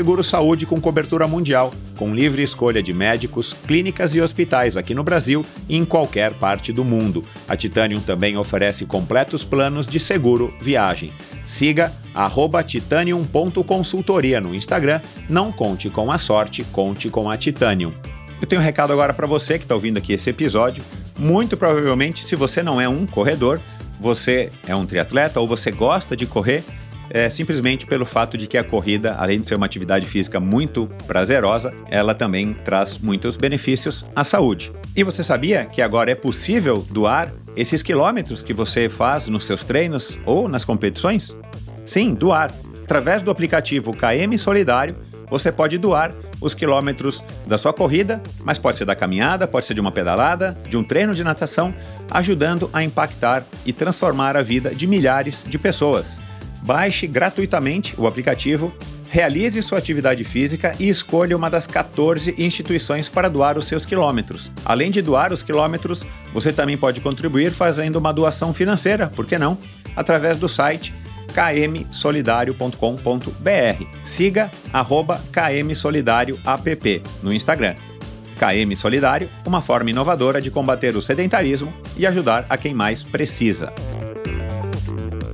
seguro saúde com cobertura mundial, com livre escolha de médicos, clínicas e hospitais aqui no Brasil e em qualquer parte do mundo. A Titanium também oferece completos planos de seguro viagem. Siga titanium.consultoria no Instagram. Não conte com a sorte, conte com a Titanium. Eu tenho um recado agora para você que está ouvindo aqui esse episódio. Muito provavelmente, se você não é um corredor, você é um triatleta ou você gosta de correr, é, simplesmente pelo fato de que a corrida, além de ser uma atividade física muito prazerosa, ela também traz muitos benefícios à saúde. E você sabia que agora é possível doar esses quilômetros que você faz nos seus treinos ou nas competições? Sim, doar. Através do aplicativo KM Solidário, você pode doar os quilômetros da sua corrida, mas pode ser da caminhada, pode ser de uma pedalada, de um treino de natação, ajudando a impactar e transformar a vida de milhares de pessoas. Baixe gratuitamente o aplicativo, realize sua atividade física e escolha uma das 14 instituições para doar os seus quilômetros. Além de doar os quilômetros, você também pode contribuir fazendo uma doação financeira, por que não? Através do site kmsolidario.com.br. Siga arroba no Instagram. KM Solidário, uma forma inovadora de combater o sedentarismo e ajudar a quem mais precisa.